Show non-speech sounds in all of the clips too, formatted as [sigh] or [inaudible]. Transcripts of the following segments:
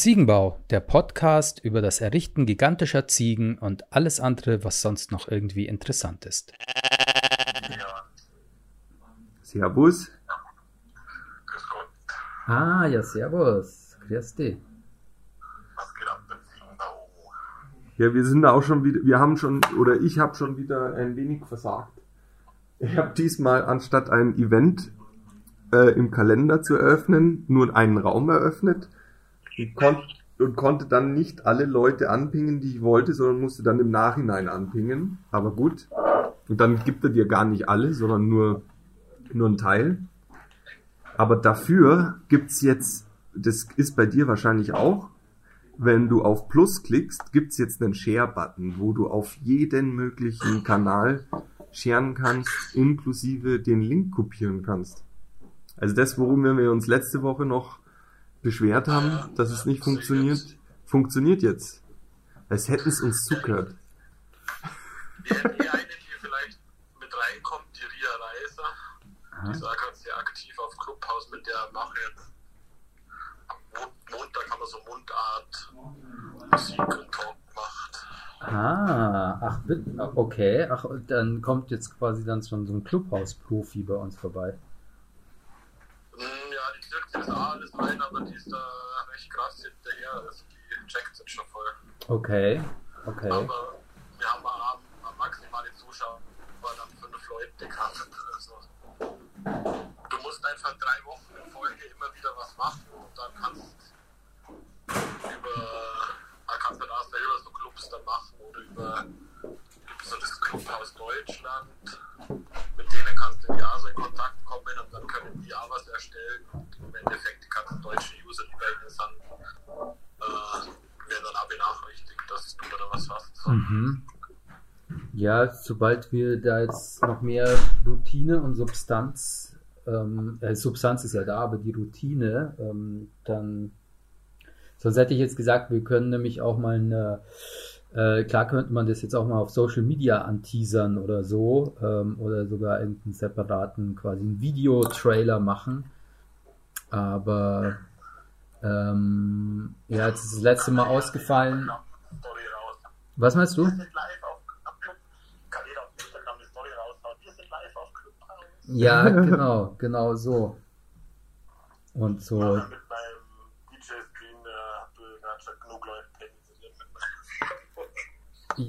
Ziegenbau, der Podcast über das Errichten gigantischer Ziegen und alles andere, was sonst noch irgendwie interessant ist. Servus. Grüß Gott. Ah, ja, servus. Grüß dich. Was geht ab mit Ziegenbau? Ja, wir sind auch schon wieder, wir haben schon, oder ich habe schon wieder ein wenig versagt. Ich habe diesmal anstatt ein Event äh, im Kalender zu eröffnen, nur einen Raum eröffnet und, kon und konnte dann nicht alle Leute anpingen, die ich wollte, sondern musste dann im Nachhinein anpingen. Aber gut. Und dann gibt er dir gar nicht alle, sondern nur, nur einen Teil. Aber dafür gibt's jetzt, das ist bei dir wahrscheinlich auch, wenn du auf Plus klickst, gibt's jetzt einen Share-Button, wo du auf jeden möglichen Kanal scheren kannst, inklusive den Link kopieren kannst. Also das, worum wir uns letzte Woche noch beschwert haben, dass es nicht funktioniert, funktioniert jetzt. Als hätten es uns zugehört. Hätten hier eine, die vielleicht mit reinkommt, die Ria Reiser. Die ist ganz sehr aktiv auf Clubhouse, mit der mache jetzt am Mon- Montag haben wir so Mundart, Musik und Talk gemacht. Ah, ach, bitte. okay. Ach, dann kommt jetzt quasi dann schon so ein Clubhouse-Profi bei uns vorbei. Wirkt das auch alles rein, aber die ist da recht krass hinterher. Also die checkt es schon voll. Okay, okay. Aber wir haben am, maximale Zuschauer dann fünf Leute gehabt. Also, du musst einfach drei Wochen in Folge immer wieder was machen und dann kannst über ah, kannst du da selber so Clubs dann machen oder über so das Clubhaus Deutschland. Mit denen kannst du ja so in Kontakt kommen und dann können die auch was erstellen und im Endeffekt die ganzen deutschen User, die bei ihnen sind, äh, werden dann auch benachrichtigt, dass du da was hast. Mhm. Ja, sobald wir da jetzt noch mehr Routine und Substanz, ähm, äh, Substanz ist ja da, aber die Routine, ähm, dann, sonst hätte ich jetzt gesagt, wir können nämlich auch mal eine, äh, klar könnte man das jetzt auch mal auf Social Media anteasern oder so, ähm, oder sogar irgendeinen separaten, quasi einen Videotrailer machen, aber, ähm, ja, jetzt ist das letzte Mal ausgefallen. Was meinst du? Ja, [laughs] genau, genau so. Und so, Ja, mit meinem DJ-Screen, äh, hab du gerade schon genug Leute kennengelernt.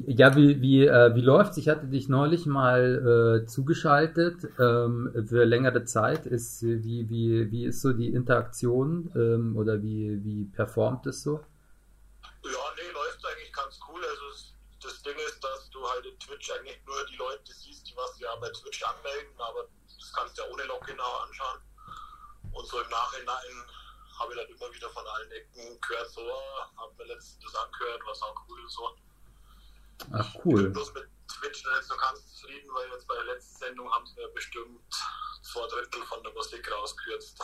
Ja, wie, wie, äh, wie läuft's? Ich hatte dich neulich mal äh, zugeschaltet ähm, für längere Zeit. Ist, wie, wie, wie ist so die Interaktion ähm, oder wie, wie performt es so? Ja, nee, läuft eigentlich ganz cool. Also das Ding ist, dass du halt in Twitch eigentlich nur die Leute siehst, die was ja bei Twitch anmelden, aber das kannst du ja ohne Login auch anschauen. Und so im Nachhinein habe ich dann immer wieder von allen Ecken gehört, so, haben wir letztens das angehört, was auch cool ist. So. Ach, Ich bin cool. bloß mit Twitch nicht so ganz zufrieden, weil jetzt bei der letzten Sendung haben sie mir bestimmt zwei Drittel von der Musik rausgekürzt.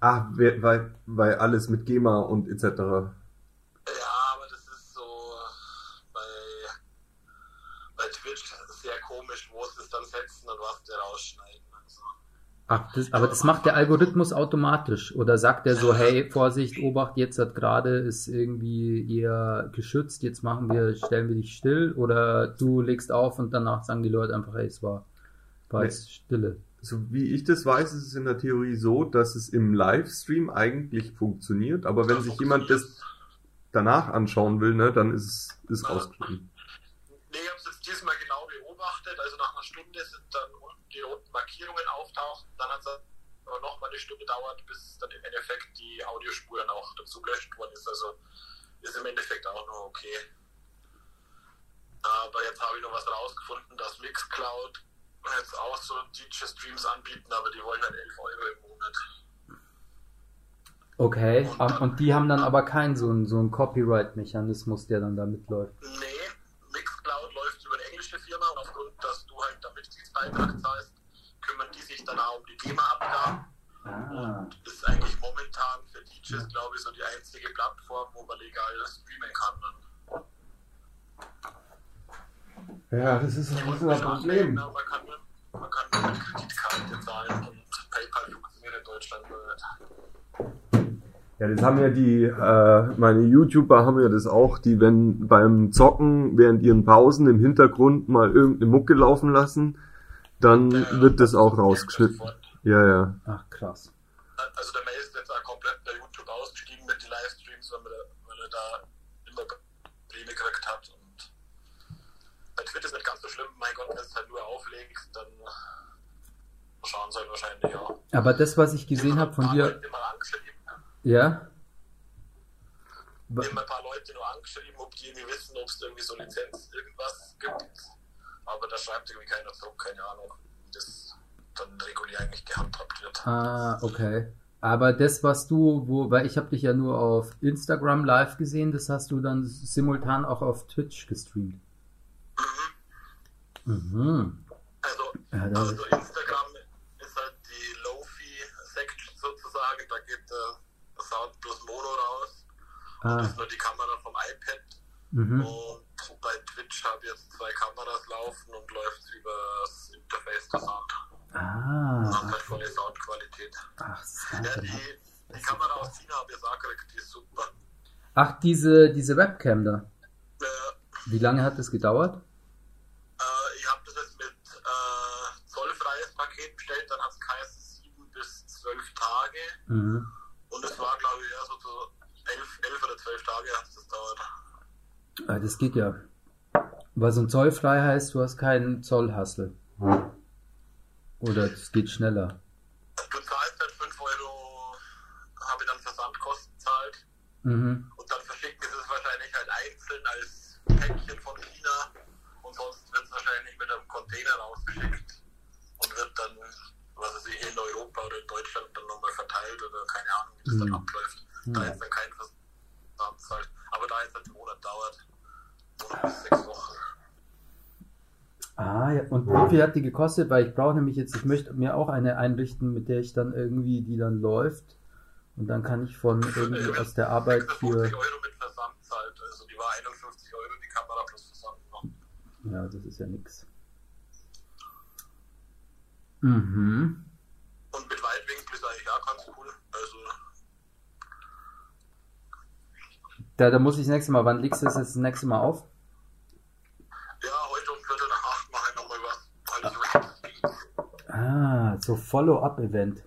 Ah, wer- weil, weil alles mit GEMA und etc. Ja, aber das ist so bei, bei Twitch sehr komisch, wo sie es dann setzen und was sie rausschneiden. Ach, das, aber das macht der Algorithmus automatisch. Oder sagt er so, hey, Vorsicht, Obacht, jetzt hat gerade ist irgendwie eher geschützt, jetzt machen wir, stellen wir dich still. Oder du legst auf und danach sagen die Leute einfach, hey, es war, war Nee. jetzt Stille. So wie ich das weiß, ist es in der Theorie so, dass es im Livestream eigentlich funktioniert, aber wenn sich jemand das danach anschauen will, ne, dann ist es ist rausgeschnitten. nee, ich habe es jetzt diesmal genau beobachtet. Also nach einer Stunde sind dann unten die roten Markierungen auftauchen. Dann hat es aber noch mal eine Stunde dauert, bis dann im Endeffekt die Audiospur dann auch dazu gelöscht worden ist. Also ist im Endeffekt auch nur okay. Aber jetzt habe ich noch was rausgefunden, dass Mixcloud jetzt auch so DJ-Streams anbieten, aber die wollen halt 11 Euro im Monat. Okay, ah, und die haben dann aber keinen so einen, so einen Copyright-Mechanismus, der dann da mitläuft. Nee, Mixcloud läuft über eine englische Firma und aufgrund, dass Mitgliedsbeitrag zahlst, kümmern die sich dann auch um die GEMA-Abgaben. Ah. Das ist eigentlich momentan für DJs, glaube ich, so die einzige Plattform, wo man legal streamen kann. Ja, das ist ein bisschen ein Problem. Ja, man, kann, nur- man kann mit Kreditkarte zahlen und PayPal funktioniert in Deutschland nicht. Ja, das haben ja die, äh, meine YouTuber haben ja das auch, die wenn beim Zocken während ihren Pausen im Hintergrund mal irgendeine Mucke laufen lassen, dann Ja, wird das auch rausgeschnitten. Ja, ja. Ach, krass. Also der Mail ist jetzt auch komplett bei YouTube ausgestiegen mit den Livestreams, weil, er, weil er da immer Probleme gekriegt hat. Und bei Twitter ist nicht ganz so schlimm, mein Gott, wenn es halt nur auflegst, dann schauen sie halt wahrscheinlich auch. Aber das, was ich gesehen habe von dir, Immer ja? Wa- immer ein paar Leute nur angeschrieben, ob die irgendwie wissen, ob es irgendwie so Lizenz irgendwas gibt. Aber da schreibt irgendwie keiner zurück, keine Ahnung, wie das dann regulär eigentlich gehandhabt wird. Ah, okay. Aber das, was du, wo, weil ich habe dich ja nur auf Instagram live gesehen, das hast du dann simultan auch auf Twitch gestreamt. Mhm. Also, Ja, also Instagram ist halt die Lofi-Section sozusagen, da geht der Sound plus Mono raus. Das ah, ist nur die Kamera vom iPad. mhm. Und bei Twitch habe ich jetzt zwei Kameras laufen und läuft über das Interface der Sound. Ah, Und hat volle Soundqualität. ach, Ja, die, die Kamera aus China habe ich jetzt auch gekriegt, die ist super. ach diese, diese Webcam da. Äh, Wie lange hat das gedauert? äh, ich habe das jetzt mit äh, zollfreies Paket bestellt, dann hat es geheißen sieben bis zwölf Tage. Mhm. Und es war, glaube ich, eher so, so elf, elf oder zwölf Tage hat es das dauert. Ah, das geht ja. Weil so ein zollfrei heißt, du hast keinen Zollhassel. Oder es geht schneller. Du zahlst halt 5 Euro, habe ich dann Versandkosten zahlt. Mhm. Und dann verschicken sie es wahrscheinlich halt einzeln als Päckchen von China. Und sonst wird es wahrscheinlich mit einem Container rausgeschickt. Und wird dann, was weiß ich, in Europa oder in Deutschland dann verteilt oder keine Ahnung, wie das dann Mhm. abläuft. Da Ja. ist dann kein Versand zahlt. Aber da es halt einen Monat dauert. Monat bis sechs Wochen. Ah, ja. Und wie viel hat die gekostet? Weil ich brauche nämlich jetzt, ich möchte mir auch eine einrichten, mit der ich dann irgendwie, die dann läuft. Und dann kann ich von irgendwie aus der Arbeit 56 für. Euro mit Versand zahlt. Also die war 51 Euro die Kamera plus Versand noch. Ja, das ist ja nix. Mhm. Und mit Weitwinkel ist eigentlich auch ganz cool. Also Da, da muss ich das nächste Mal, wann legst du das jetzt das nächste Mal auf? ja, heute um Viertel nach acht mache ich nochmal was. Also, Ah, so Follow-up-Event.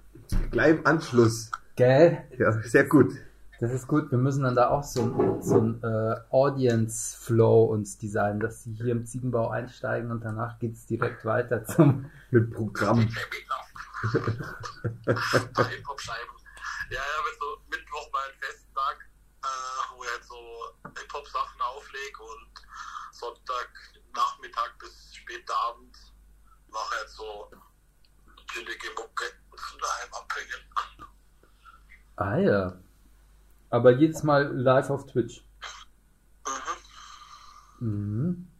Gleich im Anschluss. Gell? Ja, sehr gut. Das ist gut. Wir müssen dann da auch so ein, so ein äh, Audience-Flow uns designen, dass sie hier im Ziegenbau einsteigen und danach geht's direkt weiter zum. [laughs] Mit Programm. [laughs] Ja, ja, wenn so Mittwoch mal ein äh, wo ich halt so Hip-Hop-Sachen auflege und Sonntag Nachmittag bis später Abend mache halt so chillige Mucke von daheim abhängen. Ah ja. Aber jedes Mal live auf Twitch. Mhm. Mhm.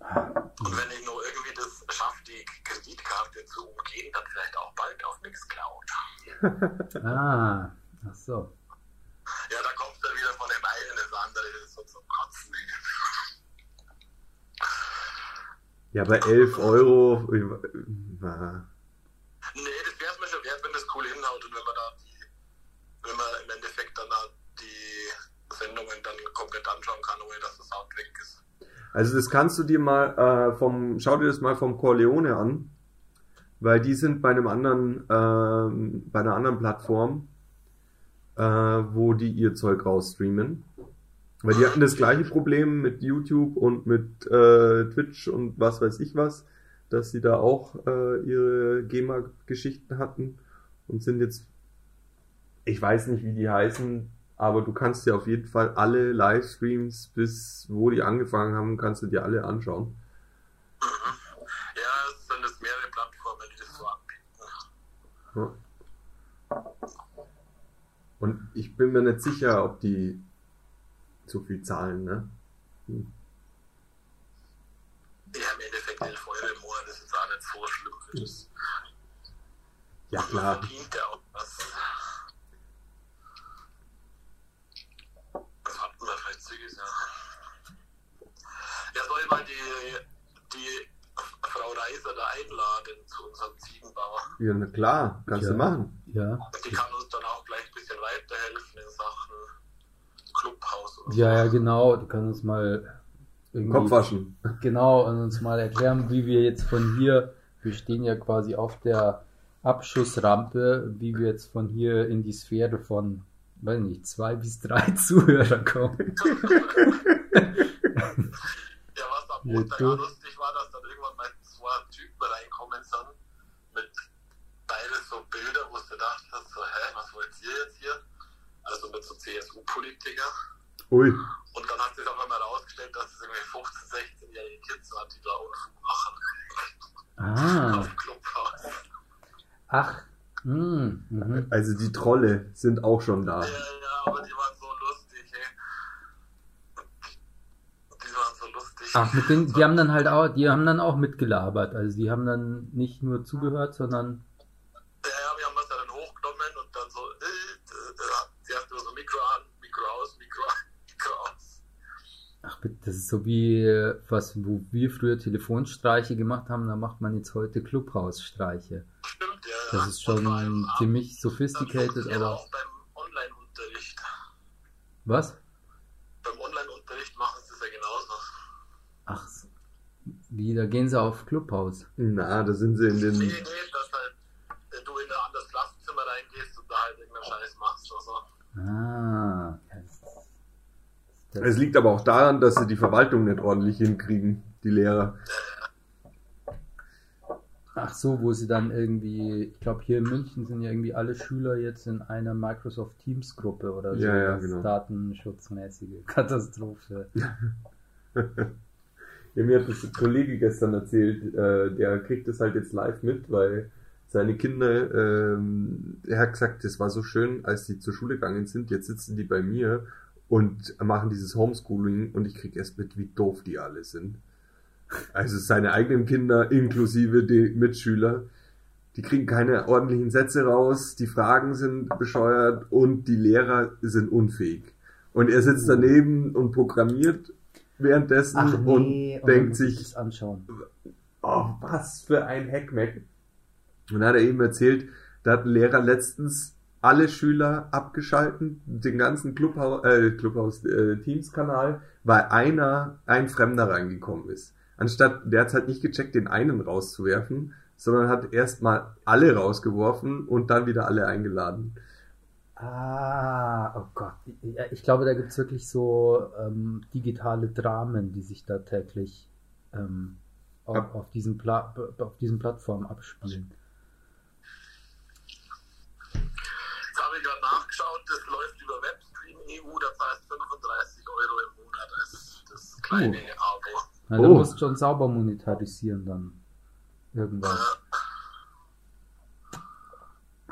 Und wenn ich nur irgendwie das schaffe, die Kreditkarte zu umgehen, dann vielleicht auch bald auf Mixcloud. [laughs] Ah, ach so. Ja, da kommst du wieder von dem einen ins andere, das ist so zum Kotzen. Ja, bei 11 Euro. Na, Nee, das wäre es mir schon wert, wenn das cool hinhaut und wenn man da die, wenn man im Endeffekt dann halt die Sendungen dann komplett anschauen kann, ohne dass das Sound weg ist. Also das kannst du dir mal äh, vom, schau dir das mal vom Corleone an, weil die sind bei einem anderen, ähm, bei einer anderen Plattform, äh, wo die ihr Zeug rausstreamen. Weil die hatten das gleiche Problem mit YouTube und mit äh, Twitch und was weiß ich was, dass sie da auch äh, ihre GEMA-Geschichten hatten und sind jetzt, ich weiß nicht, wie die heißen, aber du kannst dir auf jeden Fall alle Livestreams, bis wo die angefangen haben, kannst du dir alle anschauen. Ja, es sind es mehrere Plattformen, die das so anbieten. Ja. Und ich bin mir nicht sicher, ob die zu viel zahlen, ne? Hm. Ja, im Endeffekt 11 Euro im Monat ist jetzt auch nicht so schlimm für das. Ja, Man klar. verdient ja auch was. Was hatten wir vielleicht zügig, ja. Ja, soll ich mal die, die Frau Reiser da einladen zu unserem Ziegenbauer? Ja, na klar, kannst Ja. du machen. Ja. Die kann uns dann auch gleich ein bisschen weiterhelfen. Ja, ja, genau. Du kannst uns mal irgendwie, Kopf waschen. genau, und uns mal erklären, wie wir jetzt von hier, wir stehen ja quasi auf der Abschussrampe, wie wir jetzt von hier in die Sphäre von, weiß nicht, zwei bis drei [laughs] Zuhörer kommen. Ja, was am Ja, Montag auch lustig war, dass dann irgendwann mal zwei Typen reinkommen sind mit beide so Bilder, wo du dachtest, so, hä, was wollt ihr jetzt hier? Also mit so CSU-Politiker. Ui. Und dann hat sich auf einmal herausgestellt, dass es irgendwie 15-, 16-jährige Kids waren, die da Unfug machen. Ah, Auf ach, mm, mhm. Also die Trolle sind auch schon da. Ja, ja, aber die waren so lustig, ey. Die waren so lustig. Ach, mit denen, die haben dann halt auch, die haben dann auch mitgelabert. Also die haben dann nicht nur zugehört, sondern Ja, ja, wir haben das dann hochgenommen und dann so, äh, äh, äh, zuerst nur so Mikro an, Mikro aus, Mikro an, Mikro aus. Ach, bitte, das ist so wie was, wo wir früher Telefonstreiche gemacht haben, da macht man jetzt heute Clubhausstreiche. Stimmt, ja. Das ja. ist schon ziemlich das sophisticated, aber auch beim Online-Unterricht. was? Beim Online-Unterricht machen sie es ja genauso. Ach, so. wie, da gehen sie auf Clubhaus. Na, da sind sie in Nee, den. nee, dass halt äh, du in ein anderes Klassenzimmer reingehst und da halt irgendeinen Scheiß machst oder so. Ah, Es liegt aber auch daran, dass sie die Verwaltung nicht ordentlich hinkriegen, die Lehrer. ach so, wo sie dann irgendwie, ich glaube hier in München sind ja irgendwie alle Schüler jetzt in einer Microsoft Teams Gruppe oder so. Ja, ja, genau. Datenschutzmäßige [laughs] Katastrophe. [laughs] Ja, mir hat das ein Kollege gestern erzählt, äh, der kriegt das halt jetzt live mit, weil seine Kinder, ähm, er hat gesagt, das war so schön, als die zur Schule gegangen sind, jetzt sitzen die bei mir und machen dieses Homeschooling und ich krieg erst mit, wie doof die alle sind. Also seine eigenen Kinder inklusive die Mitschüler, die kriegen keine ordentlichen Sätze raus, die Fragen sind bescheuert und die Lehrer sind unfähig. Und er sitzt daneben und programmiert währenddessen Ach nee, und denkt muss ich sich, oh, was für ein Hackmack. Und dann hat er eben erzählt, da hat ein Lehrer letztens alle Schüler abgeschalten, den ganzen Clubhaus, äh, Clubhaus äh, Teams-Kanal, weil einer, ein Fremder reingekommen ist. Anstatt, der hat halt nicht gecheckt, den einen rauszuwerfen, sondern hat erstmal alle rausgeworfen und dann wieder alle eingeladen. Ah, oh Gott. Ich glaube, da gibt es wirklich so ähm, digitale Dramen, die sich da täglich ähm, auf, auf, diesen Pla auf diesen Plattformen abspielen. Jetzt habe ich gerade nachgeschaut, das läuft über EU, da zahlst 35 Euro im Monat als das kleine Abo. Na, du Oh. musst schon sauber monetarisieren dann. Irgendwas.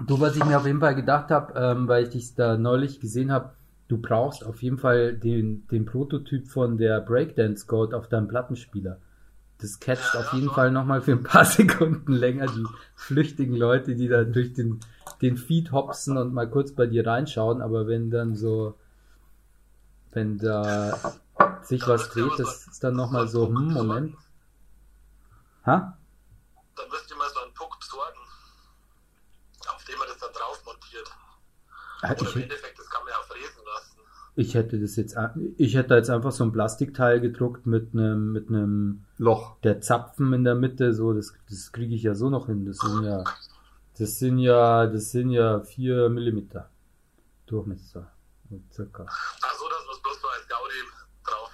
Du, was ich mir auf jeden Fall gedacht habe, ähm, weil ich dich da neulich gesehen habe, du brauchst auf jeden Fall den, den Prototyp von der Breakdance Code auf deinem Plattenspieler. Das catcht Ja, auf ja, jeden schon. Fall nochmal für ein paar [laughs] Sekunden länger die flüchtigen Leute, die da durch den, den Feed hopsen und mal kurz bei dir reinschauen, aber wenn dann so, wenn da sich was dreht, das ist dann nochmal so, hm, Moment. Ha? Dann müsst ihr mal so einen Puck besorgen, auf dem man das dann drauf montiert. Ah, Oder im Ich, Endeffekt, das kann man ja fräsen lassen. ich hätte das jetzt, ich hätte da jetzt einfach so ein Plastikteil gedruckt mit einem, mit einem, Loch. der Zapfen in der Mitte, so, das, das kriege ich ja so noch hin. Das sind ja, das sind ja, das sind ja vier Millimeter Durchmesser, circa. Ach so, dass man es bloß so als Gaudi drauf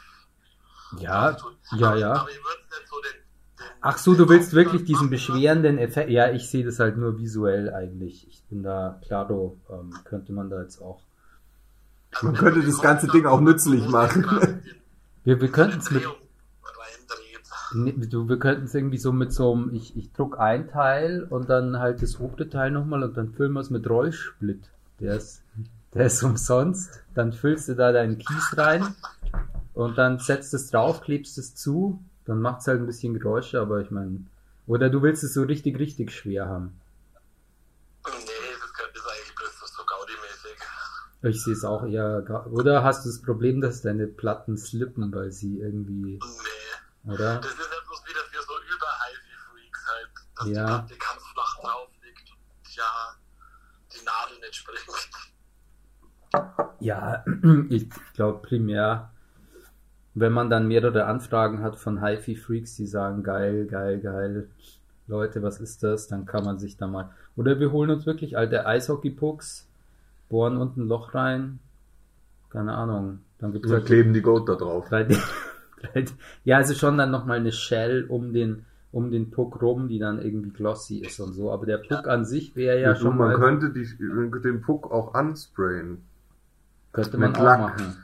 Ja, tut. ja, aber, ja. Aber nicht so den, den Ach so, du willst wirklich diesen machen, beschwerenden Effekt. Ja, ich sehe das halt nur visuell eigentlich. Ich bin da, klaro, ähm, könnte man da jetzt auch. Also Man könnte das ganze Ding auch nützlich machen. Wir, wir könnten es mit. Nee, du, wir könnten es irgendwie so mit so einem, ich, ich druck ein Teil und dann halt das obere Teil nochmal und dann füllen wir es mit Rollsplit. Der ist, der ist umsonst. Dann füllst du da deinen Kies rein und dann setzt es drauf, klebst es zu, dann macht es halt ein bisschen Geräusche, aber ich meine, oder du willst es so richtig, richtig schwer haben. Nee, das ist eigentlich bloß so- Gaudi-mäßig. Ich sehe es auch eher, oder hast du das Problem, dass deine Platten slippen, weil sie irgendwie, Nee. oder? Das ist ja bloß wieder für so Über-Hi-Fi-Freaks halt, dass Ja. die Platte ganz flach drauf liegt und ja, die Nadel nicht springt. Ja, [clears throat] ich glaube primär, wenn man dann mehrere Anfragen hat von HiFi-Freaks, die sagen, geil, geil, geil, Leute, was ist das? Dann kann man sich da mal. Oder wir holen uns wirklich alte Eishockey-Pucks, bohren unten ein Loch rein. Keine Ahnung. Dann gibt's Da halt kleben die Goat da drauf. 3D. 3D. [laughs] Ja, also schon dann nochmal eine Shell um den, um den Puck rum, die dann irgendwie glossy ist und so. Aber der Puck an sich wäre ja Ja, schon man mal, könnte die, den Puck auch ansprayen. könnte man auch Lack. machen.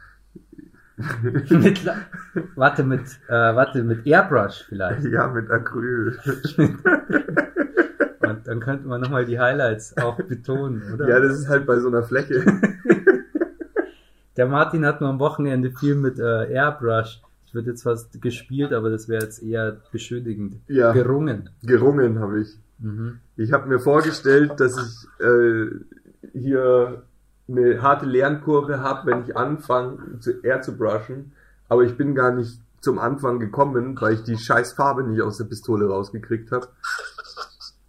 [laughs] mit, [laughs] warte, mit, äh, warte, mit Airbrush vielleicht. Ja, mit Acryl. [laughs] Und dann könnte man nochmal die Highlights auch betonen, oder? Ja, das ist halt bei so einer Fläche. Der Martin hat nur am Wochenende viel mit äh, Airbrush. Ich würde jetzt fast gespielt, aber das wäre jetzt eher beschönigend. Ja. Gerungen. Gerungen habe ich. Mhm. Ich habe mir vorgestellt, dass ich äh, hier eine harte Lernkurve habe, wenn ich anfange, zu Air zu brushen. Aber ich bin gar nicht zum Anfang gekommen, weil ich die scheiß Farbe nicht aus der Pistole rausgekriegt habe.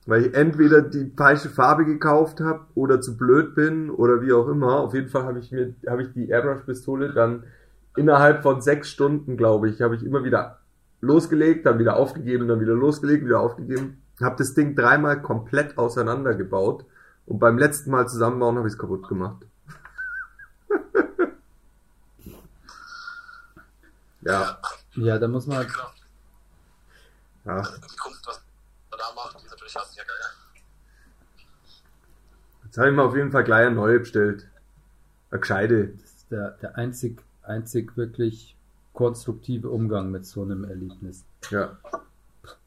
Weil ich entweder die falsche Farbe gekauft habe oder zu blöd bin oder wie auch immer. Auf jeden Fall habe ich mir habe ich die Airbrush-Pistole dann innerhalb von sechs Stunden, glaube ich, habe ich immer wieder losgelegt, dann wieder aufgegeben, dann wieder losgelegt, wieder aufgegeben. Habe das Ding dreimal komplett auseinandergebaut und beim letzten Mal zusammenbauen habe ich es kaputt gemacht. [laughs] ja, Ja, da muss man, Klar. ja. Die Kunst, was man da macht, die ist natürlich fast ja geil. Jetzt habe ich mir auf jeden Fall gleich eine neue bestellt. Eine gescheite. das ist der, der einzig, einzig wirklich konstruktive Umgang mit so einem Erlebnis. Ja.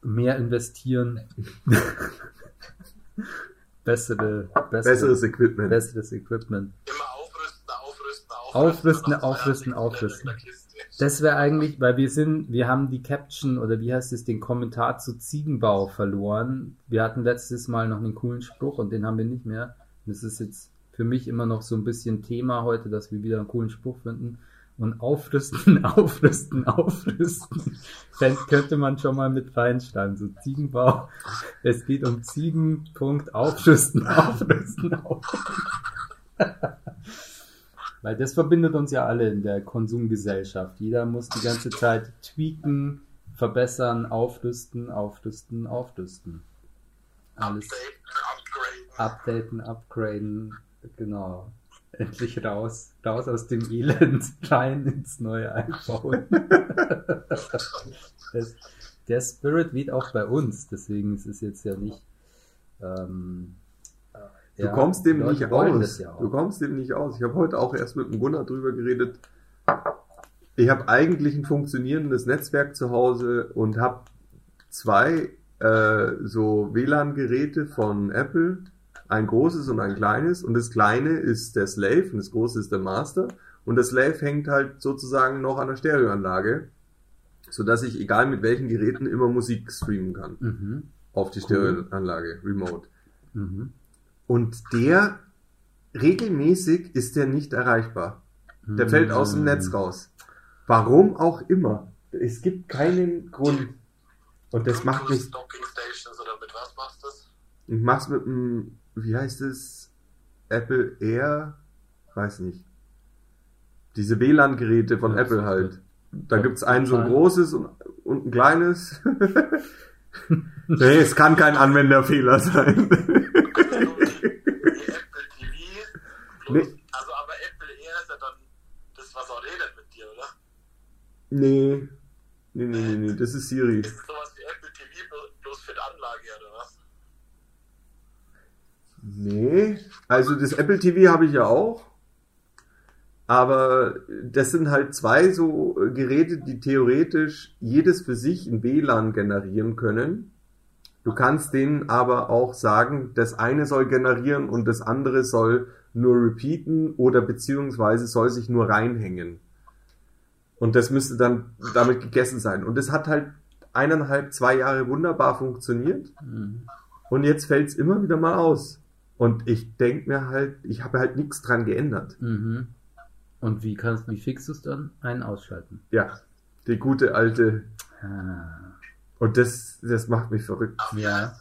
Mehr investieren. [laughs] bessere, bessere, Besseres Equipment. besseres Equipment. Immer aufrüsten, aufrüsten, Aufrüsten, aufrüsten. aufrüsten, aufrüsten. Das wäre eigentlich, weil wir sind, wir haben die Caption oder wie heißt es, den Kommentar zu Ziegenbau verloren. Wir hatten letztes Mal noch einen coolen Spruch und den haben wir nicht mehr. Das ist jetzt für mich immer noch so ein bisschen Thema heute, dass wir wieder einen coolen Spruch finden. Und aufrüsten, [laughs] aufrüsten, aufrüsten. Dann könnte man schon mal mit reinschreiben. So Ziegenbau. Es geht um Ziegen, Punkt, aufrüsten, [laughs] aufrüsten, aufrüsten. Weil das verbindet uns ja alle in der Konsumgesellschaft. Jeder muss die ganze Zeit tweaken, verbessern, aufrüsten, aufrüsten, aufrüsten. Alles Updaten, upgraden. updaten, upgraden, genau. Endlich raus, raus aus dem Elend, [laughs] rein ins neue iPhone. [laughs] das, der Spirit weht auch bei uns, deswegen ist es jetzt ja nicht. Ähm, äh, Du ja, kommst dem nicht aus. ja. Du kommst dem nicht aus. Ich habe heute auch erst mit dem Gunnar drüber geredet. Ich habe eigentlich ein funktionierendes Netzwerk zu Hause und habe zwei äh, so WLAN-Geräte von Apple, ein großes und ein kleines. Und das kleine ist der Slave und das große ist der Master. Und der Slave hängt halt sozusagen noch an der Stereoanlage, sodass ich egal mit welchen Geräten immer Musik streamen kann Mhm. auf die Stereoanlage, remote. Mhm. Und der regelmäßig ist der nicht erreichbar. Der fällt aus dem Netz raus. Warum auch immer. Es gibt keinen Grund. Und das macht mich. Docking Stations oder mit was machst du das? Ich mach's mit einem, wie heißt es? Apple Air? Weiß nicht. Diese WLAN-Geräte von Ja, Apple halt. Da Ja, gibt's ein so ein großes und, und ein kleines. [laughs] nee, es kann kein Anwenderfehler sein. Wie Apple TV. Plus, [laughs] Nee. Also, aber Apple Air ist ja dann das, was auch redet mit dir, oder? nee. Nee, nee, nee, nee, das ist Siri. Ist sowas wie Apple TV blo- bloß für die Anlage, oder was? Nee, also das Apple TV habe ich ja auch. Aber das sind halt zwei so Geräte, die theoretisch jedes für sich ein WLAN generieren können. Du kannst denen aber auch sagen, das eine soll generieren und das andere soll nur repeaten oder beziehungsweise soll sich nur reinhängen. Und das müsste dann damit gegessen sein. Und das hat halt eineinhalb, zwei Jahre wunderbar funktioniert. Mhm. Und jetzt fällt's immer wieder mal aus. Und ich denk mir halt, ich habe halt nichts dran geändert. Mhm. Und wie kannst, wie fixst du es dann? Einen ausschalten. Ja, die gute alte. Ah, Und das, das macht mich verrückt. Ja.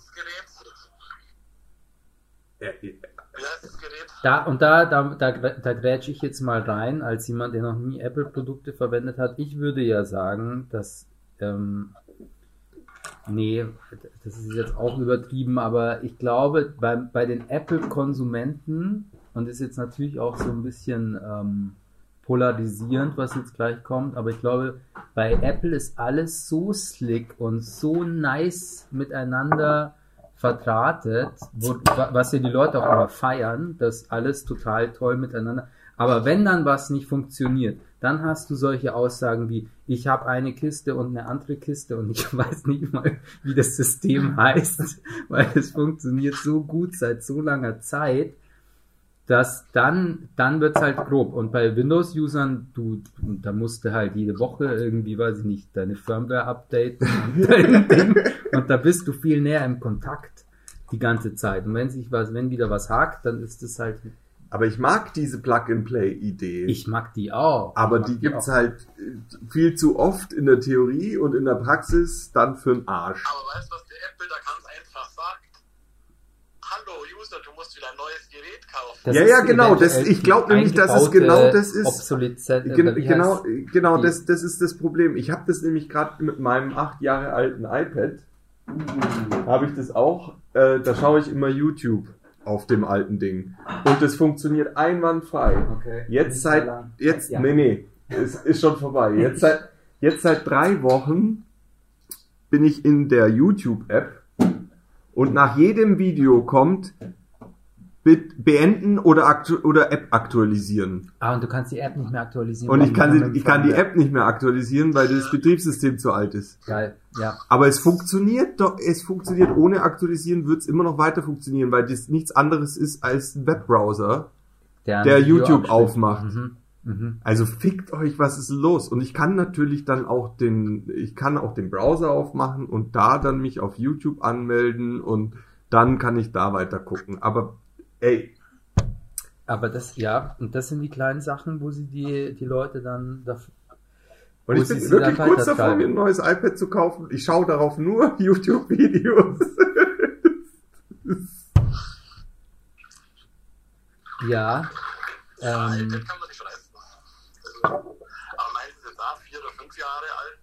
Ja, Gerät? Da, und da, da, da, da grätsche ich jetzt mal rein, als jemand, der noch nie Apple-Produkte verwendet hat. Ich würde ja sagen, dass, ähm, nee, das ist jetzt auch übertrieben, aber ich glaube, bei, bei den Apple-Konsumenten, und ist jetzt natürlich auch so ein bisschen ähm, polarisierend, was jetzt gleich kommt, aber ich glaube, bei Apple ist alles so slick und so nice miteinander verdrahtet, wo, was ja die Leute auch immer feiern, dass alles total toll miteinander. Aber wenn dann was nicht funktioniert, dann hast du solche Aussagen wie, ich habe eine Kiste und eine andere Kiste und ich [laughs] weiß nicht mal, wie das System [laughs] heißt, weil es funktioniert so gut seit so langer Zeit, dass dann, dann wird's halt grob. Und bei Windows-Usern, du, da musst du halt jede Woche irgendwie, weiß ich nicht, deine Firmware updaten und, [laughs] dein Ding. und da bist du viel näher im Kontakt die ganze Zeit. Und wenn sich was, wenn wieder was hakt, dann ist es halt. Aber ich mag diese Plug-and-Play-Idee. Ich mag die auch. Aber mag die gibt's auch. halt äh, viel zu oft in der Theorie und in der Praxis dann für den Arsch. Aber weißt du, was der Apple da ganz einfach sagt? Hallo User, du musst wieder ein neues Gerät kaufen. Das Ja, ja, genau, das- ich glaub die nämlich, dass es genau das ist. Obsoleszenz, äh, Gen genau, heißt- genau, die- das, das ist das Problem. Ich habe das nämlich gerade mit meinem acht Jahre alten iPad. Habe ich das auch. Äh, da schaue ich immer YouTube auf dem alten Ding. Und das funktioniert einwandfrei. Okay. Jetzt seit, jetzt, Ja. nee, nee, es ist schon vorbei. [laughs] Jetzt seit, jetzt seit drei Wochen bin ich in der YouTube-App und nach jedem Video kommt Bit beenden oder, aktu oder App aktualisieren. Ah, und du kannst die App nicht mehr aktualisieren. Und ich kann, die sie, ich kann die. App nicht mehr aktualisieren, weil das Betriebssystem zu alt ist. Geil, ja. Aber es funktioniert doch, es funktioniert ohne aktualisieren, wird es immer noch weiter funktionieren, weil das nichts anderes ist als ein Webbrowser, Der, der YouTube aufmacht. Mhm. Mhm. Also fickt euch, was ist los? Und ich kann natürlich dann auch den, ich kann auch den Browser aufmachen und da dann mich auf YouTube anmelden und dann kann ich da weiter gucken. Aber ey, Aber das, ja, und das sind die kleinen Sachen, wo sie die, die Leute dann, da, und Wo ich bin sie wirklich kurz davor, mir ein neues iPad zu kaufen. Ich schaue darauf nur [laughs] YouTube-Videos. ja, Ja, ähm, iPad kann man sich leisten. Also, aber meins ist jetzt auch vier oder fünf Jahre alt.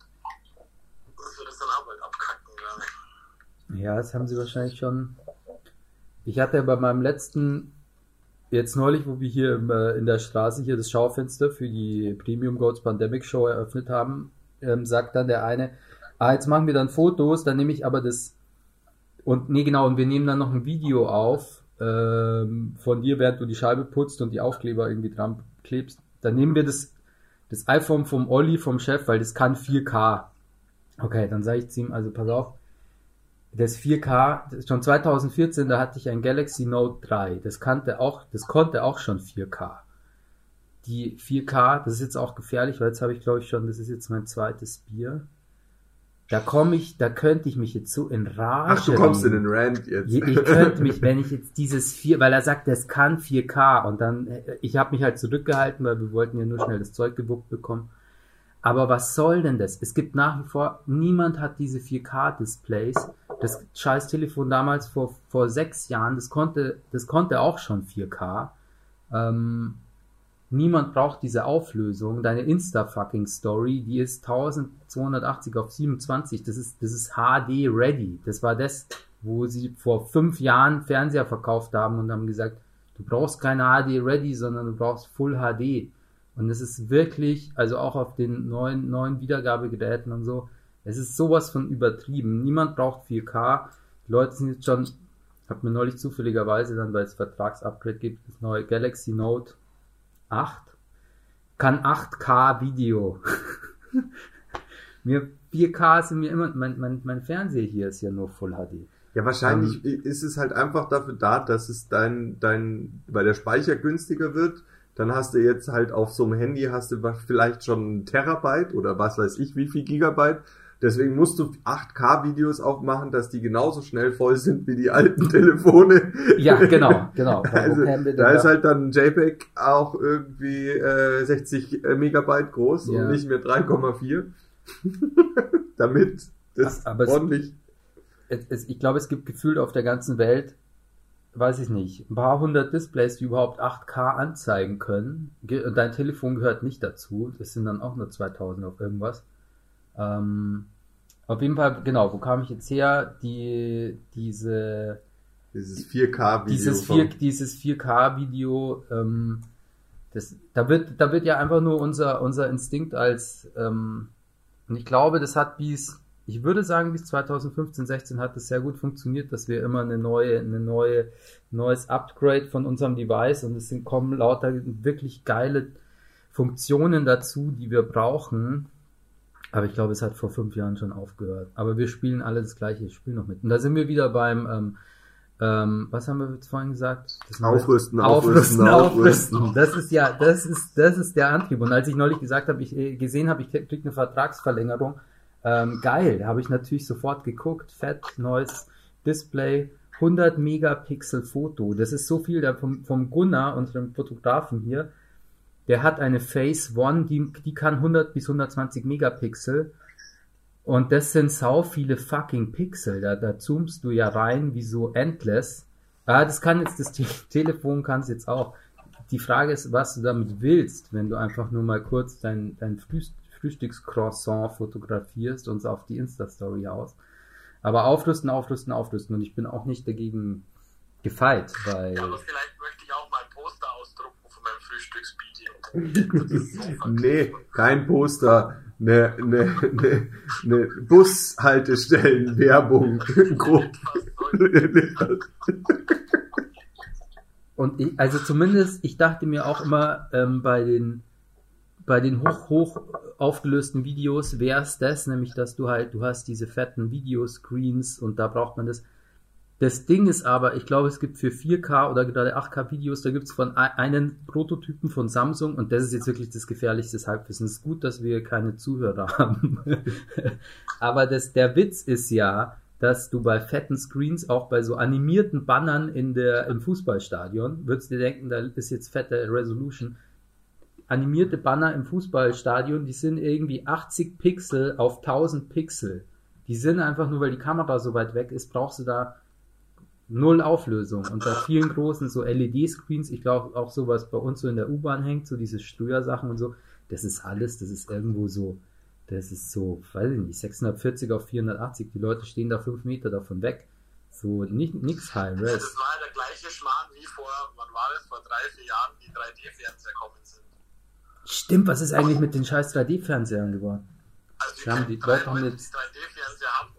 Das wird es dann auch bald abkacken, glaube ich. ja, das haben sie wahrscheinlich schon. Ich hatte ja bei meinem letzten, jetzt neulich, wo wir hier im, äh, in der Straße hier das Schaufenster für die Premium Goats Pandemic Show eröffnet haben, ähm, sagt dann der eine, ah, jetzt machen wir dann Fotos, dann nehme ich aber das, und nee, genau, und wir nehmen dann noch ein Video auf, ähm, von dir, während du die Scheibe putzt und die Aufkleber irgendwie dran klebst. Dann nehmen wir das, das iPhone vom Olli, vom Chef, weil das kann 4K. Okay, dann sage ich zu ihm, also pass auf, das 4K, das ist schon 2014, da hatte ich ein Galaxy Note 3. Das kannte auch, das konnte auch schon 4K. Die 4K, das ist jetzt auch gefährlich, weil jetzt habe ich glaube ich schon, das ist jetzt mein zweites Bier. Da komme ich, da könnte ich mich jetzt so in Rage. Ach, du kommst in den Rant jetzt. Ich, ich könnte mich, wenn ich jetzt dieses 4, weil er sagt, das kann 4K und dann, ich habe mich halt zurückgehalten, weil wir wollten ja nur schnell das Zeug gewuppt bekommen. Aber was soll denn das? Es gibt nach wie vor, niemand hat diese 4K-Displays. Das scheiß Telefon damals vor, vor sechs Jahren, das konnte, das konnte auch schon 4K. Ähm, niemand braucht diese Auflösung. Deine Insta-Fucking-Story, die ist 1280 auf 27. Das ist, das ist HD ready. Das war das, wo sie vor fünf Jahren Fernseher verkauft haben und haben gesagt, du brauchst keine HD ready, sondern du brauchst Full HD. Und es ist wirklich, also auch auf den neuen, neuen Wiedergabegeräten und so, es ist sowas von übertrieben. Niemand braucht 4K. Die Leute sind jetzt schon, hab mir neulich zufälligerweise dann, weil es Vertragsupgrade gibt, das neue Galaxy Note 8 kann 8K Video. [laughs] mir 4K sind mir immer, mein, mein, mein Fernseher hier ist ja nur Full HD. Ja, wahrscheinlich Ähm, ist es halt einfach dafür da, dass es dein, dein, weil der Speicher günstiger wird, dann hast du jetzt halt auf so einem Handy hast du vielleicht schon ein Terabyte oder was weiß ich, wie viel Gigabyte. Deswegen musst du 8K-Videos auch machen, dass die genauso schnell voll sind wie die alten [laughs] Telefone. Ja, genau, genau. [laughs] Also, da ist halt dann JPEG auch irgendwie äh, 60 Megabyte groß Ja. und nicht mehr 3,4. [laughs] Damit das Aber es- ordentlich es, es, ich glaube, es gibt gefühlt auf der ganzen Welt weiß ich nicht, ein paar hundert Displays, die überhaupt 8K anzeigen können. Ge- Dein Telefon gehört nicht dazu. Das sind dann auch nur 2000 auf irgendwas. Ähm, auf jeden Fall, genau, wo kam ich jetzt her? Die, diese, Dieses 4K-Video. dieses, vom- 4, dieses 4K-Video, ähm, das, da wird, da wird ja einfach nur unser, unser Instinkt als, ähm, und ich glaube, das hat bis, ich würde sagen, bis 2015, 16 hat das sehr gut funktioniert, dass wir immer eine neue, eine neue, neues Upgrade von unserem Device und es sind, kommen lauter wirklich geile Funktionen dazu, die wir brauchen. Aber ich glaube, es hat vor fünf Jahren schon aufgehört. Aber wir spielen alle das gleiche Spiel noch mit. Und da sind wir wieder beim, ähm, ähm, was haben wir jetzt vorhin gesagt? Das Aufrüsten, aufrüsten, aufrüsten, aufrüsten. aufrüsten. Das ist ja, das ist, das ist der Antrieb. Und als ich neulich gesagt habe, ich äh, gesehen habe, ich krieg eine Vertragsverlängerung, ähm, geil, habe ich natürlich sofort geguckt, fett, neues Display, 100 Megapixel Foto. Das ist so viel da vom, vom Gunnar, unserem Fotografen hier. Der hat eine Phase One, die, die kann 100 bis 120 Megapixel. Und das sind sau viele fucking Pixel. Da, da zoomst du ja rein wie so endless. Ah, das kann jetzt, das Te [laughs] Telefon kann es jetzt auch. Die Frage ist, was du damit willst, wenn du einfach nur mal kurz dein, dein Frühst Frühstückscroissant fotografierst und es auf die Insta-Story haust. Aber aufrüsten, aufrüsten, aufrüsten. Und ich bin auch nicht dagegen gefeit, weil. Ja, aber vielleicht möchte ich auch mal ein Poster ausdrucken von meinem Frühstücksvideo. Das ist so verkehrt. Nee, kein Poster. Ne, ne, ne, ne Bushaltestellen, Werbung. Grob. Was soll Und ich, also zumindest, ich dachte mir auch immer ähm, bei den bei den hoch hoch aufgelösten Videos wäre es das, nämlich dass du halt, du hast diese fetten Videoscreens und da braucht man das. Das Ding ist aber, ich glaube, es gibt für 4K oder gerade 8K Videos, da gibt es von ein- einen Prototypen von Samsung und das ist jetzt wirklich das gefährlichste Halbwissen. Es ist gut, dass wir keine Zuhörer [laughs] haben. aber das, der Witz ist ja, dass du bei fetten Screens, auch bei so animierten Bannern in der, im Fußballstadion, würdest dir denken, da ist jetzt fette Resolution. Animierte Banner im Fußballstadion, die sind irgendwie 80 Pixel auf 1000 Pixel. Die sind einfach nur, weil die Kamera so weit weg ist, brauchst du da null Auflösung. Und bei vielen großen so LED-Screens, ich glaube auch so, was bei uns so in der U-Bahn hängt, so diese Steuersachen und so, das ist alles, das ist irgendwo so, das ist so, weiß ich nicht, 640 auf 480, die Leute stehen da fünf Meter davon weg. So, nicht, nix High Das Res. war ja der gleiche Schmarrn wie vor, wann war das, vor drei, vier Jahren, die 3D-Fernseher kommen sind. Stimmt, was ist eigentlich mit den scheiß 3D-Fernsehern geworden? Also die Leute haben jetzt- die 3D-Fernseher haben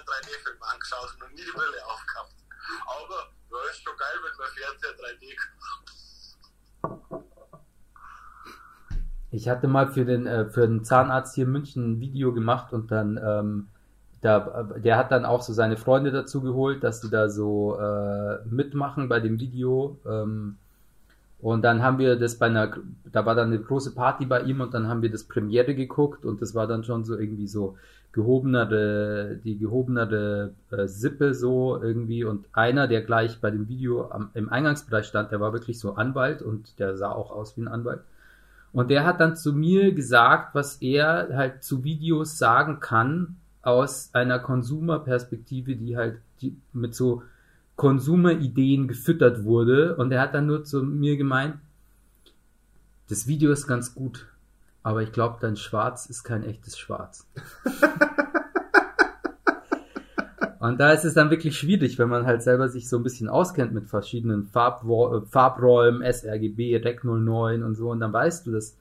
einen 3D-Film angeschaut und noch nie die Brille aufgehabt. Aber, ja, ist schon geil, wenn man Fernseher 3D Ich hatte mal für den, äh, für den Zahnarzt hier in München ein Video gemacht und dann, ähm, da, der hat dann auch so seine Freunde dazu geholt, dass die da so äh, mitmachen bei dem Video. Ähm, und dann haben wir das bei einer, da war dann eine große Party bei ihm und dann haben wir das Premiere geguckt und das war dann schon so irgendwie so gehobenere, die gehobenere äh, Sippe so irgendwie und einer, der gleich bei dem Video am, im Eingangsbereich stand, der war wirklich so Anwalt und der sah auch aus wie ein Anwalt. Und der hat dann zu mir gesagt, was er halt zu Videos sagen kann aus einer Konsumerperspektive, die halt die, mit so Konsumerideen gefüttert wurde. Und er hat dann nur zu mir gemeint, das Video ist ganz gut, aber ich glaube, dein Schwarz ist kein echtes Schwarz. [laughs] Und da ist es dann wirklich schwierig, wenn man halt selber sich so ein bisschen auskennt mit verschiedenen äh, Farbräumen, sRGB, Rec 09 und so. Und dann weißt du, dass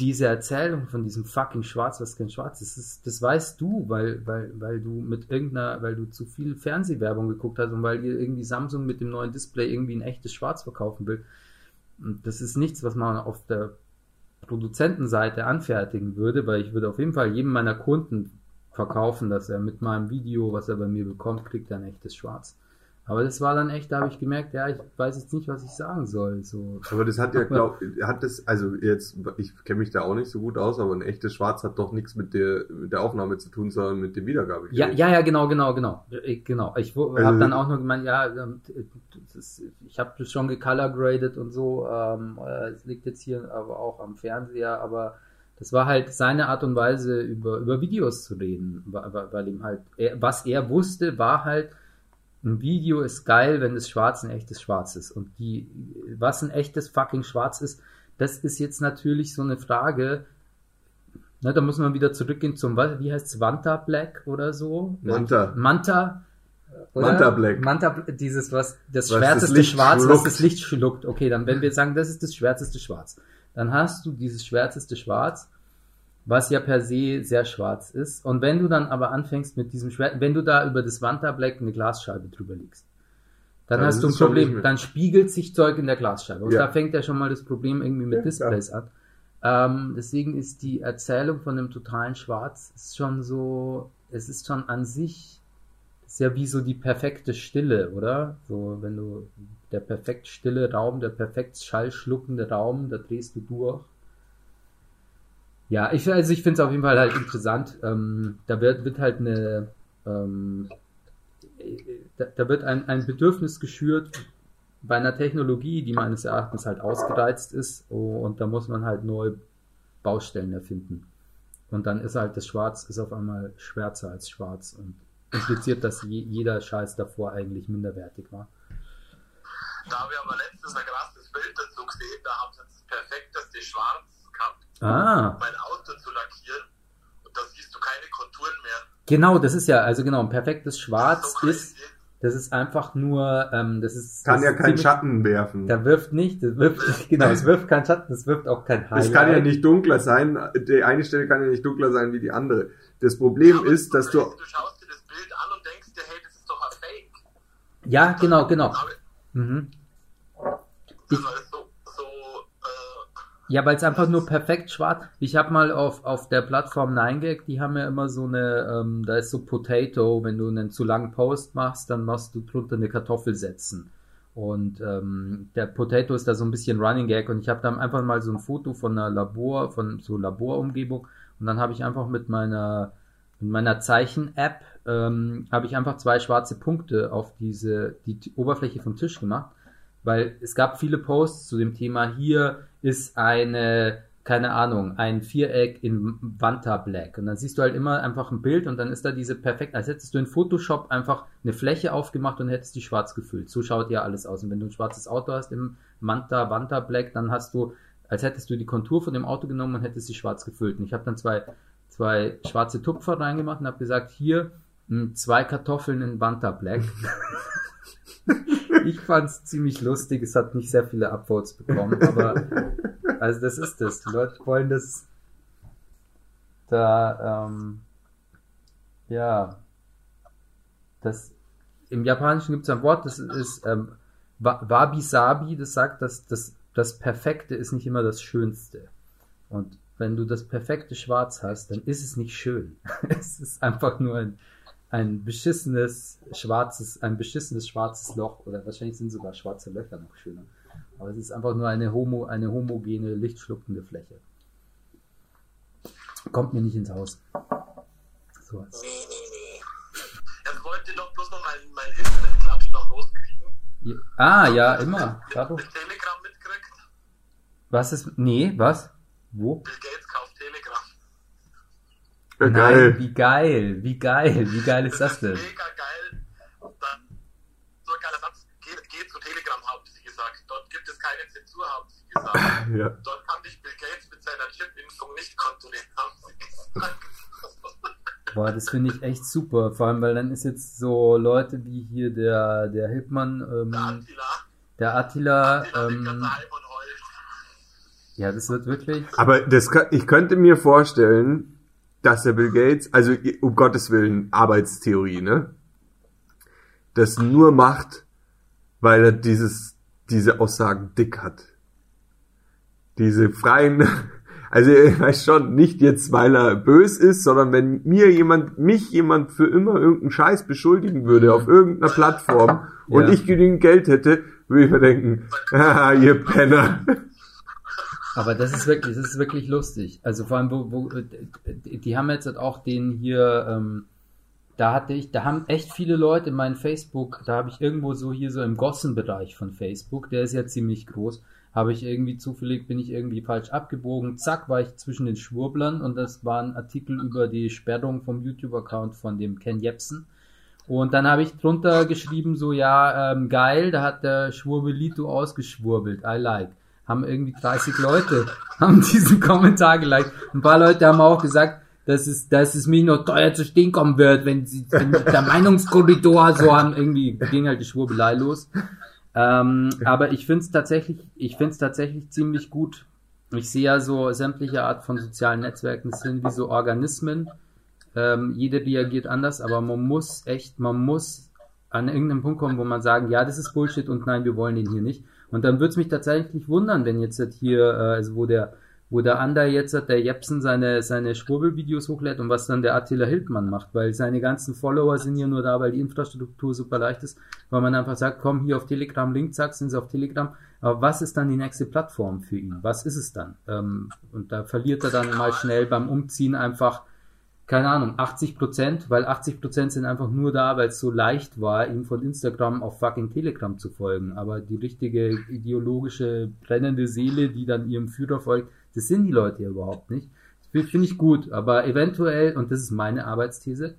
diese Erzählung von diesem fucking Schwarz, was kein Schwarz ist, das, das weißt du, weil, weil, weil du mit irgendeiner, weil du zu viel Fernsehwerbung geguckt hast und weil dir irgendwie Samsung mit dem neuen Display irgendwie ein echtes Schwarz verkaufen will. Und das ist nichts, was man auf der Produzentenseite anfertigen würde, weil ich würde auf jeden Fall jedem meiner Kunden verkaufen, dass er mit meinem Video, was er bei mir bekommt, kriegt er ein echtes Schwarz. Aber das war dann echt, da habe ich gemerkt, ja, ich weiß jetzt nicht, was ich sagen soll. So. Aber das hat ja, [laughs] glaub, hat das, also jetzt, ich kenne mich da auch nicht so gut aus, aber ein echtes Schwarz hat doch nichts mit der, mit der Aufnahme zu tun, sondern mit dem Wiedergabegerät. Ja, ja, ja, genau, genau, genau. Ich, genau. Ich Also- habe dann auch nur gemeint, ja, ähm, ist, ich habe das schon gecolorgraded und so. Ähm, äh, es liegt jetzt hier aber auch am Fernseher, aber das war halt seine Art und Weise, über, über Videos zu reden, weil, ihm halt, er, was er wusste, war halt, ein Video ist geil, wenn das Schwarz ein echtes Schwarz ist. Und die, was ein echtes fucking Schwarz ist, das ist jetzt natürlich so eine Frage. Na, da muss man wieder zurückgehen zum, wie heißt es, Vanta Black oder so? Manta. Manta. Oder? Manta Black. Manta, dieses, was, das Was schwärzeste das Schwarz, was schluckt. das Licht schluckt. Okay, dann, wenn wir sagen, das ist das schwärzeste Schwarz, dann hast du dieses schwärzeste Schwarz, was ja per se sehr schwarz ist. Und wenn du dann aber anfängst mit diesem Schwert, wenn du da über das Vanta Black eine Glasscheibe drüber legst, dann Dann hast du ein Problem, dann spiegelt sich Zeug in der Glasscheibe. Und Ja. da fängt ja schon mal das Problem irgendwie mit Ja, Displays an. Ähm, deswegen ist die Erzählung von dem totalen Schwarz schon so, es ist schon an sich, ist ja wie so die perfekte Stille, oder? So, wenn du, der perfekt stille Raum, der perfekt schallschluckende Raum, da drehst du durch. Ja, ich, also ich finde es auf jeden Fall halt interessant. Ähm, da wird, wird halt eine, ähm, da, da wird ein, ein Bedürfnis geschürt bei einer Technologie, die meines Erachtens halt ausgereizt ist oh, und da muss man halt neue Baustellen erfinden. Und dann ist halt das Schwarz ist auf einmal schwärzer als schwarz und impliziert, dass je, jeder Scheiß davor eigentlich minderwertig war. Da habe ich aber letztens ein krasses Bild dazu gesehen, da haben sie das perfekteste Schwarz gehabt, Ah, mein Auto zu lackieren und da siehst du keine Konturen mehr. genau, das ist ja, also genau, ein perfektes Schwarz So ist, crazy. das ist einfach nur, ähm, das ist. Kann das ja ist keinen ziemlich- Schatten werfen. Da wirft nicht, das wirft, [laughs] genau, es wirft keinen Schatten, es wirft auch kein Highlight. Es kann ja nicht dunkler sein. Die eine Stelle kann ja nicht dunkler sein wie die andere. Das Problem Aber ist, dass du. Du schaust das Bild an und denkst dir, hey, das ist doch ein Fake. Ja, genau, genau. Mhm. War so, so äh, Ja, weil es einfach nur perfekt schwarz. Ich habe mal auf, auf der Plattform 9gag, die haben ja immer so eine, ähm, da ist so Potato, wenn du einen zu langen Post machst, dann machst du drunter eine Kartoffel setzen. Und ähm, der Potato ist da so ein bisschen Running Gag und ich habe dann einfach mal so ein Foto von einer Labor, von so Laborumgebung und dann habe ich einfach mit meiner mit meiner Zeichen-App ähm, habe ich einfach zwei schwarze Punkte auf diese die Oberfläche vom Tisch gemacht weil es gab viele Posts zu dem Thema, hier ist eine, keine Ahnung, ein Viereck in Vanta Black. Und dann siehst du halt immer einfach ein Bild und dann ist da diese perfekt, als hättest du in Photoshop einfach eine Fläche aufgemacht und hättest die schwarz gefüllt. So schaut ja alles aus. Und wenn du ein schwarzes Auto hast im Manta, Vanta Black, dann hast du, als hättest du die Kontur von dem Auto genommen und hättest sie schwarz gefüllt. Und ich habe dann zwei, zwei schwarze Tupfer reingemacht und habe gesagt, hier zwei Kartoffeln in Vanta Black. Ich fand's ziemlich lustig. Es hat nicht sehr viele Upvotes bekommen, aber also das ist das. Die Leute wollen das da ähm, ja das im Japanischen gibt es ein Wort, das ist ähm, Wa- Wabi Sabi, das sagt, dass das, das Perfekte ist nicht immer das Schönste. Und wenn du das perfekte Schwarz hast, dann ist es nicht schön. [laughs] es ist einfach nur ein, ein beschissenes schwarzes, ein beschissenes schwarzes Loch oder wahrscheinlich sind sogar schwarze Löcher noch schöner. Aber es ist einfach nur eine homo, eine homogene, lichtschluckende Fläche. Kommt mir nicht ins Haus. So. nee, nee, nee. Jetzt wollte doch bloß noch mein, mein Internetklatsch noch loskriegen. Ja- Ah, ja, immer. Du das Telegram mitgekriegt? Was ist. Nee, was? Wo? Bill Gates. Ja, Nein, geil. wie geil, wie geil, wie geil ist das denn? mega geil. Und dann, so ein geiler Satz, geh, geh zu Telegram, haben sie gesagt. Dort gibt es keine Zensur, haben sie gesagt. [laughs] Ja. Dort kann dich Bill Gates mit seiner Chip-Impfung nicht kontrollieren, haben sie gesagt. [laughs] Boah, das finde ich echt super. Vor allem, weil dann ist jetzt so Leute wie hier der, der Hildmann, Der ähm, Attila, der Attila, Attila ähm, ja, das wird wirklich. Aber das, ich könnte mir vorstellen, dass der Bill Gates, also um Gottes Willen, Arbeitstheorie, ne? Das nur macht, weil er dieses, diese Aussagen dick hat. Diese freien, [laughs] also ich weiß schon, nicht jetzt, weil er bös ist, sondern wenn mir jemand, mich jemand für immer irgendeinen Scheiß beschuldigen würde auf irgendeiner Plattform [laughs] und Ja. ich genügend Geld hätte, würde ich mir denken, [laughs] ah, ihr Penner. Aber das ist wirklich, das ist wirklich lustig. Also vor allem, wo, wo, die die haben jetzt auch den hier, ähm, da hatte ich, da haben echt viele Leute in meinem Facebook, da habe ich irgendwo so hier so im Gossen-Bereich von Facebook, der ist ja ziemlich groß, habe ich irgendwie zufällig, bin ich irgendwie falsch abgebogen, zack, war ich zwischen den Schwurblern und das war ein Artikel über die Sperrung vom YouTube-Account von dem Ken Jebsen. Und dann habe ich drunter geschrieben, so, ja, ähm, geil, da hat der Schwurbelito ausgeschwurbelt, I like. Haben irgendwie 30 Leute, [laughs] haben diesen Kommentar geliked. Ein paar Leute haben auch gesagt, dass es, dass es mir noch teuer zu stehen kommen wird, wenn, sie, wenn der Meinungskorridor so haben, irgendwie ging halt die Schwurbelei los. Ähm, aber ich finde es tatsächlich, tatsächlich ziemlich gut. Ich sehe ja so sämtliche Art von sozialen Netzwerken, sind wie so Organismen. Ähm, jeder reagiert anders, aber man muss echt, man muss an irgendeinem Punkt kommen, wo man sagen, ja, das ist Bullshit und nein, wir wollen den hier nicht. Und dann würde es mich tatsächlich wundern, wenn jetzt hier, äh, also wo der, wo der Ander jetzt hat, der Jepsen seine, seine Schwurbelvideos hochlädt und was dann der Attila Hildmann macht, weil seine ganzen Follower sind ja nur da, weil die Infrastruktur super leicht ist, weil man einfach sagt, komm hier auf Telegram, Link, zack, sind sie auf Telegram. Aber was ist dann die nächste Plattform für ihn? Was ist es dann? Ähm, und da verliert er dann mal schnell beim Umziehen einfach, keine Ahnung, 80 Prozent, weil 80 Prozent sind einfach nur da, weil es so leicht war, ihm von Instagram auf fucking Telegram zu folgen. Aber die richtige ideologische brennende Seele, die dann ihrem Führer folgt, das sind die Leute ja überhaupt nicht. Finde ich gut, aber eventuell, und das ist meine Arbeitsthese,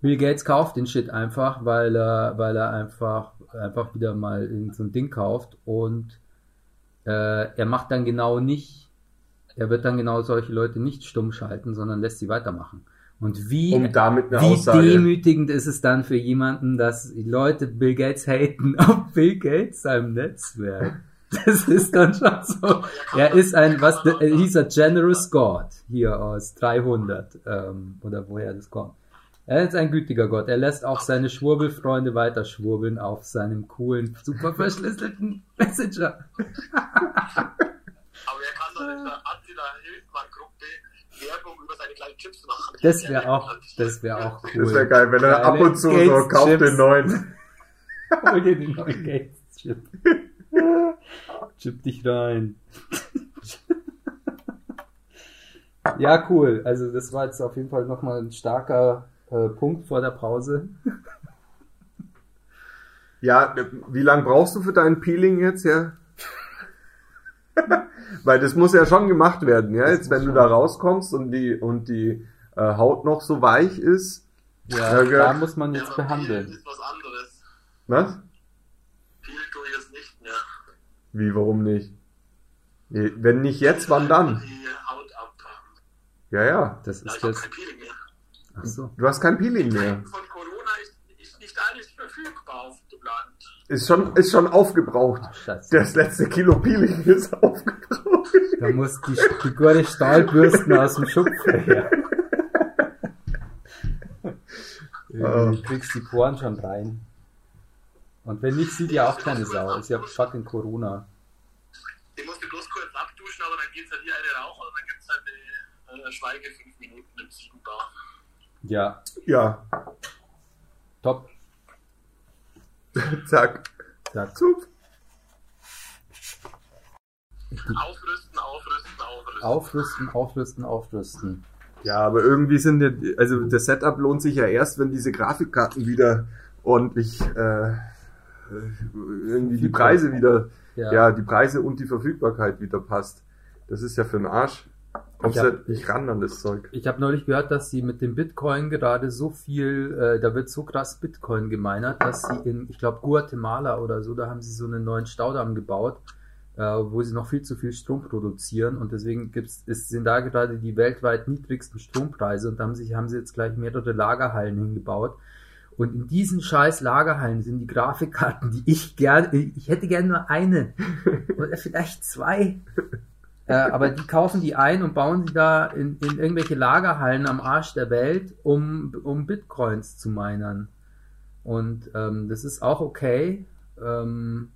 Bill Gates kauft den Shit einfach, weil er, weil er einfach, einfach wieder mal so ein Ding kauft und äh, er macht dann genau nicht, er wird dann genau solche Leute nicht stumm schalten, sondern lässt sie weitermachen. Und wie, Um wie Aussage- demütigend ist es dann für jemanden, dass die Leute Bill Gates haten [laughs] auf Bill Gates seinem Netzwerk? Das ist dann schon so. Er ist ein, was, er hieß er Generous God hier aus 300 ähm, oder woher das kommt. Er ist ein gütiger Gott. Er lässt auch seine Schwurbelfreunde weiter schwurbeln auf seinem coolen, super verschlüsselten [laughs] Messenger. Aber er kann doch in der Attila Hildmann Gruppe Werbung über seine kleinen Chips machen. Das wäre auch, das wäre auch cool. Das wäre geil, wenn er ab und zu so Gates kauft Chips. den neuen. [laughs] Hol dir den neuen Gates-Chip. [laughs] Chip dich rein. ja, cool. Also das war jetzt auf jeden Fall nochmal ein starker äh, Punkt vor der Pause. Ja, wie lange brauchst du für dein Peeling jetzt, ja? [laughs] Weil das muss ja schon gemacht werden, ja. Das Jetzt, wenn du schon. da rauskommst und die und die äh, Haut noch so weich ist, Ja, Ja, da muss man jetzt aber behandeln. Ist was anderes. was? Peel tue ich es nicht mehr. Wie, warum nicht? Wenn nicht jetzt, wann dann? Die Haut ab. Ja, ja. Das Ja, ist ich habe jetzt. kein Peeling mehr. Ach so. Du hast kein Peeling mehr. Von Corona ist, ist nicht alles verfügbar auf dem Land. Ist schon, ist schon aufgebraucht. Ach. Das letzte Kilo Peeling ist aufgebraucht. Da muss die, die gute Stahlbürsten aus dem Schupfer her. [laughs] Ah. Du kriegst die Poren schon rein. Und wenn nicht, sieht ja auch keine Sau. Ist ja fucking Corona. Ich musste bloß kurz abduschen, aber dann geht's halt hier eine rauchen und dann gibt's halt eine äh, Schweige 5 Minuten im Ziegenbach. Ja, Ja, top. [laughs] zack. Zack. Zup. Aufrüsten, aufrüsten, aufrüsten. Aufrüsten, aufrüsten, aufrüsten. Ja, aber irgendwie sind ja, also das Setup lohnt sich ja erst, wenn diese Grafikkarten wieder ordentlich, äh, irgendwie die Preise wieder, Ja. ja. die Preise und die Verfügbarkeit wieder passt. Das ist ja für den Arsch. Kommst Ich ja hab- nicht ran an das Zeug. Ich habe neulich gehört, dass sie mit dem Bitcoin gerade so viel, äh, da wird so krass Bitcoin gemeinert, dass sie in, ich glaube, Guatemala oder so, da haben sie so einen neuen Staudamm gebaut, äh, wo sie noch viel zu viel Strom produzieren und deswegen gibt's, ist, sind da gerade die weltweit niedrigsten Strompreise und da haben, sich, haben sie jetzt gleich mehrere Lagerhallen hingebaut. Und in diesen scheiß Lagerhallen sind die Grafikkarten, die ich gerne, ich hätte gerne nur eine [laughs] oder vielleicht zwei. Äh, aber die kaufen die ein und bauen sie da in, in irgendwelche Lagerhallen am Arsch der Welt, um, um Bitcoins zu minern. Und ähm, das ist auch okay. Ähm,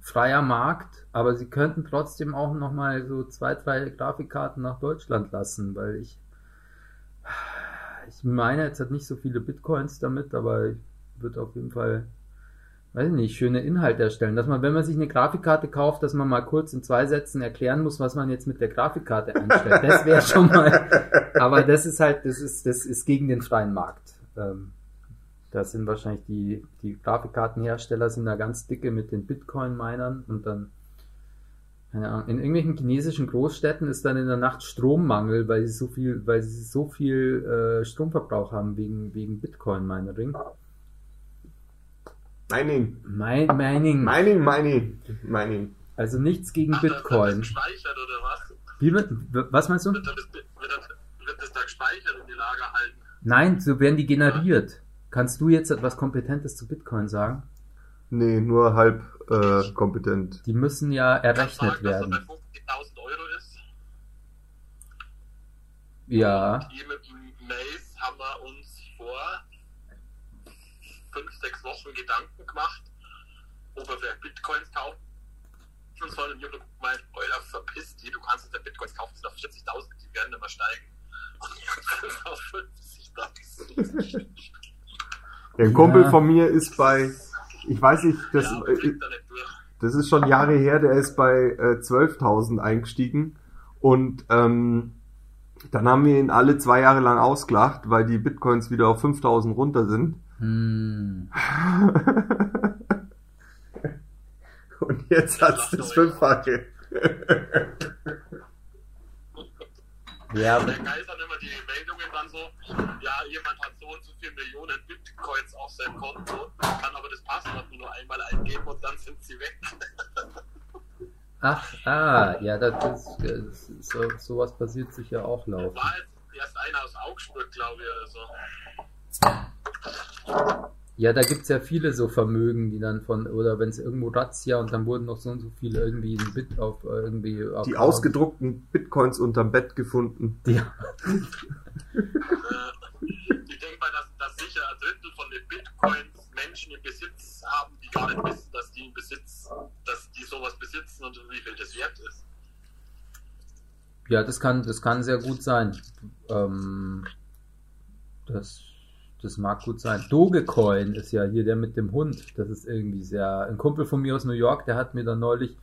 freier Markt, aber sie könnten trotzdem auch nochmal so zwei, drei Grafikkarten nach Deutschland lassen, weil ich ich meine, jetzt hat nicht so viele Bitcoins damit, aber ich würde auf jeden Fall, weiß ich nicht, schöne Inhalte erstellen. Dass man, wenn man sich eine Grafikkarte kauft, dass man mal kurz in zwei Sätzen erklären muss, was man jetzt mit der Grafikkarte einstellt. Das wäre [laughs] schon mal, aber das ist halt, das ist, das ist gegen den freien Markt. Ähm, da sind wahrscheinlich die, die Grafikkartenhersteller sind da ganz dicke mit den Bitcoin-Minern und dann, keine Ahnung, in irgendwelchen chinesischen Großstädten ist dann in der Nacht Strommangel, weil sie so viel, weil sie so viel äh, Stromverbrauch haben wegen, wegen Bitcoin-Mining. Mining. Mi Mining. Mining, Mining, Mining. Also nichts gegen Ach, Da wird Bitcoin. gespeichert oder was? Wie wird, was meinst du? Wird das, wird, das, wird das da gespeichert in die Lagerhallen? Nein, so werden die generiert. Kannst du jetzt etwas Kompetentes zu Bitcoin sagen? Nee, nur halb äh, kompetent. Die müssen ja errechnet sagen, dass er bei werden. 50.000 Euro ist. Ja. Hier mit dem Maze haben wir uns vor fünf, sechs Wochen Gedanken gemacht, ob wir vielleicht Bitcoins kaufen sollen. Und ich habe gemeint, Euer verpisst die, du kannst jetzt Bitcoins kaufen, sind auf 40.000, die werden immer steigen. Und jetzt sind wir auf 50.000. Der Kumpel Ja. von mir ist bei, ich weiß nicht, das, ja, aber äh, er das ist schon Jahre her, der ist bei äh, 12.000 eingestiegen und ähm, dann haben wir ihn alle zwei Jahre lang ausgelacht, weil die Bitcoins wieder auf 5.000 runter sind. Hm. [laughs] Und jetzt hat's das Fünffache. [laughs] Ja, der Geil dann immer die Meldungen dann so, ja, jemand hat so und so viele Millionen Bitcoins auf seinem Konto, kann aber das Passwort nur einmal eingeben und dann sind sie weg. [laughs] ach, ah, ja, das ist, so, sowas passiert sicher auch laufend. War jetzt erst einer aus Augsburg, glaube ich, oder so. Ja, da gibt's ja viele so Vermögen, die dann von, oder wenn es irgendwo Razzia und dann wurden noch so und so viele irgendwie ein Bit auf äh, irgendwie auf Die ausgedruckten Bitcoins unterm Bett gefunden. Die, Äh, ich denke mal, dass, dass sicher ein Drittel von den Bitcoins Menschen im Besitz haben, die gar nicht wissen, dass die im Besitz, dass die sowas besitzen und wie viel das wert ist. ja, das kann, das kann sehr gut sein. Ähm, das, das mag gut sein. Dogecoin ist ja hier der mit dem Hund. Das ist irgendwie sehr. Ein Kumpel von mir aus New York, der hat mir dann neulich,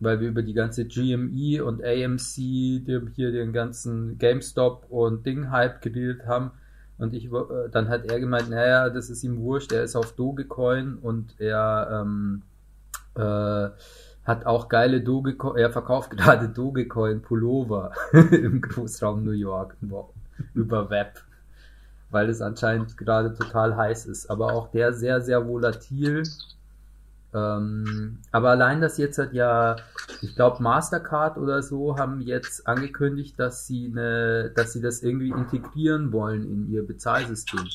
weil wir über die ganze GME und AMC, die, hier den ganzen GameStop und Ding-Hype geredet haben. Und ich, äh, dann hat er gemeint, naja, das ist ihm wurscht, er ist auf Dogecoin und er ähm, äh, hat auch geile Dogecoin, er verkauft [laughs] gerade Dogecoin Pullover [laughs] im Großraum New York über Web, weil es anscheinend gerade total heiß ist. Aber auch der sehr, sehr volatil. Ähm, aber allein das jetzt hat ja, ich glaube Mastercard oder so haben jetzt angekündigt, dass sie eine, dass sie das irgendwie integrieren wollen in ihr Bezahlsystem.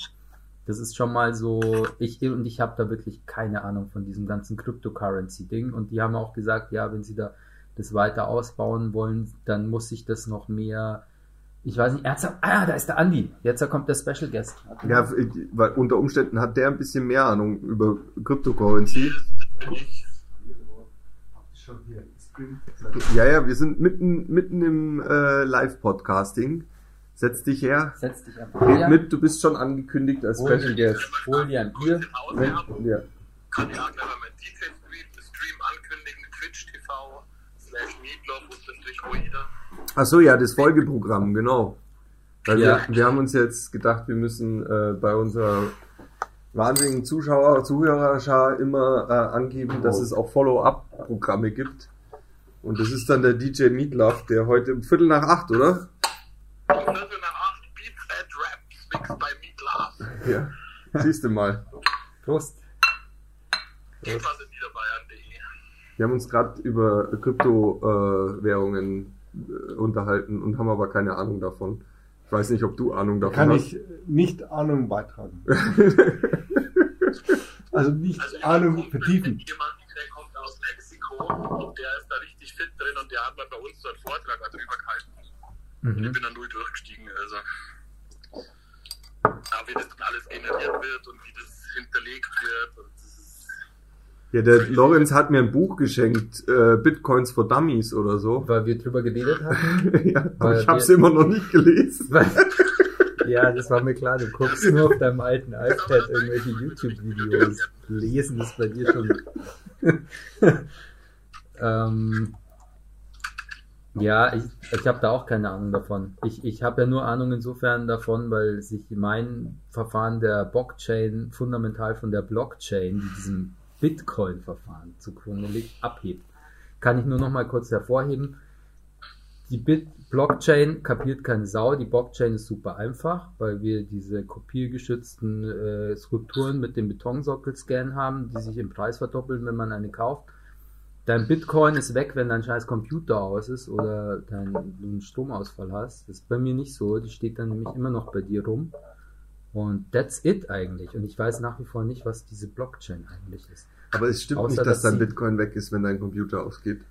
Das ist schon mal so, ich und ich habe da wirklich keine Ahnung von diesem ganzen Cryptocurrency-Ding. Und die haben auch gesagt, ja, wenn sie da das weiter ausbauen wollen, dann muss sich das noch mehr. Ich weiß nicht, ernsthaft, ah, da ist der Andi. Jetzt kommt der Special Guest. Ja, weil unter Umständen hat der ein bisschen mehr Ahnung über Cryptocurrency. Ja, ja, wir sind mitten, mitten im äh, Live-Podcasting. Setz dich her. Setz dich einfach Red her. mit, du bist schon angekündigt als Hol- Special Guest. Hol dir ein Bier. Ja. kann auch gleich mal meinen DJ-Stream Stream ankündigen, Twitch TV, slash Meatloaf, unterstrich Oida. Ach so, ja, das Folgeprogramm, genau. Weil Ja. wir, wir haben uns jetzt gedacht, wir müssen äh, bei unserer wahnsinnigen Zuschauer, Zuhörerschar immer äh, angeben, dass es auch Follow-up-Programme gibt. Und das ist dann der DJ Meatloaf, der heute um Viertel nach acht, oder? Um Viertel nach acht Beats and Raps, mixed by Meatloaf. Ja. Siehst du mal. Prost. Niederbayern.de. Wir haben uns gerade über Kryptowährungen äh, unterhalten und haben aber keine Ahnung davon. Ich weiß nicht, ob du Ahnung davon Kann hast. ich nicht Ahnung beitragen. [laughs] Also nicht Also ich Ahnung vertiefen. Jemand, der kommt aus Mexiko und der ist da richtig fit drin und der hat mal bei uns so einen Vortrag darüber gehalten. Und ich Mhm. bin dann null durchgestiegen. Also. Aber wie das dann alles generiert wird und wie das hinterlegt wird. Und Ja, der Lorenz hat mir ein Buch geschenkt, äh, Bitcoins for Dummies oder so. [laughs] Weil wir drüber geredet hatten. [laughs] ja, aber Weil ich habe es wir- immer noch nicht gelesen. [laughs] ja, das war mir klar. Du guckst nur auf deinem alten iPad irgendwelche YouTube-Videos. Lesen ist bei dir schon. ähm, ja, ich, ich habe da auch keine Ahnung davon. Ich, ich habe ja nur Ahnung insofern davon, weil sich mein Verfahren der Blockchain fundamental von der Blockchain, die diesem Bitcoin-Verfahren zugrunde liegt, abhebt. kann ich nur noch mal kurz hervorheben. Die Bit Blockchain kapiert keine Sau. Die Blockchain ist super einfach, weil wir diese kopiergeschützten äh, Skulpturen mit dem Betonsockel-Scan haben, die sich im Preis verdoppeln, wenn man eine kauft. Dein Bitcoin ist weg, wenn dein scheiß Computer aus ist oder dein, du einen Stromausfall hast. Das ist bei mir nicht so. Die steht dann nämlich immer noch bei dir rum. Und that's it eigentlich. Und ich weiß nach wie vor nicht, was diese Blockchain eigentlich ist. Aber es stimmt Außer, nicht, dass dass dein Bitcoin weg ist, wenn dein Computer ausgeht.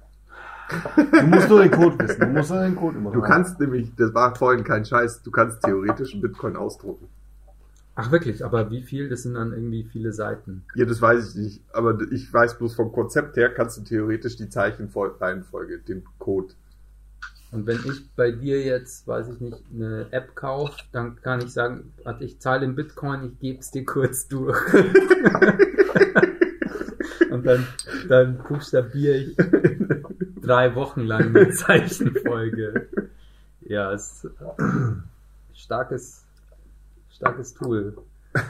Du musst nur den Code wissen. Du musst nur den Code immer Du rein. kannst nämlich, das war vorhin kein Scheiß, du kannst theoretisch einen Bitcoin ausdrucken. Ach wirklich, aber wie viel? Das sind dann irgendwie viele Seiten. Ja, das weiß ich nicht. Aber ich weiß bloß vom Konzept her, kannst du theoretisch die Zeichenreihenfolge, den Code. Und wenn ich bei dir jetzt, weiß ich nicht, eine App kaufe, dann kann ich sagen, warte, ich zahle in Bitcoin, ich gebe es dir kurz durch. [laughs] Und dann, dann buchstabiere ich [laughs] drei Wochen lang eine Zeichenfolge. Ja, es ist starkes, starkes Tool. [laughs]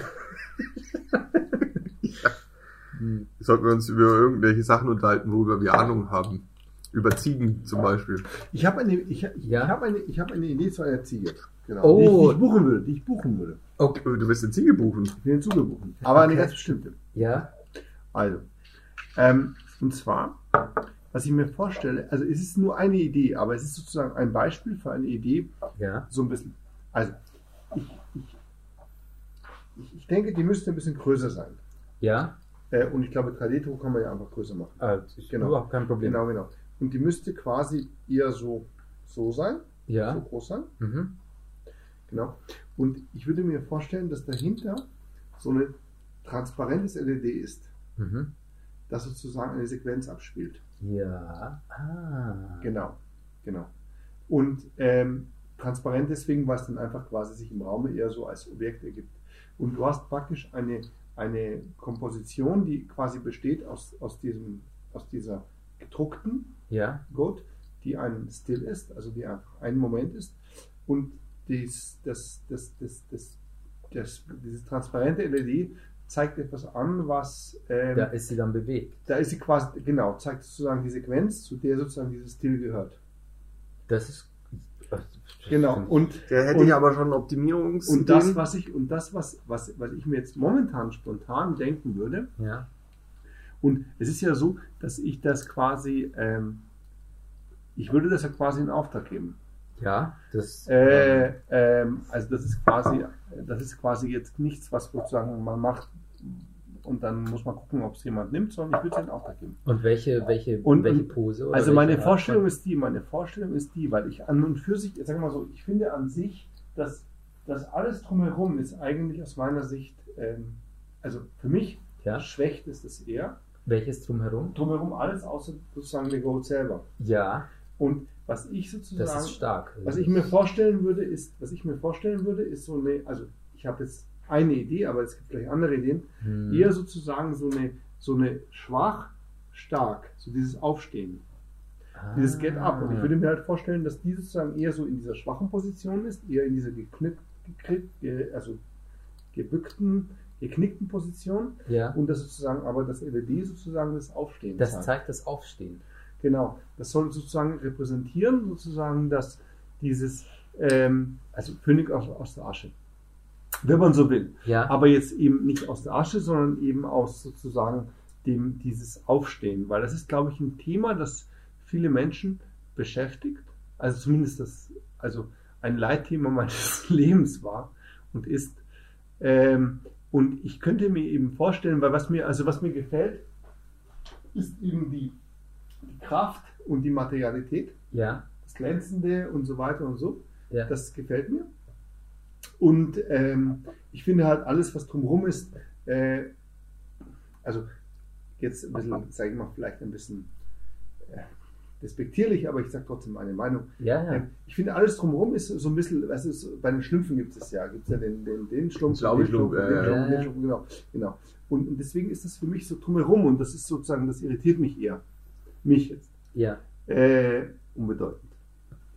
Sollten wir uns über irgendwelche Sachen unterhalten, worüber wir Ahnung haben. Über Ziegen zum Beispiel. Ich habe eine, ich, ich, Ja? ich habe eine, ich habe eine Idee zu einer Ziege. Genau. Oh. Die, ich, die ich buchen würde, die ich buchen würde. Okay. Du willst eine Ziege buchen? Ich will den Zuge buchen. Aber eine Okay. ganz bestimmte. Ja? Also, ähm, und zwar, was ich mir vorstelle, also es ist nur eine Idee, aber es ist sozusagen ein Beispiel für eine Idee, Ja? so ein bisschen. Also, ich, ich, ich, ich denke, die müsste ein bisschen größer sein. Ja? Äh, und ich glaube, 3D-Druck kann man ja einfach größer machen. Ist Genau. überhaupt kein Problem. Genau, genau. Und die müsste quasi eher so, so sein, so Ja? groß sein. Mhm. Genau. Und ich würde mir vorstellen, dass dahinter so ein transparentes LED ist, Mhm. das sozusagen eine Sequenz abspielt. Ja. Ah. Genau, genau. Und ähm, transparent deswegen, weil es dann einfach quasi sich im Raum eher so als Objekt ergibt. Und du hast praktisch eine, eine Komposition, die quasi besteht aus, aus, diesem, aus dieser gedruckten Ja. Gott, die ein Still ist, also die einfach ein Moment ist. Und dies, das, das, das, das, das, dieses transparente LED zeigt etwas an, was ähm, Da ist sie dann bewegt. da ist sie quasi, genau, zeigt sozusagen die Sequenz, zu der sozusagen dieses Still gehört. Das ist. Genau. Und, Der hätte und, ich aber schon Optimierungs... und das, was ich, und das, was, was, was ich mir jetzt momentan spontan denken würde, Ja. Und es ist ja so, dass ich das quasi, ähm, ich würde das ja quasi in Auftrag geben. Ja. Das. Äh, ähm, also das ist quasi, das ist quasi jetzt nichts, was sozusagen man macht und dann muss man gucken, ob es jemand nimmt, sondern ich würde es in Auftrag geben. und welche, welche, Und- welche Pose? oder Also meine Art Vorstellung von- ist die, meine Vorstellung ist die, weil ich an und für sich, jetzt sagen wir mal so, ich finde an sich, dass das alles drumherum ist eigentlich aus meiner Sicht, ähm, also für mich Ja. schwächt ist es eher. Welches drumherum? Drumherum alles außer sozusagen der Goat selber. Ja. Und was ich Das sozusagen, ist stark. was ich mir vorstellen würde, ist, was ich mir vorstellen würde, ist so eine, also ich habe jetzt eine Idee, aber es gibt vielleicht andere Ideen, Hm. eher sozusagen so eine, so eine schwach, stark, so dieses Aufstehen. dieses Get Up. Und ich würde mir halt vorstellen, dass die sozusagen eher so in dieser schwachen Position ist, eher in dieser geknickt, geknickt, ge- also gebückten, geknickten Position Ja. und das sozusagen aber das LED sozusagen das Aufstehen Das zeigt. zeigt das Aufstehen. Genau. Das soll sozusagen repräsentieren, sozusagen, dass dieses, ähm, also König aus, aus der Asche. Wenn man so will. Ja. Aber jetzt eben nicht aus der Asche, sondern eben aus sozusagen dem, dieses Aufstehen. Weil das ist, glaube ich, ein Thema, das viele Menschen beschäftigt. Also zumindest das, also ein Leitthema [laughs] meines Lebens war und ist. Ähm, und ich könnte mir eben vorstellen, weil was mir, also was mir gefällt, ist eben die, die Kraft und die Materialität, Ja. das Glänzende und so weiter und so. Ja. Das gefällt mir. Und ähm, ich finde halt alles, was drumherum ist, äh, also jetzt ein bisschen, sage ich mal, vielleicht ein bisschen äh, despektierlich, aber ich sage trotzdem meine Meinung. Ja, ja. Ähm, Ich finde, alles drumherum ist so ein bisschen, was ist, bei den Schlümpfen gibt es ja, gibt es ja den, den, den Schlumpf, den Schlumpf, den. Schlumpf, den genau, genau. Und, und deswegen ist das für mich so drumherum und das ist sozusagen, das irritiert mich eher. Mich jetzt. Ja. Äh, unbedeutend.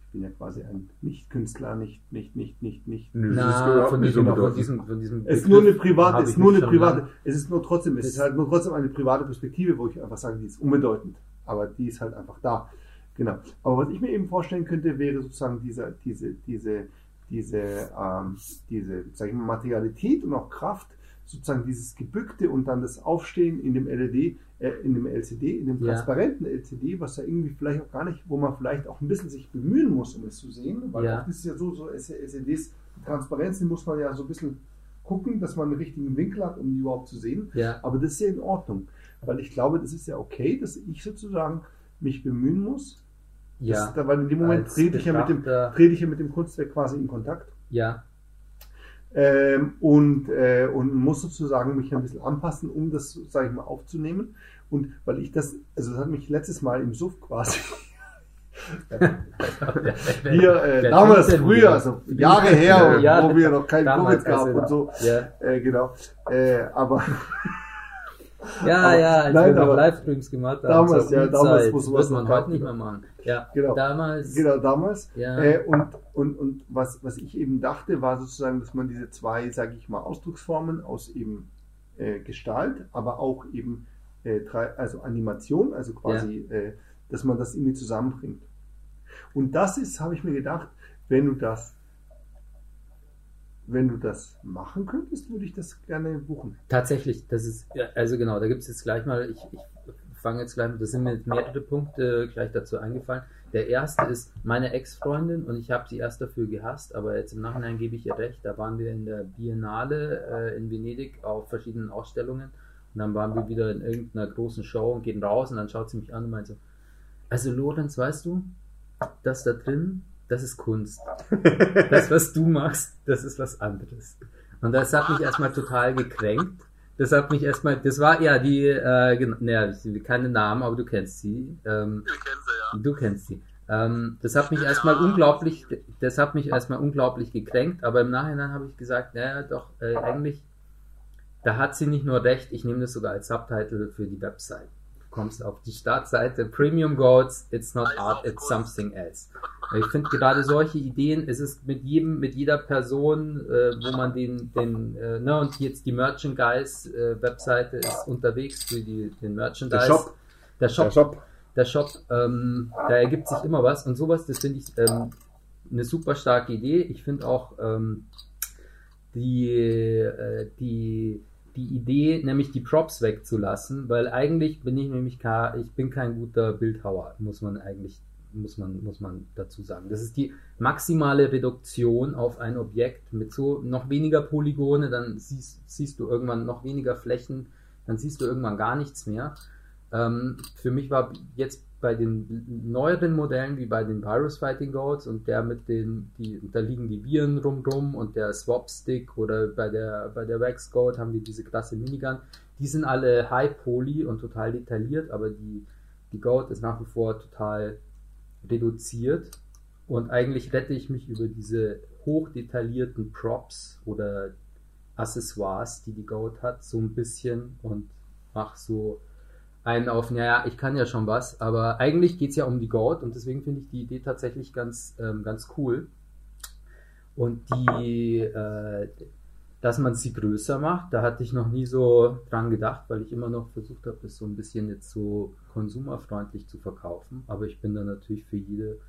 Ich bin ja quasi ein Nicht-Künstler, nicht, nicht, nicht, nicht, nicht. Nö, das ist Na, überhaupt von nicht so diesem, von bedeutend. diesem, von diesem Es ist nur eine private, es ist nur eine private, es ist nur trotzdem, es ist halt nur trotzdem eine private Perspektive, wo ich einfach sage, die ist unbedeutend. Aber die ist halt einfach da. Genau. Aber was ich mir eben vorstellen könnte, wäre sozusagen diese, diese, diese, diese, ähm, diese, sag ich mal, Materialität und auch Kraft, sozusagen dieses Gebückte und dann das Aufstehen in dem LED, äh, in dem LCD, in dem Ja. transparenten LCD, was ja irgendwie vielleicht auch gar nicht, wo man vielleicht auch ein bisschen sich bemühen muss, um es zu sehen, weil Ja. oft ist ja so, so LCDs, Transparenzen muss man ja so ein bisschen gucken, dass man einen richtigen Winkel hat, um die überhaupt zu sehen. Ja, Aber das ist ja in Ordnung, weil ich glaube, das ist ja okay, dass ich sozusagen mich bemühen muss. ja, Das, weil in dem Moment trete ich, ja mit dem, trete ich ja mit dem Kunstwerk quasi in Kontakt. ja, Ähm, und, äh, und muss sozusagen mich ein bisschen anpassen, um das, sage ich mal, aufzunehmen. Und weil ich das, also das hat mich letztes Mal im Suff quasi [laughs] hier äh, damals früher, also Jahre her, Ja, wo wir noch keinen Covid gab also- und so. Ja, Äh, genau. Äh, aber ja, Aber- ja als nein, wir noch Livestreams gemacht haben. damals, ja, damals, sowas Wird man heute nicht mehr machen. Ja, Genau. damals. genau damals. Ja, Äh, und und, und was, was ich eben dachte, war sozusagen, dass man diese zwei, sage ich mal, Ausdrucksformen aus eben äh, Gestalt, aber auch eben äh, drei, also Animation, also quasi, äh, dass man das irgendwie zusammenbringt. Und das ist, habe ich mir gedacht, wenn du das, wenn du das machen könntest, würde ich das gerne buchen. Tatsächlich, das ist, ja, also genau, da gibt es jetzt gleich mal, ich, ich fange jetzt gleich, das sind mir mehrere Punkte gleich dazu eingefallen. Der erste ist meine Ex-Freundin und ich habe sie erst dafür gehasst, aber jetzt im Nachhinein gebe ich ihr recht, da waren wir in der Biennale äh, in Venedig auf verschiedenen Ausstellungen und dann waren wir wieder in irgendeiner großen Show und gehen raus und dann schaut sie mich an und meint so, also Lorenz, weißt du, das da drin, das ist Kunst. Das, was du machst, das ist was anderes. Und das hat mich erstmal total gekränkt. Das hat mich erstmal, das war ja die, äh, naja, keine Namen, aber du kennst sie. Ähm, Wir kennen sie ja. du kennst sie. Ähm, das hat mich erstmal unglaublich, das hat mich erstmal unglaublich gekränkt, aber im Nachhinein habe ich gesagt, naja, doch, äh, eigentlich, da hat sie nicht nur recht, ich nehme das sogar als Subtitle für die Website. Du kommst auf die Startseite, Premium Goats, it's not art, it's something else. Ich finde gerade solche Ideen, es ist mit jedem, mit jeder Person, äh, wo man den, den, äh, ne, und jetzt die Merchandise-Webseite ist unterwegs für die, den Merchandise. Der Shop. Der Shop, Der Shop. der Shop, ähm, da ergibt sich immer was und sowas, das finde ich ähm, eine super starke Idee. Ich finde auch ähm, die, äh, die, die Idee, nämlich die Props wegzulassen, weil eigentlich bin ich nämlich ka- ich bin kein guter Bildhauer, muss man eigentlich muss man, muss man dazu sagen. Das ist die maximale Reduktion auf ein Objekt mit so noch weniger Polygone, dann siehst, siehst du irgendwann noch weniger Flächen, dann siehst du irgendwann gar nichts mehr. Ähm, für mich war jetzt bei den neueren Modellen, wie bei den Virus Fighting Goats und der mit den, die, da liegen die Viren rumrum und der Swap Stick oder bei der, bei der Wax Goat haben wir diese klasse Minigun. Die sind alle High Poly und total detailliert, aber die, die Goat ist nach wie vor total reduziert und eigentlich rette ich mich über diese hochdetaillierten Props oder Accessoires, die die Goat hat, so ein bisschen und mach so einen auf, naja, ich kann ja schon was, aber eigentlich geht es ja um die Goat und deswegen finde ich die Idee tatsächlich ganz, ähm, ganz cool. Und die, äh, dass man sie größer macht, da hatte ich noch nie so dran gedacht, weil ich immer noch versucht habe, das so ein bisschen jetzt so konsumerfreundlich zu verkaufen. Aber ich bin da natürlich für jede,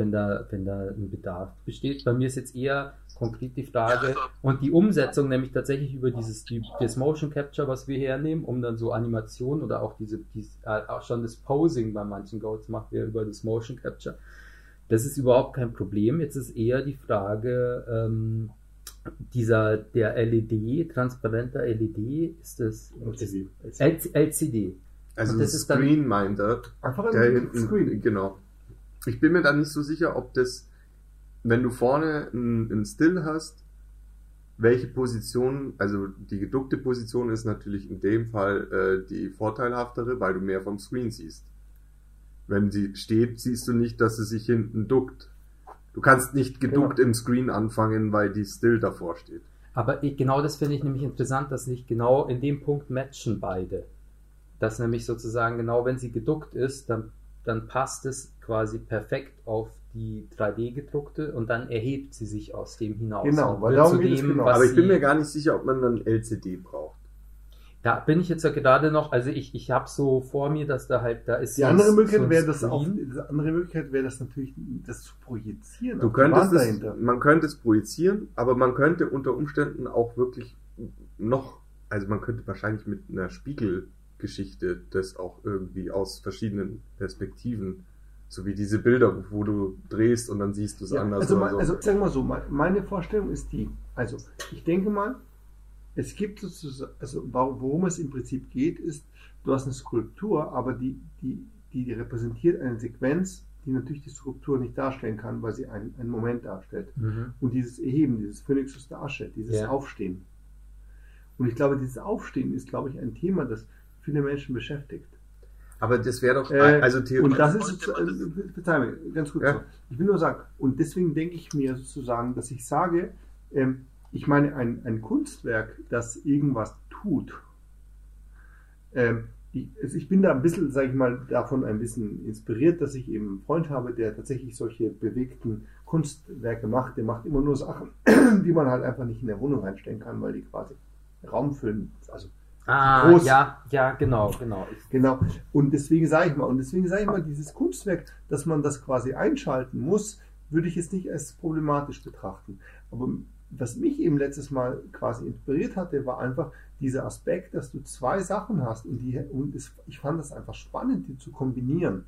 wenn da, wenn da ein Bedarf besteht. Bei mir ist jetzt eher konkret die Frage und die Umsetzung, nämlich tatsächlich über dieses die, das Motion Capture, was wir hernehmen, um dann so Animationen oder auch diese, dies, äh, auch schon das Posing bei manchen Goats machen wir über das Motion Capture. Das ist überhaupt kein Problem. Jetzt ist eher die Frage, ähm, dieser, der LED, transparenter LED, ist das LCD. Ist, LCD. Also Und ein das ist dann- Screen meint er. Einfach ein Screen. genau. Ich bin mir da nicht so sicher, ob das, wenn du vorne ein, ein Still hast, welche Position, also die geduckte Position ist natürlich in dem Fall äh, die vorteilhaftere, weil du mehr vom Screen siehst. Wenn sie steht, siehst du nicht, dass sie sich hinten duckt. Du kannst nicht geduckt Genau. im Screen anfangen, weil die Still davor steht. Aber ich, genau das finde ich nämlich interessant, dass nicht genau in dem Punkt matchen beide. Dass nämlich sozusagen genau, wenn sie geduckt ist, dann, dann passt es quasi perfekt auf die 3D gedruckte und dann erhebt sie sich aus dem hinaus. Genau, weil darum geht dem, genau. Aber ich bin mir gar nicht sicher, ob man dann LCD braucht. Da bin ich jetzt ja gerade noch, also ich, ich habe so vor mir, dass da halt, da ist Die andere Möglichkeit so ein wäre das auch, die andere Möglichkeit wäre das natürlich, das zu projizieren. Du könntest es, dahinter. man könnte es projizieren, aber man könnte unter Umständen auch wirklich noch, also man könnte wahrscheinlich mit einer Spiegelgeschichte das auch irgendwie aus verschiedenen Perspektiven, so wie diese Bilder, wo du drehst und dann siehst du es Ja, anders also, oder so. also sagen wir mal so, mein- meine Vorstellung ist die, also ich denke mal, es gibt sozusagen, also worum es im Prinzip geht, ist, du hast eine Skulptur, aber die, die, die repräsentiert eine Sequenz, die natürlich die Skulptur nicht darstellen kann, weil sie einen, einen Moment darstellt. Mhm. Und dieses Erheben, dieses Phönix aus der Asche, dieses Ja. Aufstehen. Und ich glaube, dieses Aufstehen ist, glaube ich, ein Thema, das viele Menschen beschäftigt. Aber das wäre doch, Äh, also und theoretisch. das ist sozusagen, äh, verzeih mir, ganz kurz. Ja. noch. Ich will nur sagen, und deswegen denke ich mir sozusagen, dass ich sage, ähm, ich meine, ein, ein Kunstwerk, das irgendwas tut, ähm, ich, also ich bin da ein bisschen, sage ich mal, davon ein bisschen inspiriert, dass ich eben einen Freund habe, der tatsächlich solche bewegten Kunstwerke macht. Der macht immer nur Sachen, [clears throat] die man halt einfach nicht in der Wohnung reinstellen kann, weil die quasi Raum füllen. Also Ah, Groß. ja, ja, genau, genau. Genau. Und deswegen sage ich mal, und deswegen sage ich mal, dieses Kunstwerk, dass man das quasi einschalten muss, würde ich jetzt nicht als problematisch betrachten. Aber was mich eben letztes Mal quasi inspiriert hatte, war einfach dieser Aspekt, dass du zwei Sachen hast und, die, und es, ich fand das einfach spannend, die zu kombinieren.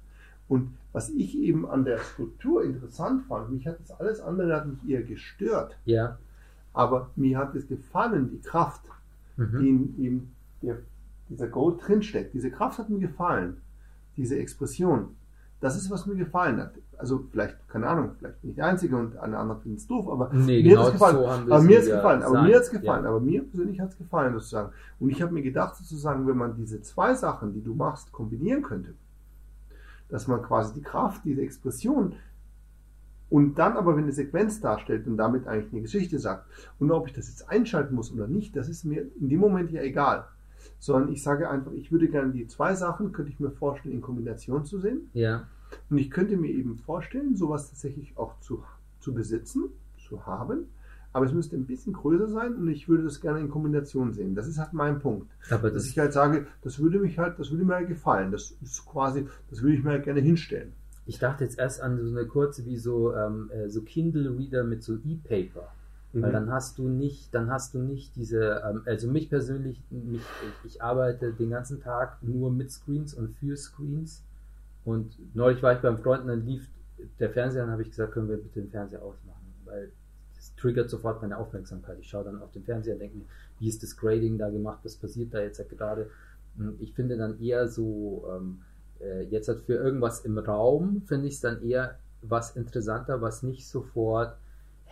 Und was ich eben an der Skulptur interessant fand, mich hat das alles andere hat mich eher gestört, ja. aber mir hat es gefallen, die Kraft, Mhm. die in ihm der, dieser Gold drinsteckt. Diese Kraft hat mir gefallen. Diese Expression. Das ist, was mir gefallen hat. Also vielleicht, keine Ahnung, vielleicht bin ich der Einzige und alle anderen finden es doof, aber Nee, mir genau hat es gefallen. so aber mir hat es gefallen. Aber mir hat es gefallen. Ja. Aber mir persönlich hat es gefallen, sozusagen. Und ich habe mir gedacht, sozusagen, wenn man diese zwei Sachen, die du machst, kombinieren könnte, dass man quasi die Kraft, diese Expression und dann aber, wenn eine Sequenz darstellt und damit eigentlich eine Geschichte sagt, und ob ich das jetzt einschalten muss oder nicht, das ist mir in dem Moment ja egal. Sondern ich sage einfach, ich würde gerne die zwei Sachen, könnte ich mir vorstellen, in Kombination zu sehen. Ja. Und ich könnte mir eben vorstellen, sowas tatsächlich auch zu, zu besitzen, zu haben. Aber es müsste ein bisschen größer sein und ich würde das gerne in Kombination sehen. Das ist halt mein Punkt. Aber Dass das, ich halt sage, das würde mich halt, das würde mir halt gefallen. Das ist quasi, das würde ich mir halt gerne hinstellen. ich dachte jetzt erst an so eine kurze wie so, ähm, äh, so Kindle-Reader mit so E-Paper. Weil Mhm. dann hast du nicht, dann hast du nicht diese, ähm, also mich persönlich, mich, ich, ich arbeite den ganzen Tag nur mit Screens und für Screens. Und neulich war ich beim Freund und dann lief der Fernseher, dann habe ich gesagt, können wir bitte den Fernseher ausmachen, weil das triggert sofort meine Aufmerksamkeit. Ich schaue dann auf den Fernseher und denke mir, wie ist das Grading da gemacht, was passiert da jetzt gerade? Und ich finde dann eher so, ähm, äh, jetzt halt für irgendwas im Raum, finde ich es dann eher was interessanter, was nicht sofort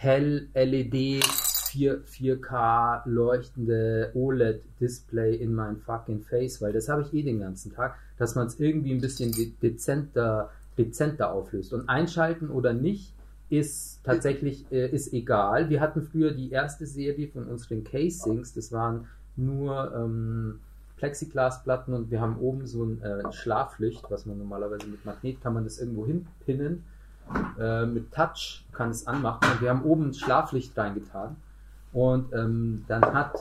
hell LED 4, 4K leuchtende OLED-Display in mein fucking Face, weil das habe ich eh den ganzen Tag, dass man es irgendwie ein bisschen de dezenter, dezenter auflöst. Und einschalten oder nicht ist tatsächlich äh, ist egal. Wir hatten früher die erste Serie von unseren Casings, das waren nur ähm, Plexiglasplatten und wir haben oben so ein äh, Schlaflicht, was man normalerweise mit Magnet kann man das irgendwo hinpinnen. Äh, mit Touch kann es anmachen und wir haben oben ein Schlaflicht reingetan. Und ähm, dann hat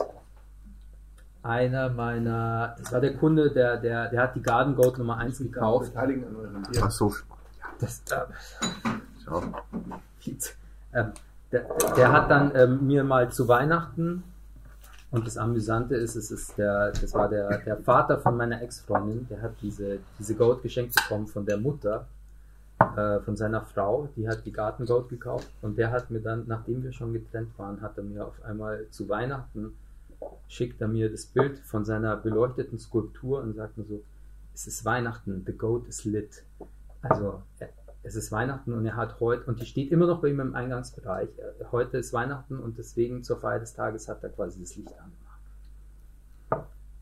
einer meiner, das war der Kunde, der, der, der hat die Garden Goat Nummer 1 gekauft. Beteiligen an eurem Bier. Ach so. Das, äh, Ja. ähm, der, der hat dann ähm, mir mal zu Weihnachten und das Amüsante ist, es ist der, das war der, der Vater von meiner Ex-Freundin, der hat diese, diese Goat geschenkt bekommen von der Mutter, äh, von seiner Frau, die hat die Garten Goat gekauft und der hat mir dann, nachdem wir schon getrennt waren, hat er mir auf einmal zu Weihnachten schickt er mir das Bild von seiner beleuchteten Skulptur und sagt mir so, es ist Weihnachten, the goat is lit. Also er- es ist Weihnachten und er hat heute, und die steht immer noch bei ihm im Eingangsbereich, er- heute ist Weihnachten und deswegen zur Feier des Tages hat er quasi das Licht angemacht.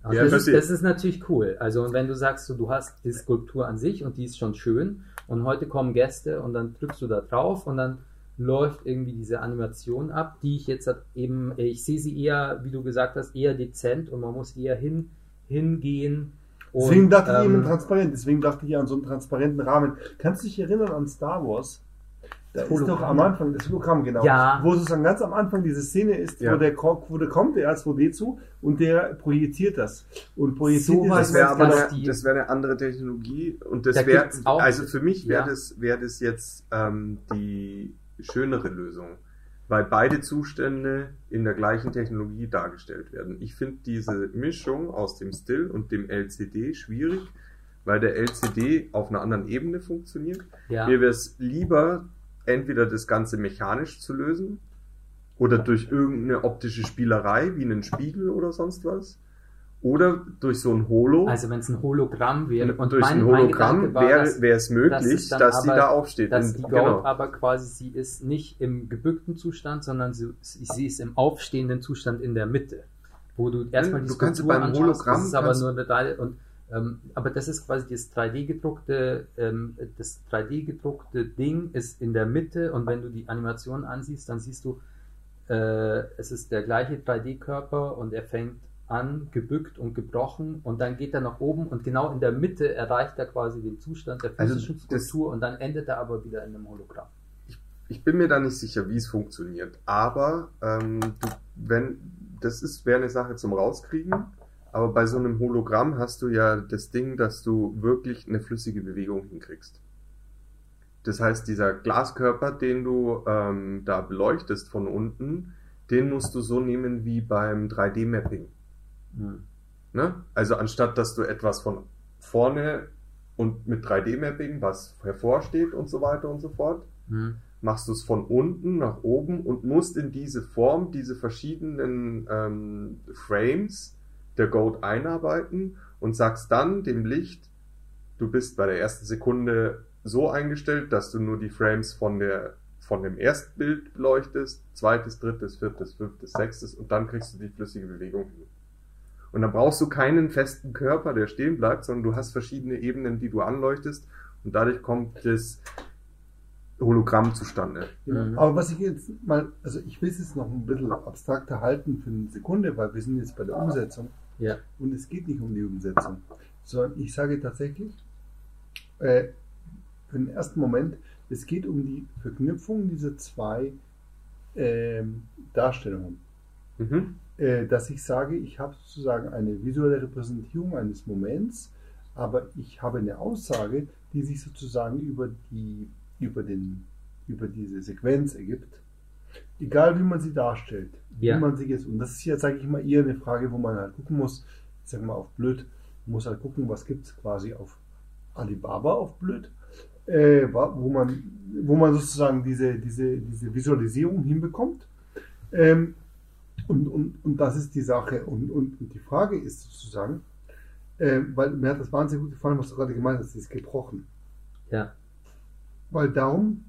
Ja, das, ist, das ist natürlich cool. Also wenn du sagst, so, du hast die Skulptur an sich und die ist schon schön und heute kommen Gäste und dann drückst du da drauf und dann läuft irgendwie diese Animation ab, die ich jetzt eben, ich sehe sie eher, wie du gesagt hast, eher dezent und man muss eher hin, hingehen. Und, Deswegen dachte ich eben ähm, transparent, deswegen dachte ich an so einen transparenten Rahmen. Kannst du dich erinnern an Star Wars? Da Das ist doch am Anfang das Hologramm, genau. Ja. Wo sozusagen ganz am Anfang diese Szene ist, Ja. wo der wo der kommt, der R2D2 und der projiziert das. Und projiziert Sowas Das wäre aber eine, das wäre eine andere Technologie und das Da wäre, also für mich wäre Ja. das, wäre das jetzt ähm, die schönere Lösung, weil beide Zustände in der gleichen Technologie dargestellt werden. Ich finde diese Mischung aus dem Still und dem LCD schwierig, weil der LCD auf einer anderen Ebene funktioniert. Ja. Mir wäre es lieber, entweder das Ganze mechanisch zu lösen oder durch irgendeine optische Spielerei wie einen Spiegel oder sonst was. Oder durch so ein Holo. Also wenn es ein Hologramm wäre und durch ein mein Hologramm war, dass- wäre es möglich, dann dass sie da aufsteht. dass die Goat genau. aber quasi, sie ist nicht im gebückten Zustand, sondern sie, sie ist im aufstehenden Zustand in der Mitte. Wo du erstmal die du kannst Skulptur beim anschaust, Hologramm das ist aber kannst- nur eine und ähm, aber das ist quasi das 3D gedruckte, ähm, das 3D gedruckte Ding ist in der Mitte und wenn du die Animation ansiehst, dann siehst du, äh, es ist der gleiche 3D-Körper und er fängt an, gebückt und gebrochen und dann geht er nach oben und genau in der Mitte erreicht er quasi den Zustand der Also physischen das- Skulptur und dann endet er aber wieder in einem Hologramm. Ich bin mir da nicht sicher, wie es funktioniert. Aber ähm, du, wenn das ist, wäre eine Sache zum rauskriegen. Aber bei so einem Hologramm hast du ja das Ding, dass du wirklich eine flüssige Bewegung hinkriegst. Das heißt, dieser Glaskörper, den du ähm, da beleuchtest von unten, den musst du so nehmen wie beim 3D-Mapping. Hm. Ne? Also anstatt dass du etwas von vorne und mit 3D-Mapping, was hervorsteht und so weiter und so fort, Hm. machst du es von unten nach oben und musst in diese Form, diese verschiedenen ähm, Frames der Goat einarbeiten und sagst dann dem Licht, du bist bei der ersten Sekunde so eingestellt, dass du nur die Frames von der von dem ersten Bild beleuchtest, zweites, drittes, viertes, fünftes, sechstes und dann kriegst du die flüssige Bewegung hin. Und dann brauchst du keinen festen Körper, der stehen bleibt, sondern du hast verschiedene Ebenen, die du anleuchtest und dadurch kommt das Hologramm zustande. Genau. Mhm. Aber was ich jetzt mal, also ich will es jetzt noch ein bisschen abstrakter halten für eine Sekunde, weil wir sind jetzt bei der Umsetzung Ja. und es geht nicht um die Umsetzung, sondern ich sage tatsächlich, äh, für den ersten Moment, es geht um die Verknüpfung dieser zwei ähm, Darstellungen. Mhm. Äh, dass ich sage, ich habe sozusagen eine visuelle Repräsentierung eines Moments, aber ich habe eine Aussage, die sich sozusagen über die, über den, über diese Sequenz ergibt. Egal wie man sie darstellt, Ja. wie man sie jetzt, und das ist jetzt, sage ich mal, eher eine Frage, wo man halt gucken muss, ich sag mal auf blöd, muss halt gucken, was gibt es quasi auf Alibaba auf blöd, äh, wo man, wo man sozusagen diese, diese, diese Visualisierung hinbekommt. Ähm, und, und, und das ist die Sache. Und, und, und die Frage ist sozusagen, äh, weil mir hat das wahnsinnig gut gefallen, was du gerade gemeint hast, ist gebrochen. Ja. Weil darum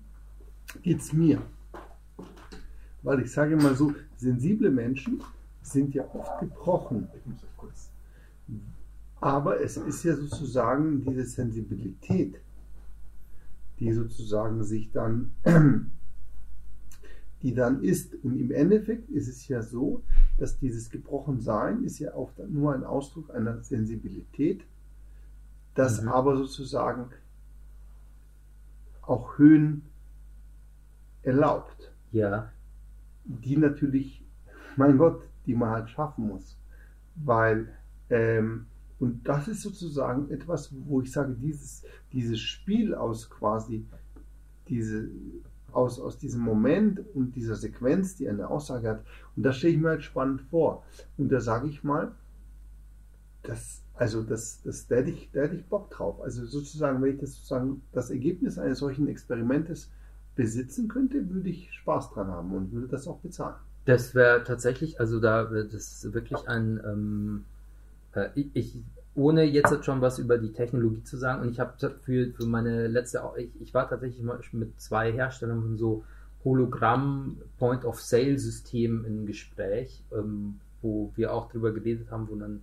geht es mir. Weil ich sage mal so, sensible Menschen sind ja oft gebrochen. Aber es ist ja sozusagen diese Sensibilität, die sozusagen sich dann, [clears throat] die dann ist. Und im Endeffekt ist es ja so, dass dieses Gebrochensein ist ja auch nur ein Ausdruck einer Sensibilität, das Mhm. aber sozusagen auch Höhen erlaubt, Ja. Die natürlich, mein Gott, die man halt schaffen muss. Weil, ähm, und das ist sozusagen etwas, wo ich sage, dieses, dieses Spiel aus quasi, diese, aus, aus diesem Moment und dieser Sequenz, die eine Aussage hat, und das stelle ich mir halt spannend vor. Und da sage ich mal, das, also das, das, da hätte ich, da hätte ich Bock drauf. Also sozusagen, wenn ich das sozusagen das Ergebnis eines solchen Experimentes besitzen könnte, würde ich Spaß dran haben und würde das auch bezahlen. Das wäre tatsächlich, also da, das ist wirklich ein, ähm, äh, ich, ich, ohne jetzt schon was über die Technologie zu sagen, und ich habe für, für meine letzte, ich, ich war tatsächlich mal mit zwei Herstellern von so Hologramm-Point-of-Sale-Systemen im Gespräch, ähm, wo wir auch drüber geredet haben, wo dann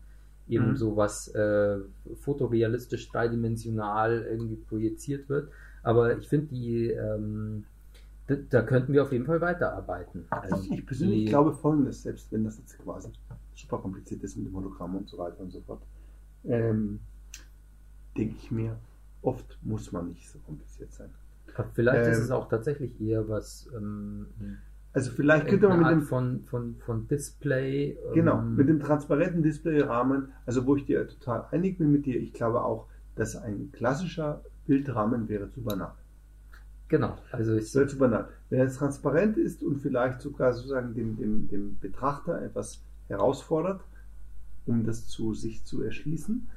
eben Mhm. sowas äh, fotorealistisch dreidimensional irgendwie projiziert wird. Aber ich finde die, ähm, da, da könnten wir auf jeden Fall weiterarbeiten. Also Ich, ich persönlich die- glaube folgendes, selbst wenn das jetzt quasi super kompliziert ist mit dem Hologramm und so weiter und so fort, ähm, denke ich mir, oft muss man nicht so kompliziert sein. Vielleicht ist Ähm, es auch tatsächlich eher was. Ähm, Also vielleicht könnte man mit dem von, von, von Display. Genau, ähm, mit dem transparenten Displayrahmen, also wo ich dir total einig bin mit dir, ich glaube auch, dass ein klassischer Bildrahmen wäre zu banal. Genau, also ich, wäre zu banal. Wenn er transparent ist und vielleicht sogar sozusagen dem, dem, dem Betrachter etwas herausfordert, um das zu sich zu erschließen,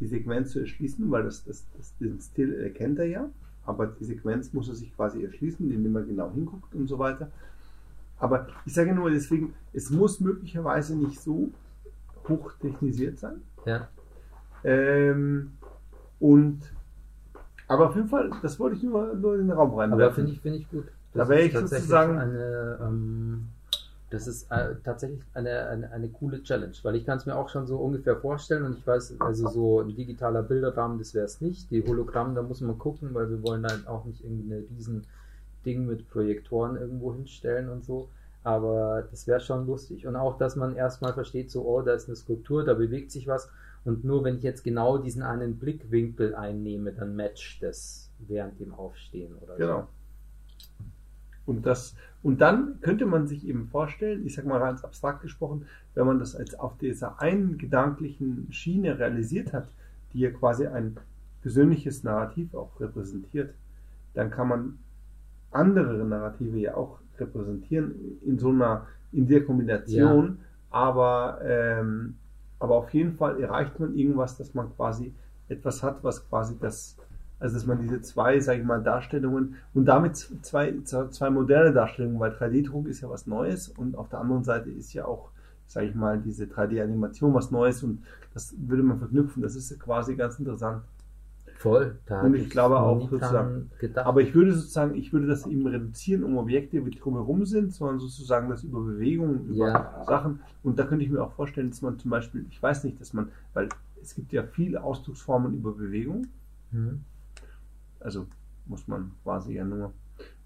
die Sequenz zu erschließen, weil das, das, das, den Stil erkennt er ja, aber die Sequenz muss er sich quasi erschließen, indem er genau hinguckt und so weiter. Aber ich sage nur deswegen, es muss möglicherweise nicht so hochtechnisiert sein. ja, Ähm, und aber auf jeden Fall, das wollte ich nur, nur in den Raum rein. aber finde ich, finde ich gut. Da wäre ich sozusagen- Eine, ähm, das ist äh, tatsächlich eine, eine, eine coole Challenge, weil ich kann es mir auch schon so ungefähr vorstellen und ich weiß, also so ein digitaler Bilderrahmen, das wäre es nicht. Die Hologramm, da muss man gucken, weil wir wollen dann auch nicht irgendwie ein riesen Ding mit Projektoren irgendwo hinstellen und so. Aber das wäre schon lustig. Und auch, dass man erstmal versteht, so, oh, da ist eine Skulptur, da bewegt sich was. Und nur wenn ich jetzt genau diesen einen Blickwinkel einnehme, dann matcht das während dem Aufstehen oder so. Genau. Und, das, und dann könnte man sich eben vorstellen, ich sage mal ganz abstrakt gesprochen, wenn man das als auf dieser einen gedanklichen Schiene realisiert hat, die ja quasi ein persönliches Narrativ auch repräsentiert, dann kann man andere Narrative ja auch repräsentieren in so einer, in der Kombination, aber, ähm, aber auf jeden Fall erreicht man irgendwas, dass man quasi etwas hat, was quasi das, also dass man diese zwei, sage ich mal, Darstellungen und damit zwei, zwei moderne Darstellungen, weil 3D-Druck ist ja was Neues und auf der anderen Seite ist ja auch, sage ich mal, diese 3D-Animation was Neues und das würde man verknüpfen. Das ist quasi ganz interessant. Voll. Da Und ich glaube auch sozusagen- gedacht. Aber ich würde sozusagen, ich würde das eben reduzieren um Objekte, die drumherum sind, sondern sozusagen das über Bewegungen, über Ja. Sachen. Und da könnte ich mir auch vorstellen, dass man zum Beispiel, ich weiß nicht, dass man, weil es gibt ja viele Ausdrucksformen über Bewegung, Hm. also muss man quasi ja nur.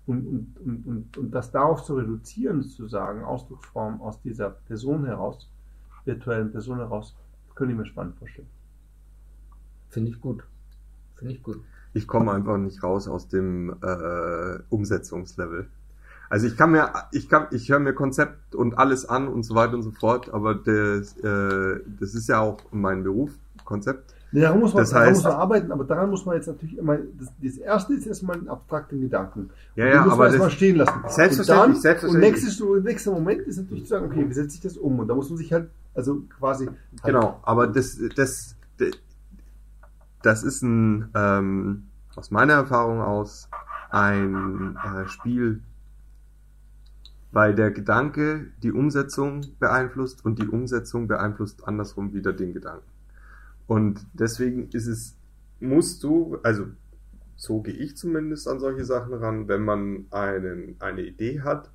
Und, und, und, und, und das darauf zu reduzieren, sozusagen, Ausdrucksformen aus dieser Person heraus, virtuellen Person heraus, könnte ich mir spannend vorstellen. Finde ich gut. Finde ich gut. Ich komme einfach nicht raus aus dem äh, Umsetzungslevel. Also ich kann mir, ich kann, ich höre mir Konzept und alles an und so weiter und so fort, aber das, äh, das ist ja auch mein Beruf, Konzept. Nee, daran muss man, Das daran heißt- muss man arbeiten, aber daran muss man jetzt natürlich immer, das, das erste ist erstmal ein abstrakten Gedanken. Ja, Und ja, den muss aber man erstmal stehen lassen. Selbstverständlich, und dann, selbstverständlich. Und nächstes, so, nächster Moment ist natürlich zu sagen, okay, wie setze ich das um? Und da muss man sich halt, also quasi. Halt, Genau, aber das, das, das ist ein, ähm, aus meiner Erfahrung aus, ein äh, Spiel, weil der Gedanke die Umsetzung beeinflusst und die Umsetzung beeinflusst andersrum wieder den Gedanken. Und deswegen ist es, musst du, also so gehe ich zumindest an solche Sachen ran, wenn man einen, eine Idee hat,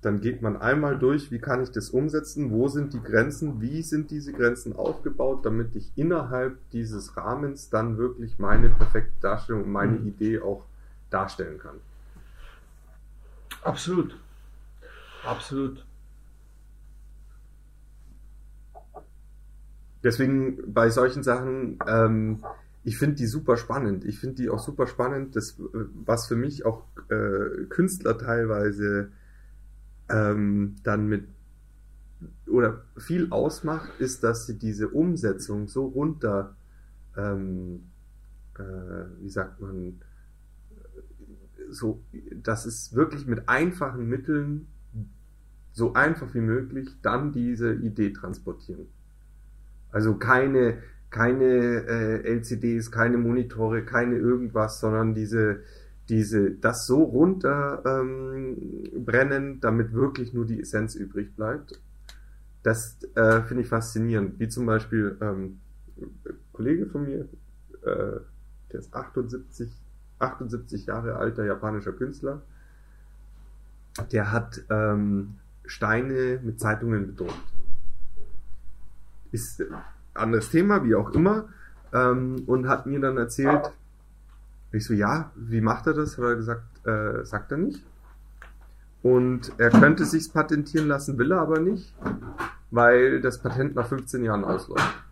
dann geht man einmal durch, wie kann ich das umsetzen, wo sind die Grenzen, wie sind diese Grenzen aufgebaut, damit ich innerhalb dieses Rahmens dann wirklich meine perfekte Darstellung und meine Mhm. Idee auch darstellen kann. Absolut. Absolut. Deswegen bei solchen Sachen, ähm, ich finde die super spannend. Ich finde die auch super spannend, das, äh, was für mich auch äh, Künstler teilweise ähm, dann mit oder viel ausmacht, ist, dass sie diese Umsetzung so runter, ähm, äh, wie sagt man, so, dass es wirklich mit einfachen Mitteln so einfach wie möglich dann diese Idee transportieren. Also keine, keine äh, LCDs, keine Monitore, keine irgendwas, sondern diese, diese, das so runter ähm, brennen, damit wirklich nur die Essenz übrig bleibt. Das äh, finde ich faszinierend. Wie zum Beispiel ähm, ein Kollege von mir, äh, der ist 78, 78 Jahre alter japanischer Künstler. Der hat ähm, Steine mit Zeitungen bedruckt. Ist ein anderes Thema, wie auch immer. Ähm, und hat mir dann erzählt, ich so, ja, wie macht er das? Hat er gesagt, äh, sagt er nicht. Und er könnte sich's patentieren lassen, will er aber nicht, weil das Patent nach 15 Jahren ausläuft.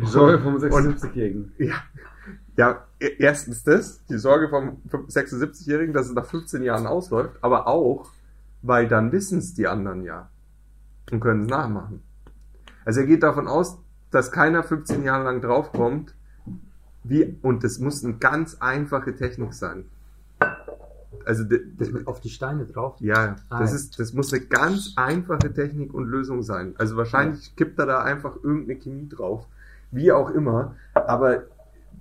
Die Sorge vom Und- 76-Jährigen. Ja, Ja, e- erstens das, die Sorge vom 76-Jährigen, dass es nach 15 Jahren ausläuft, aber auch, weil dann wissen es die anderen ja und können es nachmachen. Also er geht davon aus, dass keiner 15 Jahre lang draufkommt, wie, und das muss eine ganz einfache Technik sein. Also, de- Das mit auf die Steine drauf. ja, Ah, das ja. ist, das muss eine ganz einfache Technik und Lösung sein. Also wahrscheinlich kippt er da einfach irgendeine Chemie drauf. Wie auch immer. Aber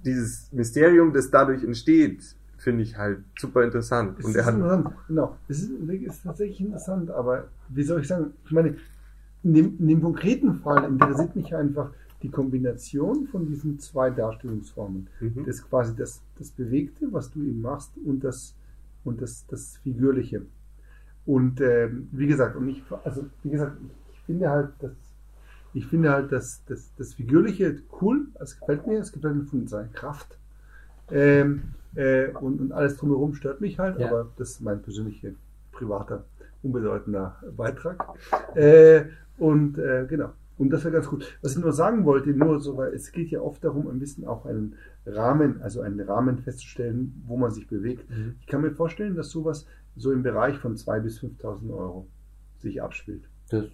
dieses Mysterium, das dadurch entsteht, finde ich halt super interessant. Es Und ist er hat, interessant, genau. Es ist, ist tatsächlich interessant, aber wie soll ich sagen, ich meine, in dem, in dem konkreten Fall interessiert mich einfach die Kombination von diesen zwei Darstellungsformen. Mhm. Das quasi das, das Bewegte, was du eben machst, und das, und das, das Figürliche. Und ähm, wie gesagt, und ich, also wie gesagt, ich finde halt, dass ich finde halt, dass das, das Figürliche cool, es gefällt mir, es gefällt mir von seiner Kraft. Ähm, äh, und, und alles drumherum stört mich halt, Ja. aber das ist mein persönlicher, privater, unbedeutender Beitrag. Äh, und äh, genau. Und das wäre ganz gut. Was ich nur sagen wollte, nur so, weil es geht ja oft darum, ein bisschen auch einen Rahmen, also einen Rahmen festzustellen, wo man sich bewegt. Mhm. Ich kann mir vorstellen, dass sowas so im Bereich von 2.000 bis 5.000 Euro sich abspielt. Das,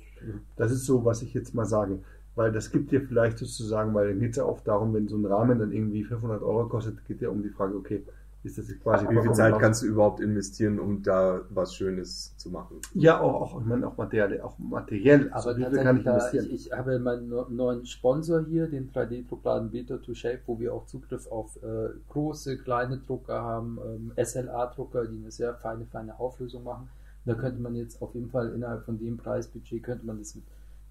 Das ist so, was ich jetzt mal sage. Weil das gibt dir vielleicht sozusagen, weil dann geht es ja oft darum, wenn so ein Rahmen dann irgendwie 500 Euro kostet, geht ja um die Frage, okay, ist das quasi wie viel Zeit kannst du überhaupt investieren, um da was Schönes zu machen? Ja, auch, auch, ich meine, auch materiell, auch materiell. aber Also, wie viel kann ich investieren? ich, ich habe meinen neuen Sponsor hier, den 3D-Druckladen Beta to Shape, wo wir auch Zugriff auf äh, große, kleine Drucker haben, ähm, SLA-Drucker, die eine sehr feine, feine Auflösung machen. Da könnte man jetzt auf jeden Fall innerhalb von dem Preisbudget könnte man das mit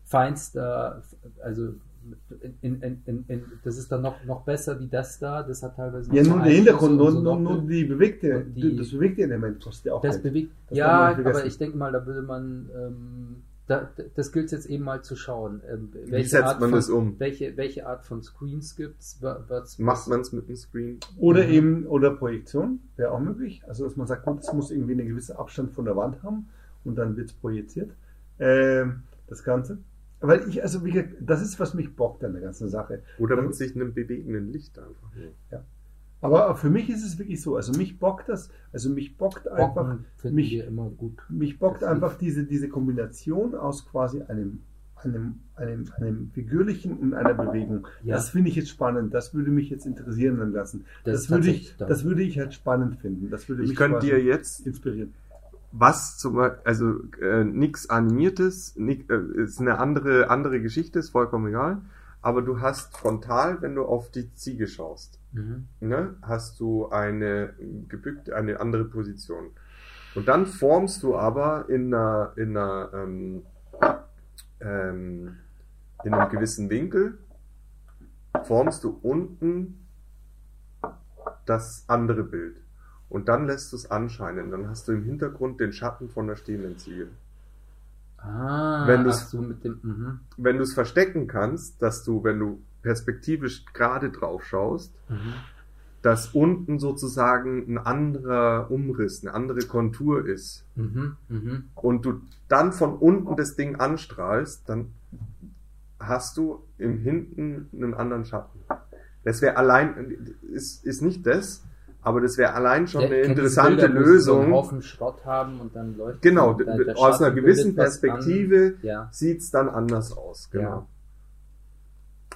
feinster, also in, in, in, in, das ist dann noch, noch besser wie das da. Das hat teilweise Ja, nur so der Hintergrund, nur, und so nur, nur die bewegte, die- das bewegte Element kostet ja auch das bewegt. Ja, aber ich denke mal, da würde man, ähm, da, das gilt jetzt eben mal zu schauen. Ähm, welche setzt Art man von, das um? Welche, welche Art von Screens gibt's? Wa- Was, Macht man es mit einem Screen? Oder Mhm. eben, oder Projektion, wäre auch möglich. Also, dass man sagt, gut, es muss irgendwie einen gewissen Abstand von der Wand haben und dann wird es projiziert. Ähm, das Ganze. Weil ich, also, wie gesagt, das ist, was mich bockt an der ganzen Sache. Oder mit sich einem bewegenden Licht einfach. nur. Aber für mich ist es wirklich so. Also, mich bockt das, also, mich bockt einfach, Bocken mich- immer gut. mich bockt Das einfach diese, diese Kombination aus quasi einem, einem, einem, einem figürlichen und einer Bewegung. Ja. Das finde ich jetzt spannend. Das würde mich jetzt interessieren lassen. Das Das, würde ich, das würde ich halt spannend finden. Das würde Ich mich könnte dir jetzt inspirieren. Was zum Beispiel, also äh, nichts animiertes, nick, äh, ist eine andere andere Geschichte, ist vollkommen egal. Aber du hast frontal, wenn du auf die Ziege schaust, Mhm. ne, hast du eine gebückte, eine andere Position. Und dann formst du aber in einer, in einer, ähm, ähm, in einem gewissen Winkel, formst du unten das andere Bild. Und dann lässt du es anscheinen. Dann hast du im Hintergrund den Schatten von der stehenden Ziege. Ah, Wenn du's- ach so du es verstecken kannst, dass du, wenn du perspektivisch gerade drauf schaust, Mhm. dass unten sozusagen ein anderer Umriss, eine andere Kontur ist Mhm. Mhm. und du dann von unten das Ding anstrahlst, dann hast du im Hinten einen anderen Schatten. Das wäre allein, ist, ist nicht das, aber das wäre allein schon Ja, eine interessante Bilder, sie So einen Lösung. Haufen Schrott haben und dann läuft Genau, der- der aus einer gewissen Perspektive An. Ja. sieht's dann anders aus. Genau. Ja.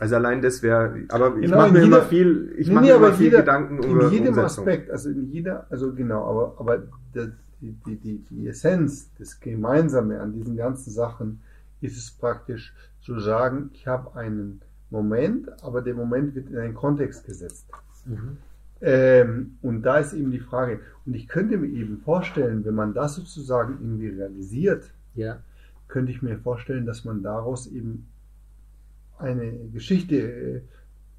Also allein das wäre, aber ich Genau, mache in mir jeder- immer viel, ich mache mir aber immer viel jeder- Gedanken in über jedem Umsetzung. Aspekt, also in jeder, also genau, aber, aber der, die, die, die, die Essenz, das Gemeinsame an diesen ganzen Sachen ist es praktisch zu sagen, ich habe einen Moment, aber der Moment wird in einen Kontext gesetzt. Mhm. Ähm, und da ist eben die Frage, und ich könnte mir eben vorstellen, wenn man das sozusagen irgendwie realisiert, Ja. könnte ich mir vorstellen, dass man daraus eben eine Geschichte äh,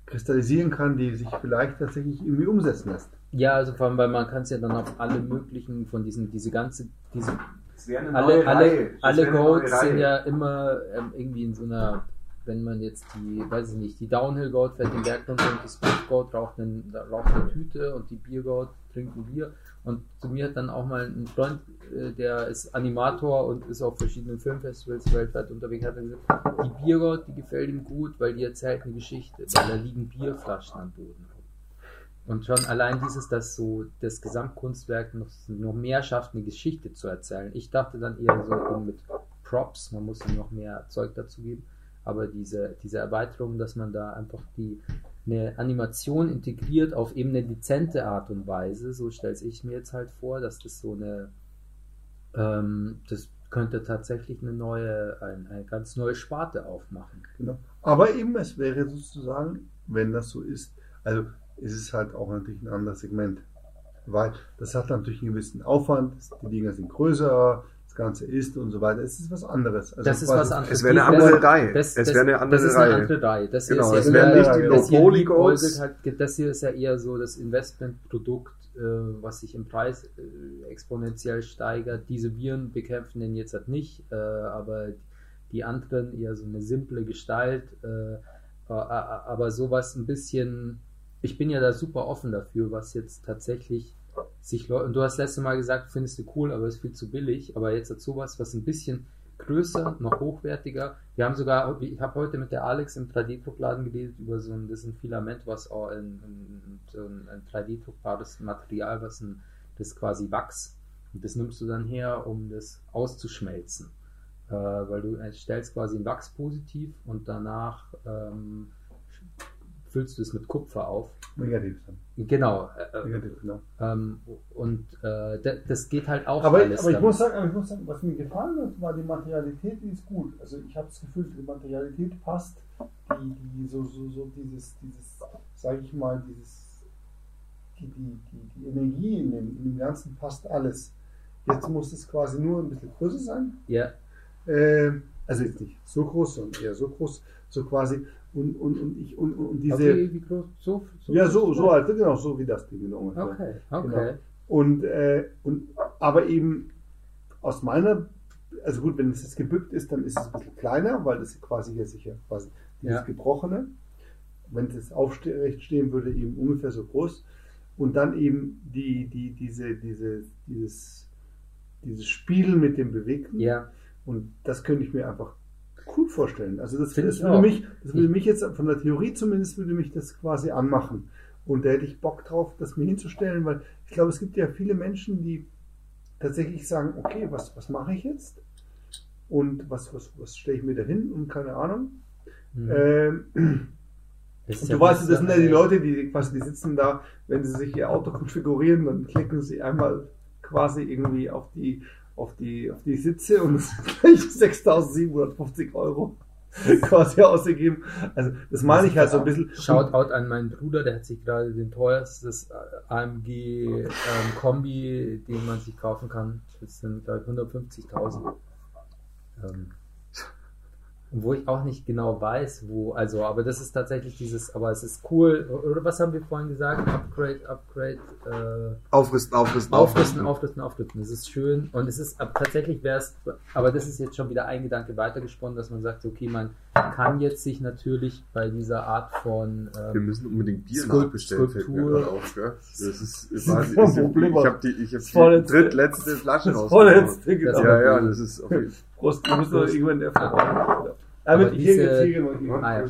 kristallisieren kann, die sich vielleicht tatsächlich irgendwie umsetzen lässt. Ja, also vor allem, weil man kann es ja dann auf alle möglichen von diesen, diese ganze, diese, alle, alle, alle Goats sind ja immer ähm, irgendwie in so einer, wenn man jetzt die, weiß ich nicht, die Downhill Goat fährt den Berg runter und die Speed Goat raucht, einen, raucht eine Tüte und die Bier Goat trinkt ein Bier. Und zu mir hat dann auch mal ein Freund, äh, der ist Animator und ist auf verschiedenen Filmfestivals weltweit unterwegs, hat gesagt, die Biergoat, die gefällt ihm gut, weil die erzählt eine Geschichte, weil da liegen Bierflaschen am Boden. Und schon allein dieses, dass so das Gesamtkunstwerk noch, noch mehr schafft, eine Geschichte zu erzählen. Ich dachte dann eher so mit Props, man muss ihm noch mehr Zeug dazu geben. Aber diese, diese Erweiterung, dass man da einfach die, eine Animation integriert auf eben eine dezente Art und Weise, so stelle ich mir jetzt halt vor, dass das so eine, ähm, das könnte tatsächlich eine neue, eine, eine ganz neue Sparte aufmachen. Genau. Aber eben, es wäre sozusagen, wenn das so ist, also es ist halt auch natürlich ein anderes Segment. Weil das hat natürlich einen gewissen Aufwand, die Dinger sind größer, das Ganze ist und so weiter. Es ist was anderes. Also das ist was anderes. Es wäre eine andere Reihe. Das, es wäre eine andere das ist eine andere Reihe. Das Genau, ist es ja wären nicht die das liebäugelt hat- Das hier ist ja eher so das Investmentprodukt, äh, was sich im Preis äh, exponentiell steigert. Diese Viren bekämpfen den jetzt halt nicht, äh, aber die anderen eher so eine simple Gestalt. Äh, aber sowas ein bisschen, ich bin ja da super offen dafür, was jetzt tatsächlich sich Leute, du hast letzte Mal gesagt, findest du cool, aber ist viel zu billig, aber jetzt hat sowas, was ein bisschen größer, noch hochwertiger. Wir haben sogar, ich habe heute mit der Alex im 3D-Druckladen geredet über so ein, das ein Filament, was auch ein, ein, ein, ein 3D-druckbares Material, was ein, das ist quasi Wachs. Und das nimmst du dann her, um das auszuschmelzen. Äh, weil du stellst quasi ein Wachs positiv und danach ähm, füllst du es mit Kupfer auf. Negativ dann. Genau. Äh, Negativ, genau. ähm, und äh, da- das geht halt auch Aber, alles. aber, ich muss sagen, aber ich muss sagen, was mir gefallen hat, war die Materialität, die ist gut. Also ich habe das Gefühl, die Materialität passt, die, die so, so, so dieses, dieses, sage ich mal, dieses, die, die, die, die Energie in dem, in dem Ganzen passt alles. Jetzt muss es quasi nur ein bisschen größer sein. ja, Ähm, also jetzt nicht so groß, sondern eher so groß, so quasi. Und, und, und ich und, und diese. okay, wie groß? So, so ja, so, so alt, genau, so wie das Ding genau ungefähr. Okay, okay. Genau. Und, äh, und aber eben aus meiner, also gut, wenn es jetzt gebückt ist, dann ist es ein bisschen kleiner, weil das quasi hier sicher quasi dieses Ja. Gebrochene. Wenn es jetzt aufrecht stehen würde, eben ungefähr so groß. Und dann eben die, die, diese, diese, dieses, dieses Spiel mit dem Bewegten. Ja, Und das könnte ich mir einfach cool vorstellen. Also das, das würde auch. mich, das würde mich jetzt von der Theorie zumindest würde mich das quasi anmachen. Und da hätte ich Bock drauf, das mir hinzustellen, weil ich glaube, es gibt ja viele Menschen, die tatsächlich sagen, okay, was, was mache ich jetzt? Und was, was, was stelle ich mir da hin? Und keine Ahnung. Mhm. Ähm, und ja du weißt, was das sind ja die anderes. Leute, die quasi, die sitzen da, wenn sie sich ihr Auto konfigurieren, dann klicken sie einmal quasi irgendwie auf die, auf die, auf die Sitze und es gleich [laughs] 6.750 Euro [laughs] quasi ausgegeben. Also, das meine ich halt so ein bisschen. Shoutout an meinen Bruder, der hat sich gerade den teuerstes äh, AMG ähm, Kombi, den man sich kaufen kann. Das sind glaub ich 150.000. Ähm, und wo ich auch nicht genau weiß, wo, also, aber das ist tatsächlich dieses, aber es ist cool. Oder was haben wir vorhin gesagt? Upgrade, Upgrade, äh, Aufrüsten, aufrüsten, Aufrüsten, aufrüsten, aufrüsten. Das ist schön. Und es ist ab- tatsächlich wäre es, aber das ist jetzt schon wieder ein Gedanke weitergesponnen, dass man sagt, okay, man kann jetzt sich natürlich bei dieser Art von Wir ähm, müssen unbedingt Bier Skulpt- nachbestellen, fällt mir Skulptur. gerade auf, gell? Das ist, quasi, kein ich, Problem. ich habe die, ich hab Das die drittletzte Flasche Das rausgeholt. vorletzte, genau. Ja, ja, das ist auf jeden Fall. Prost, du musst doch irgendwann der Aber hier diese- hier mal Ah, ja.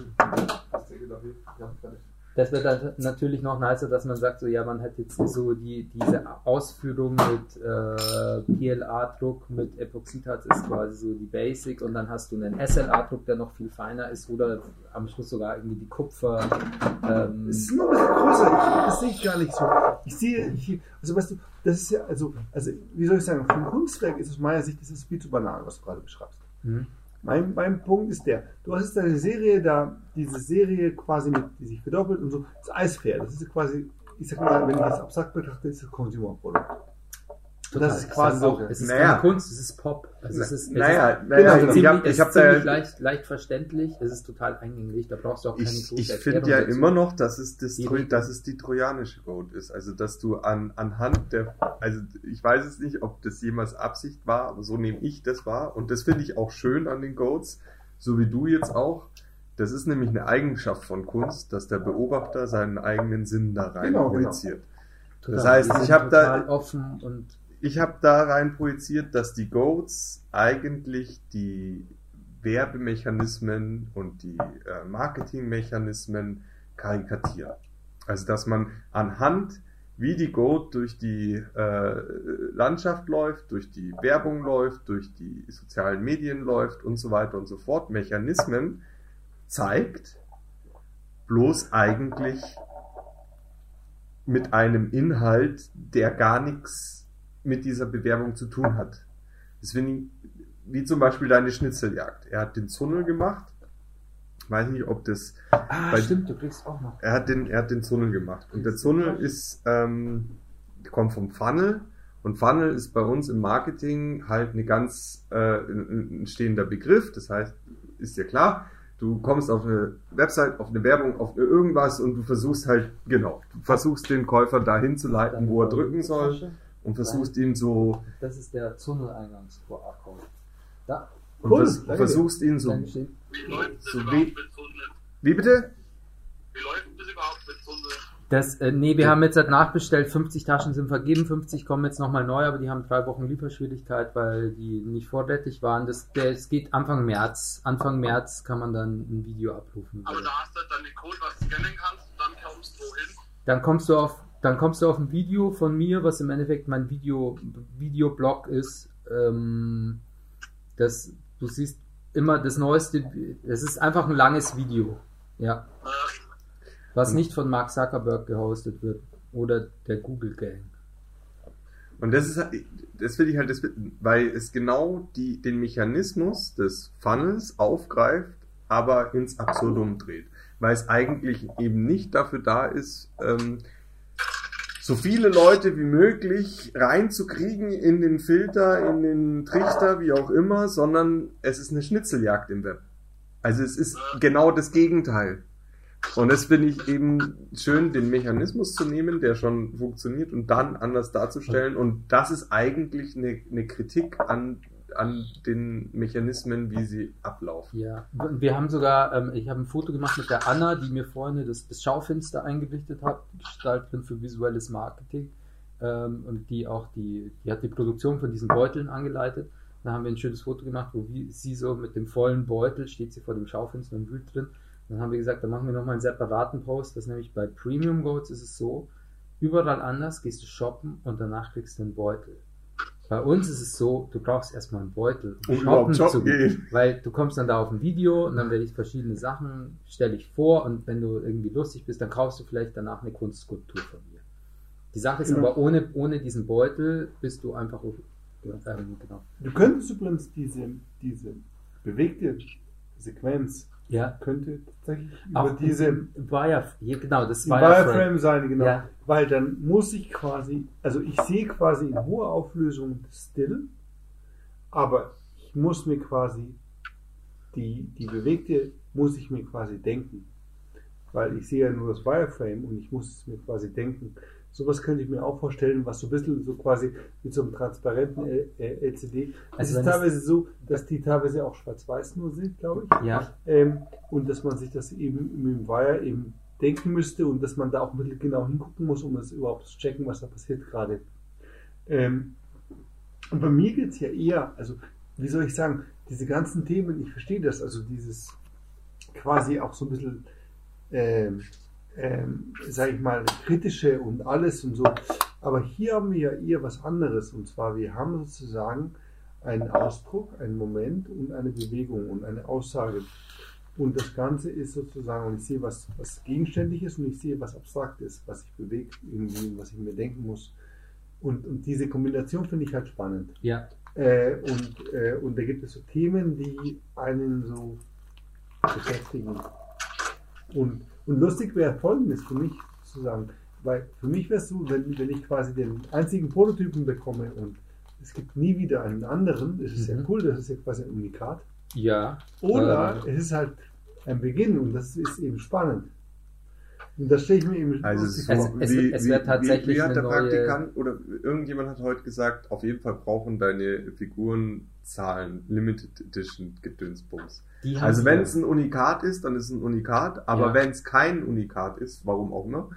Das wird dann natürlich noch nicer, dass man sagt, so ja, man hat jetzt so die, diese Ausführung mit äh, PLA-Druck, mit Epoxidharz ist quasi so die Basic und dann hast du einen SLA-Druck, der noch viel feiner ist oder am Schluss sogar irgendwie die Kupfer. Ähm, Es ist nur ein bisschen größer. Ich, das sehe ich gar nicht so. Ich sehe, ich, also weißt du, das ist ja, also, also, wie soll ich sagen, für ein Kunstwerk ist aus meiner Sicht, das ist viel zu banal, was du gerade beschreibst. hm? Mein, mein Punkt ist der, du hast jetzt eine Serie da, diese Serie quasi, mit, die sich verdoppelt und so, das Eispferd, das ist quasi, ich sag mal, wenn ich das abstrakt betrachte, ist das Consumer-Produkt. Total. Das ist quasi auch, so. es ist Naja. keine Kunst, es ist Pop. Also es ist, es Naja, ist, naja, es ist ich ziemlich, hab- es ich hab ist da- ziemlich leicht, leicht verständlich, es ist total eingänglich, da brauchst du auch keine Ich, ich finde ja dazu. immer noch, dass es, das, Die dass es die trojanische Goat ist. Also, dass du an, anhand der, also ich weiß es nicht, ob das jemals Absicht war, aber so nehme ich das wahr. Und das finde ich auch schön an den Goats, so wie du jetzt auch. Das ist nämlich eine Eigenschaft von Kunst, dass der Beobachter seinen eigenen Sinn da rein Genau, genau. projiziert. Total. das heißt, ich sind hab da- offen und Ich habe da rein projiziert, dass die Goats eigentlich die Werbemechanismen und die äh, Marketingmechanismen karikatieren. Also dass man anhand, wie die Goat durch die äh, Landschaft läuft, durch die Werbung läuft, durch die sozialen Medien läuft und so weiter und so fort, Mechanismen zeigt, bloß eigentlich mit einem Inhalt, der gar nichts mit dieser Bewerbung zu tun hat. Ich, wie zum Beispiel deine Schnitzeljagd. Er hat den Zunnel gemacht. Ich weiß nicht, ob das. Ah, stimmt, du kriegst auch noch. Er hat den, er hat den Zunnel gemacht. Und der Zunnel ist, ähm, kommt vom Funnel. Und Funnel ist bei uns im Marketing halt eine ganz äh, ein, stehender Begriff. Das heißt, ist dir klar, du kommst auf eine Website, auf eine Werbung, auf irgendwas und du versuchst halt, genau, du versuchst den Käufer dahin zu leiten, wo er drücken soll und versuchst ihn so Das ist der Tunneleingangs-QR-Code. Da, und Cool, vers versuchst ihn so. Wie läuft das So überhaupt wie- mit Tunnel? Wie bitte? Wie läuft das überhaupt mit Tunnel? Das, äh, nee, wir haben jetzt halt nachbestellt, 50 Taschen sind vergeben, 50 kommen jetzt nochmal neu, aber die haben drei Wochen Lieferschwierigkeit, weil die nicht vorrätig waren. Das, der, es geht Anfang März. Anfang März kann man dann ein Video abrufen. Aber da hast du dann den Code, was du scannen kannst, und dann kommst du hin. Dann kommst du auf, dann kommst du auf ein Video von mir, was im Endeffekt mein Video, Videoblog ist. Ähm, das, du siehst immer das neueste, es ist einfach ein langes Video. Ja. Was nicht von Mark Zuckerberg gehostet wird. Oder der Google Gang. Und das ist das finde ich halt das, weil es genau die, den Mechanismus des Funnels aufgreift, aber ins Absurdum dreht. Weil es eigentlich eben nicht dafür da ist, ähm, so viele Leute wie möglich reinzukriegen in den Filter, in den Trichter, wie auch immer, sondern es ist eine Schnitzeljagd im Web. Also es ist genau das Gegenteil. Und das finde ich eben schön, den Mechanismus zu nehmen, der schon funktioniert und dann anders darzustellen. Und das ist eigentlich eine, eine Kritik an, an den Mechanismen, wie sie ablaufen. Ja, und wir haben sogar, ähm, ich habe ein Foto gemacht mit der Anna, die mir vorhin das, das Schaufenster eingerichtet hat, Gestalterin für visuelles Marketing. Ähm, und die auch die, die hat die Produktion von diesen Beuteln angeleitet. Da haben wir ein schönes Foto gemacht, wo sie so mit dem vollen Beutel steht sie vor dem Schaufenster und wühlt drin. Dann haben wir gesagt, dann machen wir nochmal einen separaten Post. Das nämlich bei Premium Goats ist es so, überall anders gehst du shoppen und danach kriegst du einen Beutel. Bei uns ist es so, du brauchst erstmal einen Beutel, Um überhaupt shoppen gehen. Weil du kommst dann da auf ein Video und dann werde ich verschiedene Sachen, stelle ich vor und wenn du irgendwie lustig bist, dann kaufst du vielleicht danach eine Kunstskulptur von mir. Die Sache ist Genau. aber, ohne, ohne diesen Beutel bist du einfach, ähm, genau. Du könntest übrigens diese, diese bewegte Sequenz Ja, könnte tatsächlich über auch diese Wire, hier, genau, das Wireframe. Wireframe sein, genau. Ja. Weil dann muss ich quasi, also ich sehe quasi in hoher Auflösung das Still, aber ich muss mir quasi die, die bewegte, muss ich mir quasi denken. Weil ich sehe ja nur das Wireframe und ich muss es mir quasi denken. Sowas könnte ich mir auch vorstellen, was so ein bisschen so quasi mit so einem transparenten LCD. Es Also ist wenn es- teilweise so, dass die teilweise auch schwarz-weiß nur sind, glaube ich. Ja, Ähm, und dass man sich das eben mit dem Wire eben denken müsste und dass man da auch ein bisschen genau hingucken muss, um das überhaupt zu checken, was da passiert gerade. Ähm, und bei mir geht es ja eher, also wie soll ich sagen, diese ganzen Themen, ich verstehe das, also dieses quasi auch so ein bisschen, ähm, ähm, sage ich mal, kritische und alles und so. Aber hier haben wir ja eher was anderes und zwar wir haben sozusagen einen Ausdruck, einen Moment und eine Bewegung und eine Aussage. Und das Ganze ist sozusagen, und ich sehe was, was gegenständig ist und ich sehe was abstrakt ist, was sich bewegt, irgendwie, was ich mir denken muss. Und, und diese Kombination finde ich halt spannend. ja, Äh, und, äh, und da gibt es so Themen, die einen so beschäftigen. Und, und lustig wäre folgendes für mich zu sagen, weil für mich wäre es so, wenn, wenn ich quasi den einzigen Prototypen bekomme und es gibt nie wieder einen anderen, das ist ja Mhm. cool, das ist ja quasi ein Unikat. ja. Oder Ähm, es ist halt ein Beginn und das ist eben spannend. Und das stelle ich mir eben Also Es- vor. es- es wird tatsächlich wie, wie hat eine der neue- Praktikant oder irgendjemand hat heute gesagt, auf jeden Fall brauchen deine Figuren Zahlen, Limited Edition Gedönsbums. Also wenn es ein Unikat ist, dann ist es ein Unikat, aber Ja. wenn es kein Unikat ist, warum auch immer,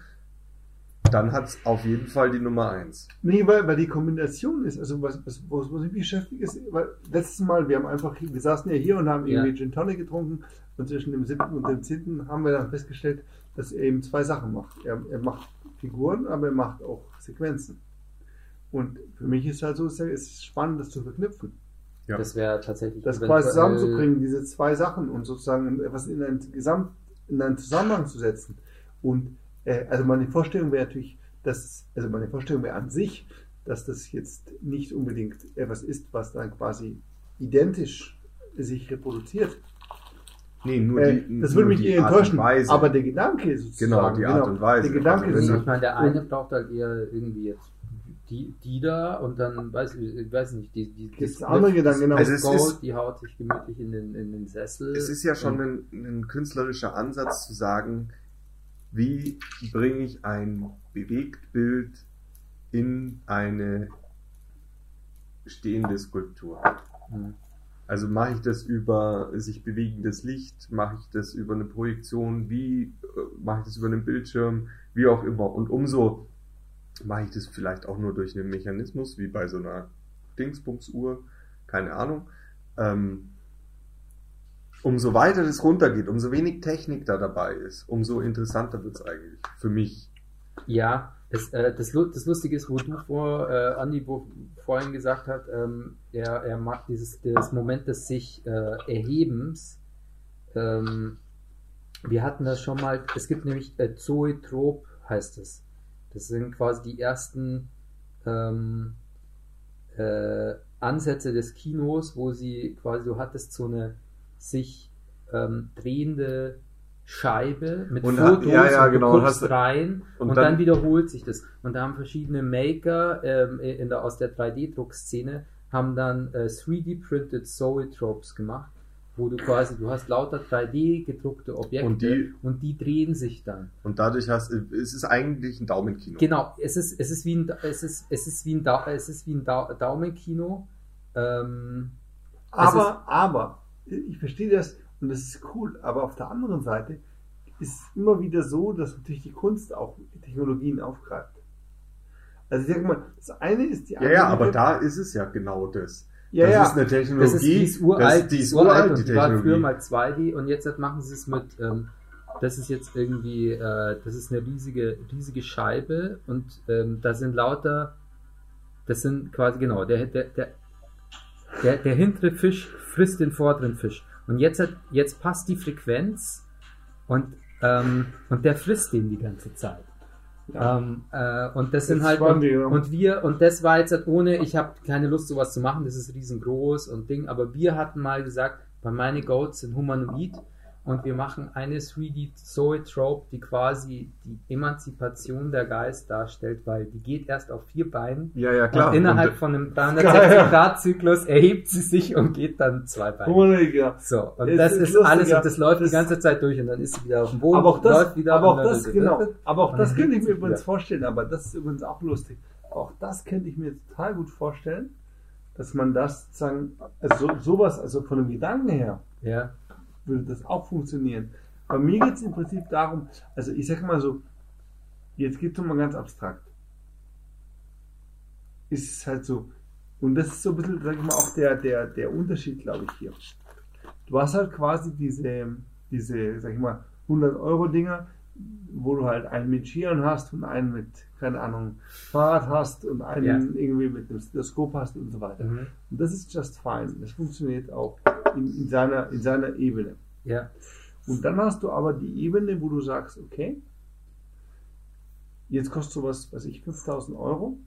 dann hat es auf jeden Fall die Nummer 1. Nee, weil, weil die Kombination ist, also was, was, was, was mich beschäftigt ist, weil letztes Mal, wir haben einfach, wir saßen ja hier und haben Ja. irgendwie Gin Tonic getrunken und zwischen dem 7. und dem 10. haben wir dann festgestellt, dass er eben zwei Sachen macht. Er, er macht Figuren, aber er macht auch Sequenzen. Und für mich ist halt so, es ist spannend, das zu verknüpfen. Ja. Das wäre tatsächlich Das quasi zusammenzubringen, diese zwei Sachen und sozusagen etwas in einen Gesamt, in einen Zusammenhang zu setzen. Und äh, also meine Vorstellung wäre natürlich, dass, also meine Vorstellung wäre an sich, dass das jetzt nicht unbedingt etwas ist, was dann quasi identisch sich reproduziert. Nee, nur Äh, die, das nur würde mich die eher Art und enttäuschen. Weise. Aber der Gedanke ist Genau, sozusagen, die Art und Weise. Der Gedanke Also ist wenn Ich meine, der eine braucht halt eher irgendwie jetzt die, die da und dann weiß ich, ich weiß nicht, die, die, Gibt's die andere Gedanken, genau. Also es Gold, ist- die haut sich gemütlich in den, in den Sessel. es ist ja schon ein, ein künstlerischer Ansatz zu sagen, wie bringe ich ein Bewegtbild in eine stehende Skulptur. Hm. Also mache ich das über sich bewegendes Licht, mache ich das über eine Projektion, wie äh, mache ich das über einen Bildschirm, wie auch immer. Und umso mache ich das vielleicht auch nur durch einen Mechanismus, wie bei so einer Dingsbumsuhr, keine Ahnung. Ähm, umso weiter das runtergeht, umso wenig Technik da dabei ist, umso interessanter wird es eigentlich für mich. Ja, es, äh, das, das Lustige ist, wo du vor, äh, Andi wo, vorhin gesagt hat, ähm, er, er mag dieses das Moment des sich äh, Erhebens. Ähm, wir hatten das schon mal, es gibt nämlich äh, Zoetrop heißt es. Das sind quasi die ersten ähm, äh, Ansätze des Kinos, wo sie quasi, du hattest so eine sich ähm, drehende Scheibe mit Und Fotos ja, ja, und genau, du guckst hast- rein und und, dann, dann- wiederholt sich das. Und da haben verschiedene Maker ähm, in der, aus der 3D-Druckszene haben dann äh, 3D-printed Zoetropes gemacht, wo du quasi, du hast lauter 3D gedruckte Objekte Und die- und die drehen sich dann. Und dadurch hast es ist eigentlich ein Daumenkino. Genau, es ist, es ist wie ein, es ist, es ist wie ein, Dau, es ist wie ein Dau, Daumenkino. Ähm, Aber, aber, ich verstehe das und das ist cool, aber auf der anderen Seite ist es immer wieder so, dass natürlich die Kunst auch Technologien aufgreift. Also ich sag mal, das eine ist die Ja, ja, aber da ist es ja genau das. Ja, das ja, ist eine Technologie. das ist, die ist uralt, das, die ist uralt uralt, die die war früher Technologie. mal 2D und jetzt machen sie es mit, ähm, das ist jetzt irgendwie, äh, das ist eine riesige, riesige Scheibe und ähm, da sind lauter, das sind quasi, genau, der, der, der, der, der hintere Fisch frisst den vorderen Fisch. Und jetzt hat, jetzt passt die Frequenz und, ähm, und der frisst den die ganze Zeit. Ja. Ähm, äh, und das Das sind halt und, ja. und wir und das war jetzt halt ohne, ich habe keine Lust sowas zu machen, das ist riesengroß und Ding, aber wir hatten mal gesagt, bei meine Goats sind humanoid und wir machen eine 3D Zoetrope, die quasi die Emanzipation der Geist darstellt, weil die geht erst auf vier Beinen Ja, ja, klar. und innerhalb Und, von einem Geil. 360 Grad Zyklus erhebt sie sich und geht dann zwei Beine. Ja. So, und Es das ist lustig, alles und das läuft Das- die ganze Zeit durch und dann ist sie wieder auf dem Boden, Aber auch das, läuft wieder aber auch das, genau. Aber auch das könnte ich mir übrigens wieder. vorstellen, aber das ist übrigens auch lustig. Auch das könnte ich mir total gut vorstellen, dass man das sozusagen, also so, sowas, also von dem Gedanken her, Ja, würde das auch funktionieren. Bei mir geht es im Prinzip darum, also ich sag mal so, jetzt geht es mal ganz abstrakt. Ist es halt so, und das ist so ein bisschen, sag ich mal, auch der, der, der Unterschied, glaube ich, hier. Du hast halt quasi diese, diese, sag ich mal, 100 Euro Dinger, wo du halt einen mit Skiern hast und einen mit, keine Ahnung, Fahrrad hast und einen Ja. irgendwie mit dem Stethoskop hast und so weiter. mhm. Und das ist just fine. Das funktioniert auch in, in, seiner, in seiner Ebene. ja, Und dann hast du aber die Ebene, wo du sagst, okay, jetzt kostet sowas, weiß ich, 5000 Euro.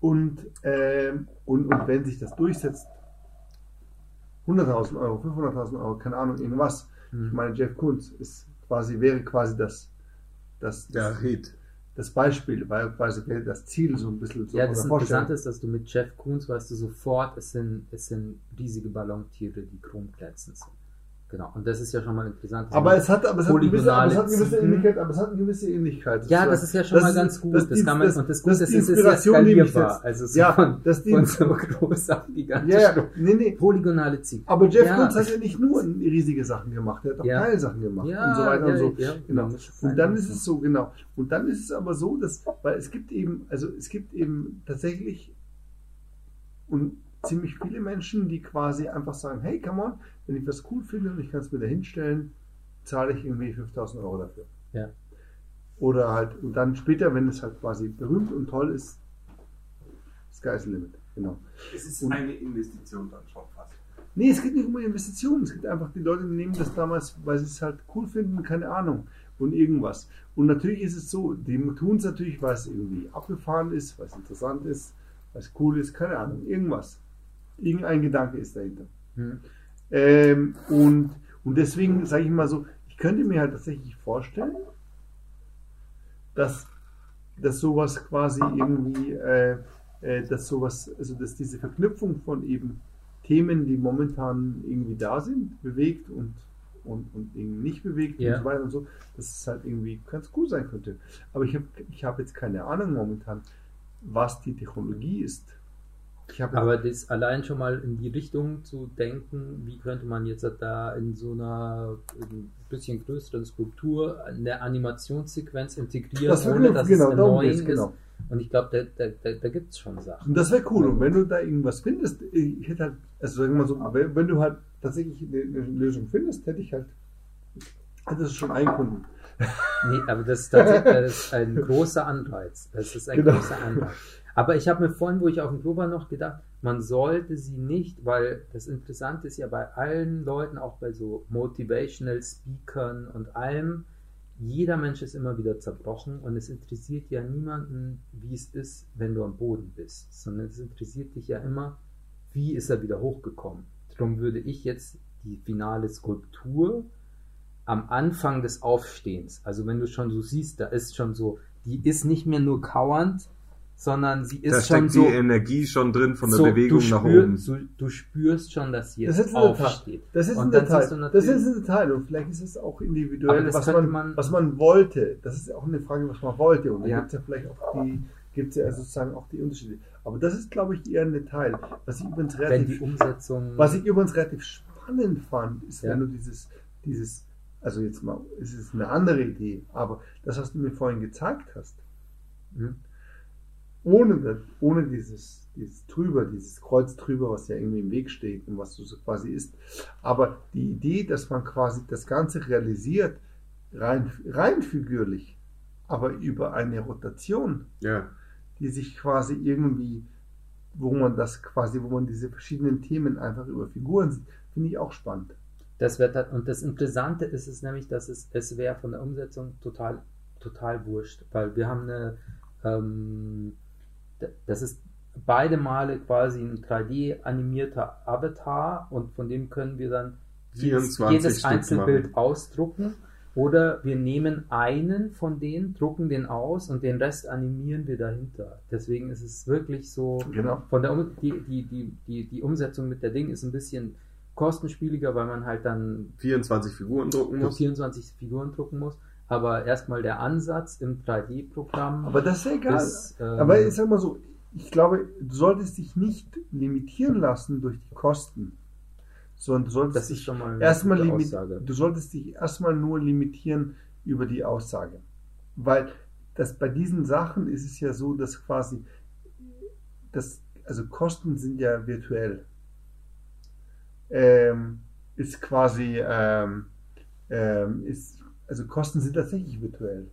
Und, ähm, und, und wenn sich das durchsetzt, 100.000 Euro, 500.000 Euro, keine Ahnung, irgendwas. Ich Mhm. meine, Jeff Koons ist quasi, wäre quasi das, das, der das, Red. Das Beispiel, weil quasi das Ziel so ein bisschen so Ja, das. Interessante ist, dass du mit Jeff Koons weißt du sofort, es sind, es sind riesige Ballontiere, die chromglänzend sind. Genau. Und das ist ja schon mal interessant. Aber es hat, aber es hat, eine gewisse, aber es hat eine gewisse Ähnlichkeit, aber es hat eine gewisse Ähnlichkeit. ja, das ist ja schon mal ist- ganz gut. das Das, die- kann man, das- und das das Gute ist die es ist ja Inspiration, die skalierbar. Also so Ja, von, das die- von so [laughs] groß auf gigantisch. Ja, ja, nee, nee. Polygonale Ziele. Aber Jeff Ja. Koons hat ja nicht nur riesige Sachen gemacht, er hat auch Ja. Teilsachen gemacht Ja, und so weiter ja, und so. ja, genau. Und dann ist es so, genau. Und dann ist es aber so, dass, weil es gibt eben, also es gibt eben tatsächlich und ziemlich viele Menschen, die quasi einfach sagen, hey, come on, wenn ich was cool finde und ich kann es mir da hinstellen, zahle ich irgendwie 5000 Euro dafür. Ja. Oder halt, und dann später, wenn es halt quasi berühmt und toll ist, Sky's the Limit. Genau. Es ist Und- eine Investition dann schon fast. Nee, es geht nicht um Investitionen. Es geht einfach, die Leute nehmen das damals, weil sie es halt cool finden, keine Ahnung. Und irgendwas. Und natürlich ist es so, die tun es natürlich, weil es irgendwie abgefahren ist, weil es interessant ist, weil es cool ist, keine Ahnung, irgendwas. Irgendein Gedanke ist dahinter. Hm. Ähm, und, und deswegen sage ich mal so, ich könnte mir halt tatsächlich vorstellen, dass, dass sowas quasi irgendwie, äh, äh, dass sowas, also dass diese Verknüpfung von eben Themen, die momentan irgendwie da sind, bewegt und, und, und irgendwie nicht bewegt Ja. und so weiter und so, dass es halt irgendwie ganz cool sein könnte. Aber ich habe ich hab jetzt keine Ahnung momentan, was die Technologie ist. Aber das allein schon mal in die Richtung zu denken, wie könnte man jetzt da in so einer ein bisschen größeren Skulptur eine Animationssequenz integrieren, Das ohne dass genau, es geht's, ist. genau. Und ich glaube, da, da, da, da gibt es schon Sachen. Und das wäre cool. Und wenn du da irgendwas findest, ich hätte halt, also sagen wir mal so, wenn, wenn du halt tatsächlich eine, eine Lösung findest, hätte ich halt, hätte es schon eingefunden. Nee, aber das ist das ist ein großer Anreiz. Das ist ein Genau. großer Anreiz. Aber ich habe mir vorhin, wo ich auf dem Klo war, noch gedacht, man sollte sie nicht, weil das Interessante ist ja bei allen Leuten, auch bei so Motivational Speakern und allem, jeder Mensch ist immer wieder zerbrochen und es interessiert ja niemanden, wie es ist, wenn du am Boden bist, sondern es interessiert dich ja immer, wie ist er wieder hochgekommen. Darum würde ich jetzt die finale Skulptur am Anfang des Aufstehens, also wenn du schon so siehst, da ist schon so, die ist nicht mehr nur kauernd, sondern sie ist Da schon steckt so die Energie schon drin von der so, Bewegung du nach spür, oben. Du, du spürst schon, dass sie Das jetzt ist Detail. aufsteht. Das ist ein Detail. Das ist ein Detail und vielleicht ist es auch individuell, das was man, man- was man wollte. Das ist auch eine Frage, was man wollte. Und da Ja. gibt es ja vielleicht auch die, gibt es ja sozusagen auch die Unterschiede. Aber das ist, glaube ich, eher ein Detail. Was ich übrigens relativ die Umsetzung. Was ich übrigens relativ spannend fand, ist, Ja. wenn du dieses, dieses, also jetzt mal, es ist eine andere Idee, aber das, was du mir vorhin gezeigt hast, Hm? Ohne, das, ohne dieses, dieses drüber, dieses Kreuz drüber, was ja irgendwie im Weg steht und was du so quasi ist, aber die Idee, dass man quasi das Ganze realisiert, rein, rein figürlich, aber über eine Rotation, Ja. die sich quasi irgendwie, wo man das quasi, wo man diese verschiedenen Themen einfach über Figuren sieht, finde ich auch spannend. Das wird halt, und das Interessante ist es nämlich, dass es, es wäre von der Umsetzung total, total wurscht, weil wir haben eine, ähm, das ist beide Male quasi ein 3D animierter Avatar und von dem können wir dann jedes, 24 jedes Einzelbild machen. ausdrucken oder wir nehmen einen von denen, drucken den aus und den Rest animieren wir dahinter. Deswegen ist es wirklich so, Genau. von der um die, die, die, die, die Umsetzung mit der Ding ist ein bisschen kostenspieliger, weil man halt dann 24 Figuren drucken muss. 24 Figuren drucken muss. Aber erstmal der Ansatz im 3D-Programm. Aber das ist ja egal. ist, ähm, Aber ich sag mal so, ich glaube, du solltest dich nicht limitieren lassen durch die Kosten, sondern du solltest dich erstmal du solltest dich erstmal nur limitieren über die Aussage. Weil das bei diesen Sachen ist es ja so, dass quasi das, also Kosten sind ja virtuell. Ähm, ist quasi, ähm, ähm, ist, also Kosten sind tatsächlich virtuell.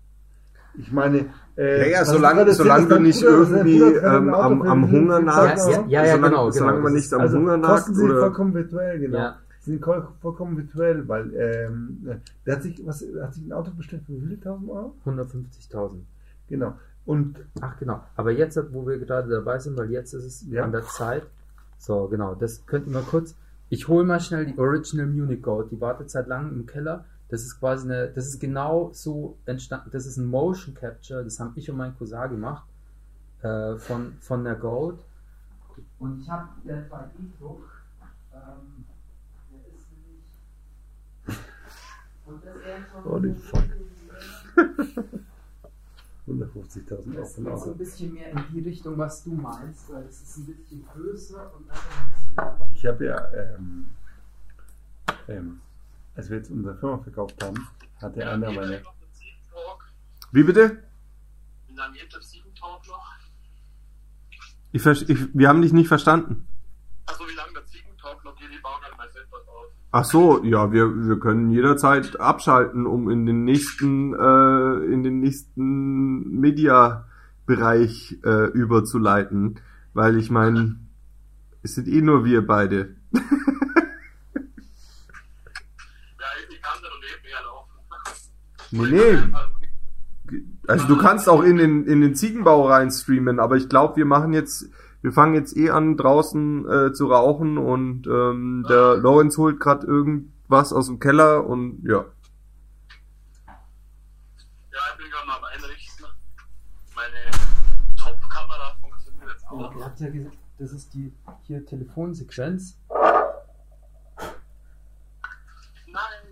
Ich meine, äh, Ja, ja, solange, solange du nicht Bruder- irgendwie ähm, am, am Hunger nagst. Ja, ja, ja, solange, genau, solange genau. man Das nicht am also Hunger nagt Kosten sind oder vollkommen virtuell, genau. Ja. Sie sind voll- vollkommen virtuell, weil ähm, der hat sich, was, hat sich ein Auto bestellt für wie viele tausend Euro? 150.000. Genau. Und Ach genau. Aber jetzt, wo wir gerade dabei sind, weil jetzt ist es Ja. an der Zeit. So, genau. Das könnt ihr mal kurz. Ich hole mal schnell die Original Munich Gold. Die wartet seit langem im Keller. Das ist quasi eine, das ist genau so entstanden. Das ist ein Motion Capture. Das haben ich und mein Cousin gemacht. Äh, von, von der Gold. Und ich habe der 3D-Druck. Ähm, der ist nämlich. Und das wäre schon. Holy fuck. 150.000 [laughs] Das Euro geht von so ein bisschen mehr in die Richtung, was du meinst, weil es ist ein bisschen größer und einfach ein bisschen. Ich habe ja, ähm, ähm, als wir jetzt unsere Firma verkauft haben, hatte einer Geht meine? Wie bitte? Wie lange geht der Ziegentalk noch? Ich, ich, wir haben dich nicht verstanden. Also wie lange der Ziegentalk noch geht, die bauen dann etwas auf. Ach so, ja, wir, wir können jederzeit abschalten, um in den nächsten, äh, in den nächsten Media-Bereich äh, überzuleiten, weil ich meine, es sind eh nur wir beide. [laughs] Ja, ich kann da nebenher laufen. Nee, nee. Also du kannst auch in den, in den Ziegenbau rein streamen, aber ich glaube, wir machen jetzt, wir fangen jetzt eh an, draußen äh, zu rauchen und ähm, der Lorenz holt gerade irgendwas aus dem Keller und ja. Ja, ich bin gerade mal am Einrichten. Meine Top-Kamera funktioniert jetzt Ja, auch. ihr habt ja gesagt, das ist die hier Telefonsequenz. Nein.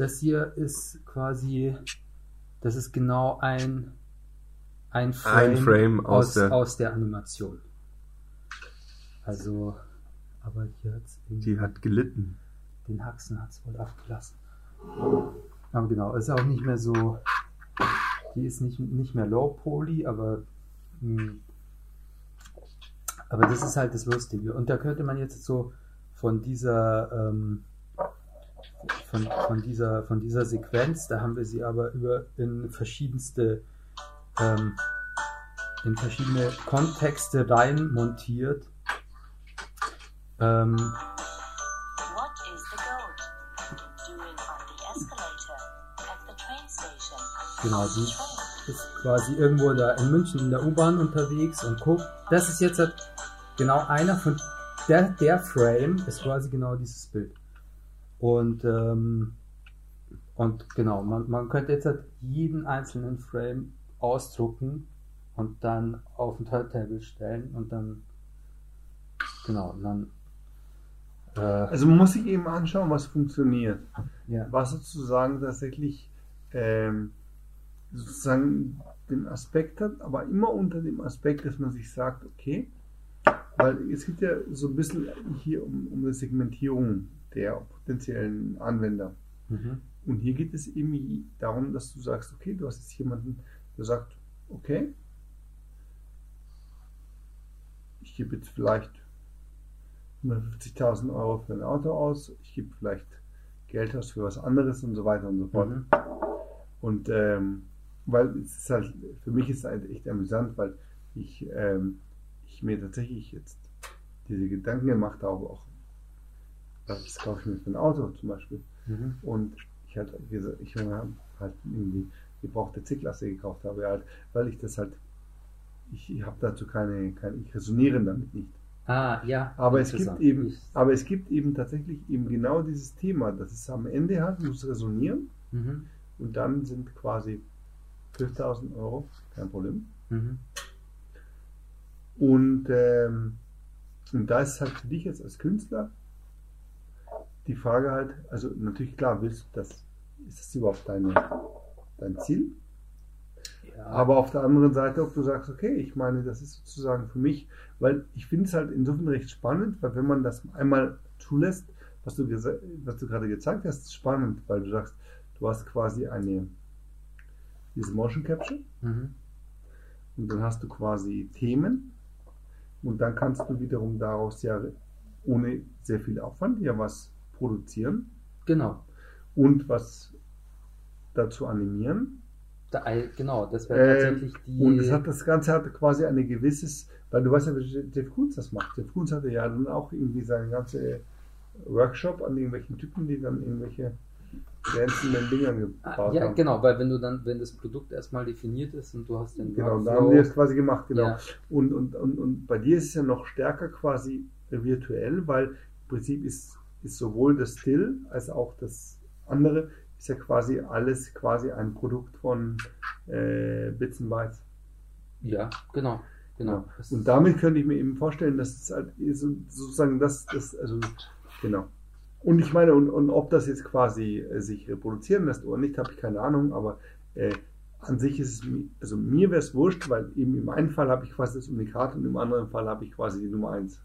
Das hier ist quasi, das ist genau ein, ein Frame, Ein Frame aus aus, der- aus der Animation. Also, aber hier hat's irgendwie- Die hat gelitten. den Haxen hat es wohl abgelassen. Aber genau, ist auch nicht mehr so, die ist nicht, nicht mehr low poly, aber, mh, aber das ist halt das Lustige. Und da könnte man jetzt so von dieser, ähm, von, von dieser, von dieser Sequenz, da haben wir sie aber über in verschiedenste, ähm, in verschiedene Kontexte rein montiert. Ähm. Genau, Train. ist quasi irgendwo da in München in der U-Bahn unterwegs und guckt. Das ist jetzt halt genau einer von der, der Frame ist quasi genau dieses Bild. Und, ähm, und genau, man, man könnte jetzt halt jeden einzelnen Frame ausdrucken und dann auf ein Turntable stellen und dann, genau, und dann, äh, Also man muss sich eben anschauen, was funktioniert. ja, Was sozusagen tatsächlich ähm, sozusagen den Aspekt hat, aber immer unter dem Aspekt, dass man sich sagt, okay, weil es geht ja so ein bisschen hier um, um eine Segmentierung der potenziellen Anwender. mhm, Und hier geht es eben darum, dass du sagst, okay, du hast jetzt jemanden, der sagt, okay, ich gebe jetzt vielleicht 150.000 Euro für ein Auto aus, ich gebe vielleicht Geld aus für was anderes und so weiter und so fort. mhm, Und ähm, weil es ist halt, für mich ist es halt echt amüsant, weil ich, ähm, ich mir tatsächlich jetzt diese Gedanken gemacht habe, auch, was kaufe ich mir für ein Auto zum Beispiel. mhm, Und ich hatte gesagt, ich habe halt irgendwie gebrauchte C-Klasse gekauft habe, halt, weil ich das halt, ich, habe dazu keine, keine, ich resoniere damit nicht. ah, ja, Aber es gibt eben, aber es gibt eben tatsächlich eben genau dieses Thema, dass es am Ende halt muss resonieren mhm, und dann sind quasi 5000 Euro kein Problem. mhm, Und, ähm, und da ist halt für dich jetzt als Künstler die Frage halt, also natürlich klar, willst du das, ist das überhaupt deine, dein Ziel? ja, Aber auf der anderen Seite, ob du sagst, okay, ich meine, das ist sozusagen für mich, weil ich finde es halt insofern recht spannend, weil wenn man das einmal zulässt, was du, was du gerade gezeigt hast, ist spannend, weil du sagst, du hast quasi eine, diese Motion Capture. Mhm, und dann hast du quasi Themen. Und dann kannst du wiederum daraus ja ohne sehr viel Aufwand ja was produzieren genau. und was dazu animieren. Da, genau, das wäre Ähm, tatsächlich die. Und das, hat, das Ganze hat quasi eine gewisses, weil du weißt ja, wie Jeff Koons das macht. Jeff Koons hatte ja dann auch irgendwie seinen ganzen Workshop an irgendwelchen Typen, die dann irgendwelche glänzenden Dinger Ah, gebaut ja, haben. genau, weil wenn du dann, wenn das Produkt erstmal definiert ist und du hast den Genau, da Workflow- haben die das quasi gemacht, genau. Ja. Und, und, und, und bei dir ist es ja noch stärker quasi virtuell, weil im Prinzip ist, ist sowohl das Still als auch das andere, ist ja quasi alles quasi ein Produkt von äh, Bits and Bytes. Ja, genau, genau. Das- Und damit könnte ich mir eben vorstellen, dass es halt so- sozusagen das, das, also genau. Und ich meine, und, und ob das jetzt quasi äh, sich reproduzieren lässt oder nicht, habe ich keine Ahnung, aber äh, an sich ist es, also mir wäre es wurscht, weil eben im einen Fall habe ich quasi das Unikat und im anderen Fall habe ich quasi die Nummer 1.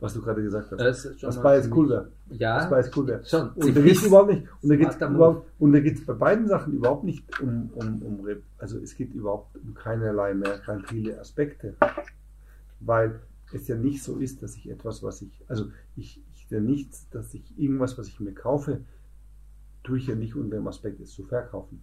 Was du gerade gesagt hast. Das ist was beides ziemlich- cool wäre. Ja, Was beides cool wäre. schon. Und da geht es überhaupt nicht, und da Smarter überhaupt, und da geht's bei beiden Sachen überhaupt nicht um, um, um, also es geht überhaupt um keinerlei merkantile Aspekte. Weil es ja nicht so ist, dass ich etwas, was ich, also ich, ich ja nichts, dass ich irgendwas, was ich mir kaufe, tue ich ja nicht unter dem Aspekt, es zu verkaufen.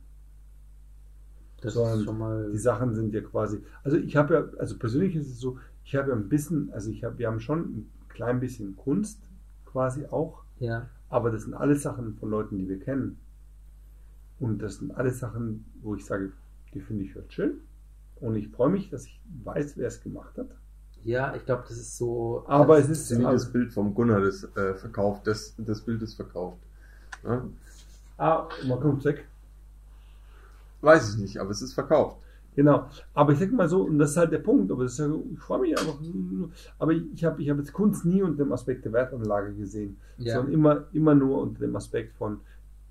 Das Sondern ist schon mal. Die Sachen sind ja quasi, also ich habe ja, also persönlich ist es so, ich habe ja ein bisschen, also ich habe, wir haben schon klein bisschen Kunst quasi auch, Ja. aber das sind alles Sachen von Leuten, die wir kennen. Und das sind alles Sachen, wo ich sage, die finde ich halt schön. Und ich freue mich, dass ich weiß, wer es gemacht hat. Ja, ich glaube, das ist so. Aber es ist- wie das Bild vom Gunnar, das äh, verkauft. Das, das Bild ist verkauft. Ja? Ah, mal kommt weg. Weiß ich nicht, aber es ist verkauft. Genau. Aber ich sag mal so, und das ist halt der Punkt, aber das ist ja, ich freue mich einfach. Aber ich habe ich hab jetzt Kunst nie unter dem Aspekt der Wertanlage gesehen, Ja. sondern immer, immer nur unter dem Aspekt von,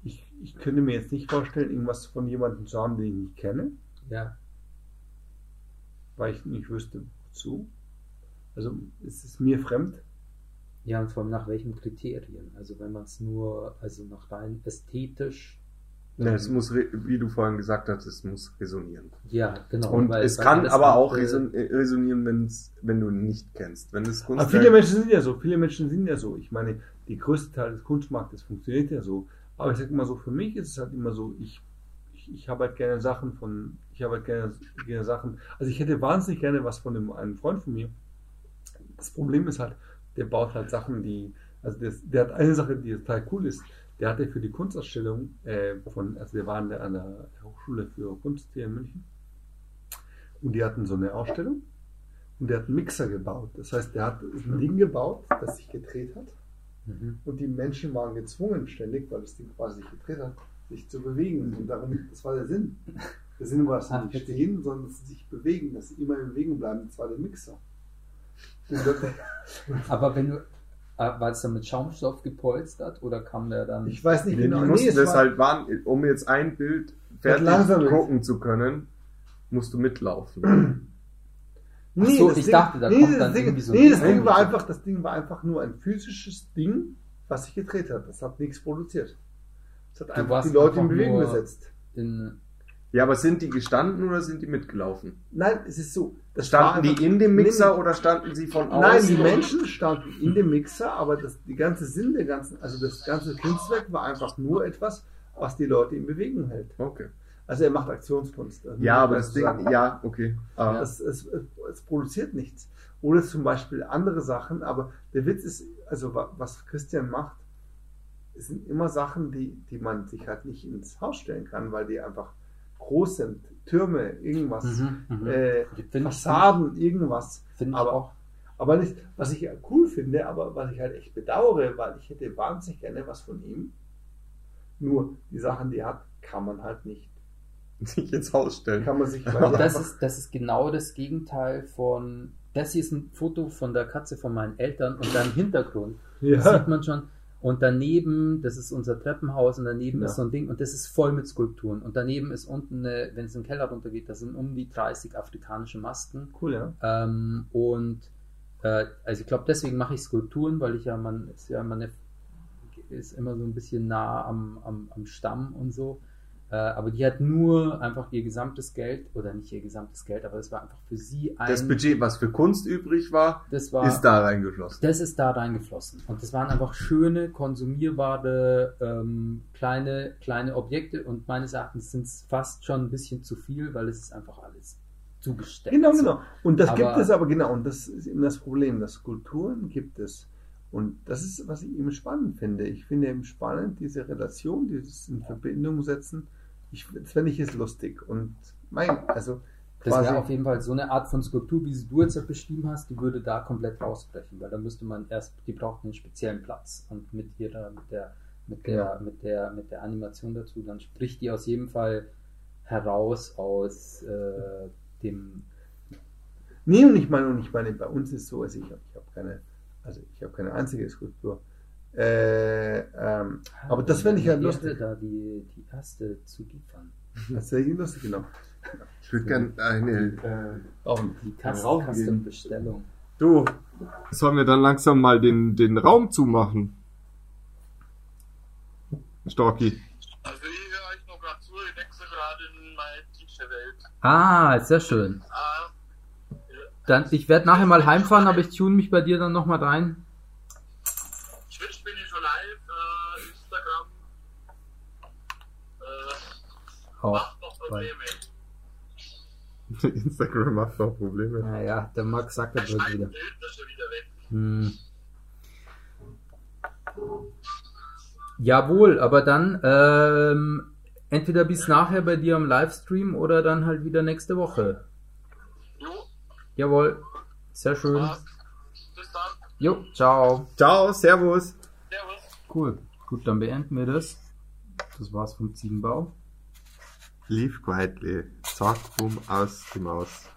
ich, ich könnte mir jetzt nicht vorstellen, irgendwas von jemandem zu haben, den ich nicht kenne, Ja. weil ich nicht wüsste, wozu. Also es ist mir fremd. Ja, und vor allem nach welchen Kriterien? Also wenn man es nur, also nach rein ästhetisch. Ja, es muss, re- wie du vorhin gesagt hast, es muss resonieren. Ja, genau. Und weil- es weil kann aber auch reson äh, resonieren, wenn's, wenn du nicht kennst. Wenn es Kunst Aber viele Menschen sind ja so, viele Menschen sind ja so. Ich meine, die größte Teil des Kunstmarktes funktioniert ja so. Aber ich sag mal so, für mich ist es halt immer so, ich, ich, ich habe halt gerne Sachen von, ich habe halt gerne, gerne Sachen, also ich hätte wahnsinnig gerne was von dem, einem Freund von mir. Das Problem ist halt, der baut halt Sachen, die, also das, der hat eine Sache, die total cool ist. Der hatte für die Kunstausstellung äh, von, also wir waren an der Hochschule für Kunst hier in München. Und die hatten so eine Ausstellung. Und der hat einen Mixer gebaut. Das heißt, der hat ein Ding gebaut, das sich gedreht hat. Mhm. Und die Menschen waren gezwungen ständig, weil das Ding quasi sich gedreht hat, sich zu bewegen. Und darum, das war der Sinn. Der Sinn war, dass sie nicht stehen, sondern dass sie sich bewegen, dass sie immer in Bewegung bleiben. Das war der Mixer. [laughs] Aber wenn du, war es dann mit Schaumstoff gepolstert oder kam der dann? Ich weiß nicht Nee, die genau. mussten es das war- halt warten, um jetzt ein Bild fertig langsam ist. gucken zu können, musst du mitlaufen. [clears throat] Ach so, ich dachte, da kommt das dann Ding, irgendwie so ein Nee, das Ding. Ding war einfach, das Ding war einfach nur ein physisches Ding, was sich gedreht hat. Das hat nichts produziert. Das hat einfach warst die Leute in einfach Bewegung nur- gesetzt. in, Ja, aber sind die gestanden oder sind die mitgelaufen? Nein, es ist so. Das Standen die in dem Mixer oder standen sie von außen? Nein, die Menschen standen in dem Mixer, aber das, die ganze Sinn der ganzen, also das ganze Kunstwerk war einfach nur etwas, was die Leute in Bewegung hält. Okay. Also er macht Aktionskunst. Also Ja, aber das Ding, sagen. ja, okay. Ah. Es, es, es produziert nichts. Oder zum Beispiel andere Sachen, aber der Witz ist, also wa- was Christian macht, sind immer Sachen, die, die man sich halt nicht ins Haus stellen kann, weil die einfach groß sind. Türme, irgendwas, Mhm, mhm. äh, Fassaden, irgendwas. Aber auch. Aber nicht, was ich ja cool finde, aber was ich halt echt bedauere, weil ich hätte wahnsinnig gerne was von ihm. Nur die Sachen, die er hat, kann man halt nicht. [laughs] sich ins Haus stellen. Kann man sich, Das ist, das ist genau das Gegenteil von. Das hier ist ein Foto von der Katze von meinen Eltern und dann im Hintergrund ja. sieht man schon. Und daneben, das ist unser Treppenhaus und daneben Ja. ist so ein Ding und das ist voll mit Skulpturen. Und daneben ist unten, eine, wenn es in den Keller runtergeht, da sind um die 30 afrikanische Masken. cool, ja. Ähm, und äh, also ich glaube, deswegen mache ich Skulpturen, weil ich ja, man ist ja, man ist immer so ein bisschen nah am, am, am Stamm und so. Äh, aber die hat nur einfach ihr gesamtes Geld, oder nicht ihr gesamtes Geld, aber es war einfach für sie ein. Das Budget, was für Kunst übrig war, war, ist da reingeflossen. das ist da reingeflossen. Und das waren einfach schöne, konsumierbare, ähm, kleine, kleine Objekte. Und meines Erachtens sind es fast schon ein bisschen zu viel, weil es ist einfach alles zugesteckt. Genau, genau. Und das Aber- gibt es aber genau, und das ist eben das Problem, dass Kulturen gibt es. Und das ist, was ich eben spannend finde. Ich finde eben spannend, diese Relation, dieses in Verbindung setzen. Ich, das finde ich jetzt lustig. Und mein, also Das wäre auf jeden Fall so eine Art von Skulptur, wie sie du jetzt beschrieben hast, die würde da komplett rausbrechen, weil da müsste man erst, die braucht einen speziellen Platz und mit ihrer, mit der, mit der, Ja. mit der, mit der Animation dazu, dann spricht die aus jedem Fall heraus aus äh, dem, Nee, und ich meine, und ich meine, bei uns ist so, also ich habe ich hab keine, also ich habe keine einzige Skulptur. Äh, ähm, aber das fände ich die erste lustig. da die, die erste zu liefern. [laughs] Das ist ja lustig, genau. Ich würde gerne eine. Äh? Die Raum Custom, geben. Custom Bestellung. Du, sollen wir dann langsam mal den, den Raum zumachen? Storki. Also ich höre euch noch gerade zu, ich wechsle gerade in meine DJ-Welt. Ah, sehr schön. Ah, Dann, ich werde nachher mal heimfahren, aber ich tune mich bei dir dann nochmal rein. ich will auch Macht noch bei. Probleme. [laughs] Instagram macht auch Probleme. Naja, der Mark Der Zuckerberg wieder. Bild da schon wieder weg. Hm. Jawohl, aber dann ähm, entweder bis nachher bei dir am Livestream oder dann halt wieder nächste Woche. Jo, Jawohl, sehr schön. Bis dann. Jo, ciao. Ciao, Servus. Servus. Cool. Gut, dann beenden wir das. Das war's vom Ziegenbau. Leave quietly. Zack, bumm, aus die Maus.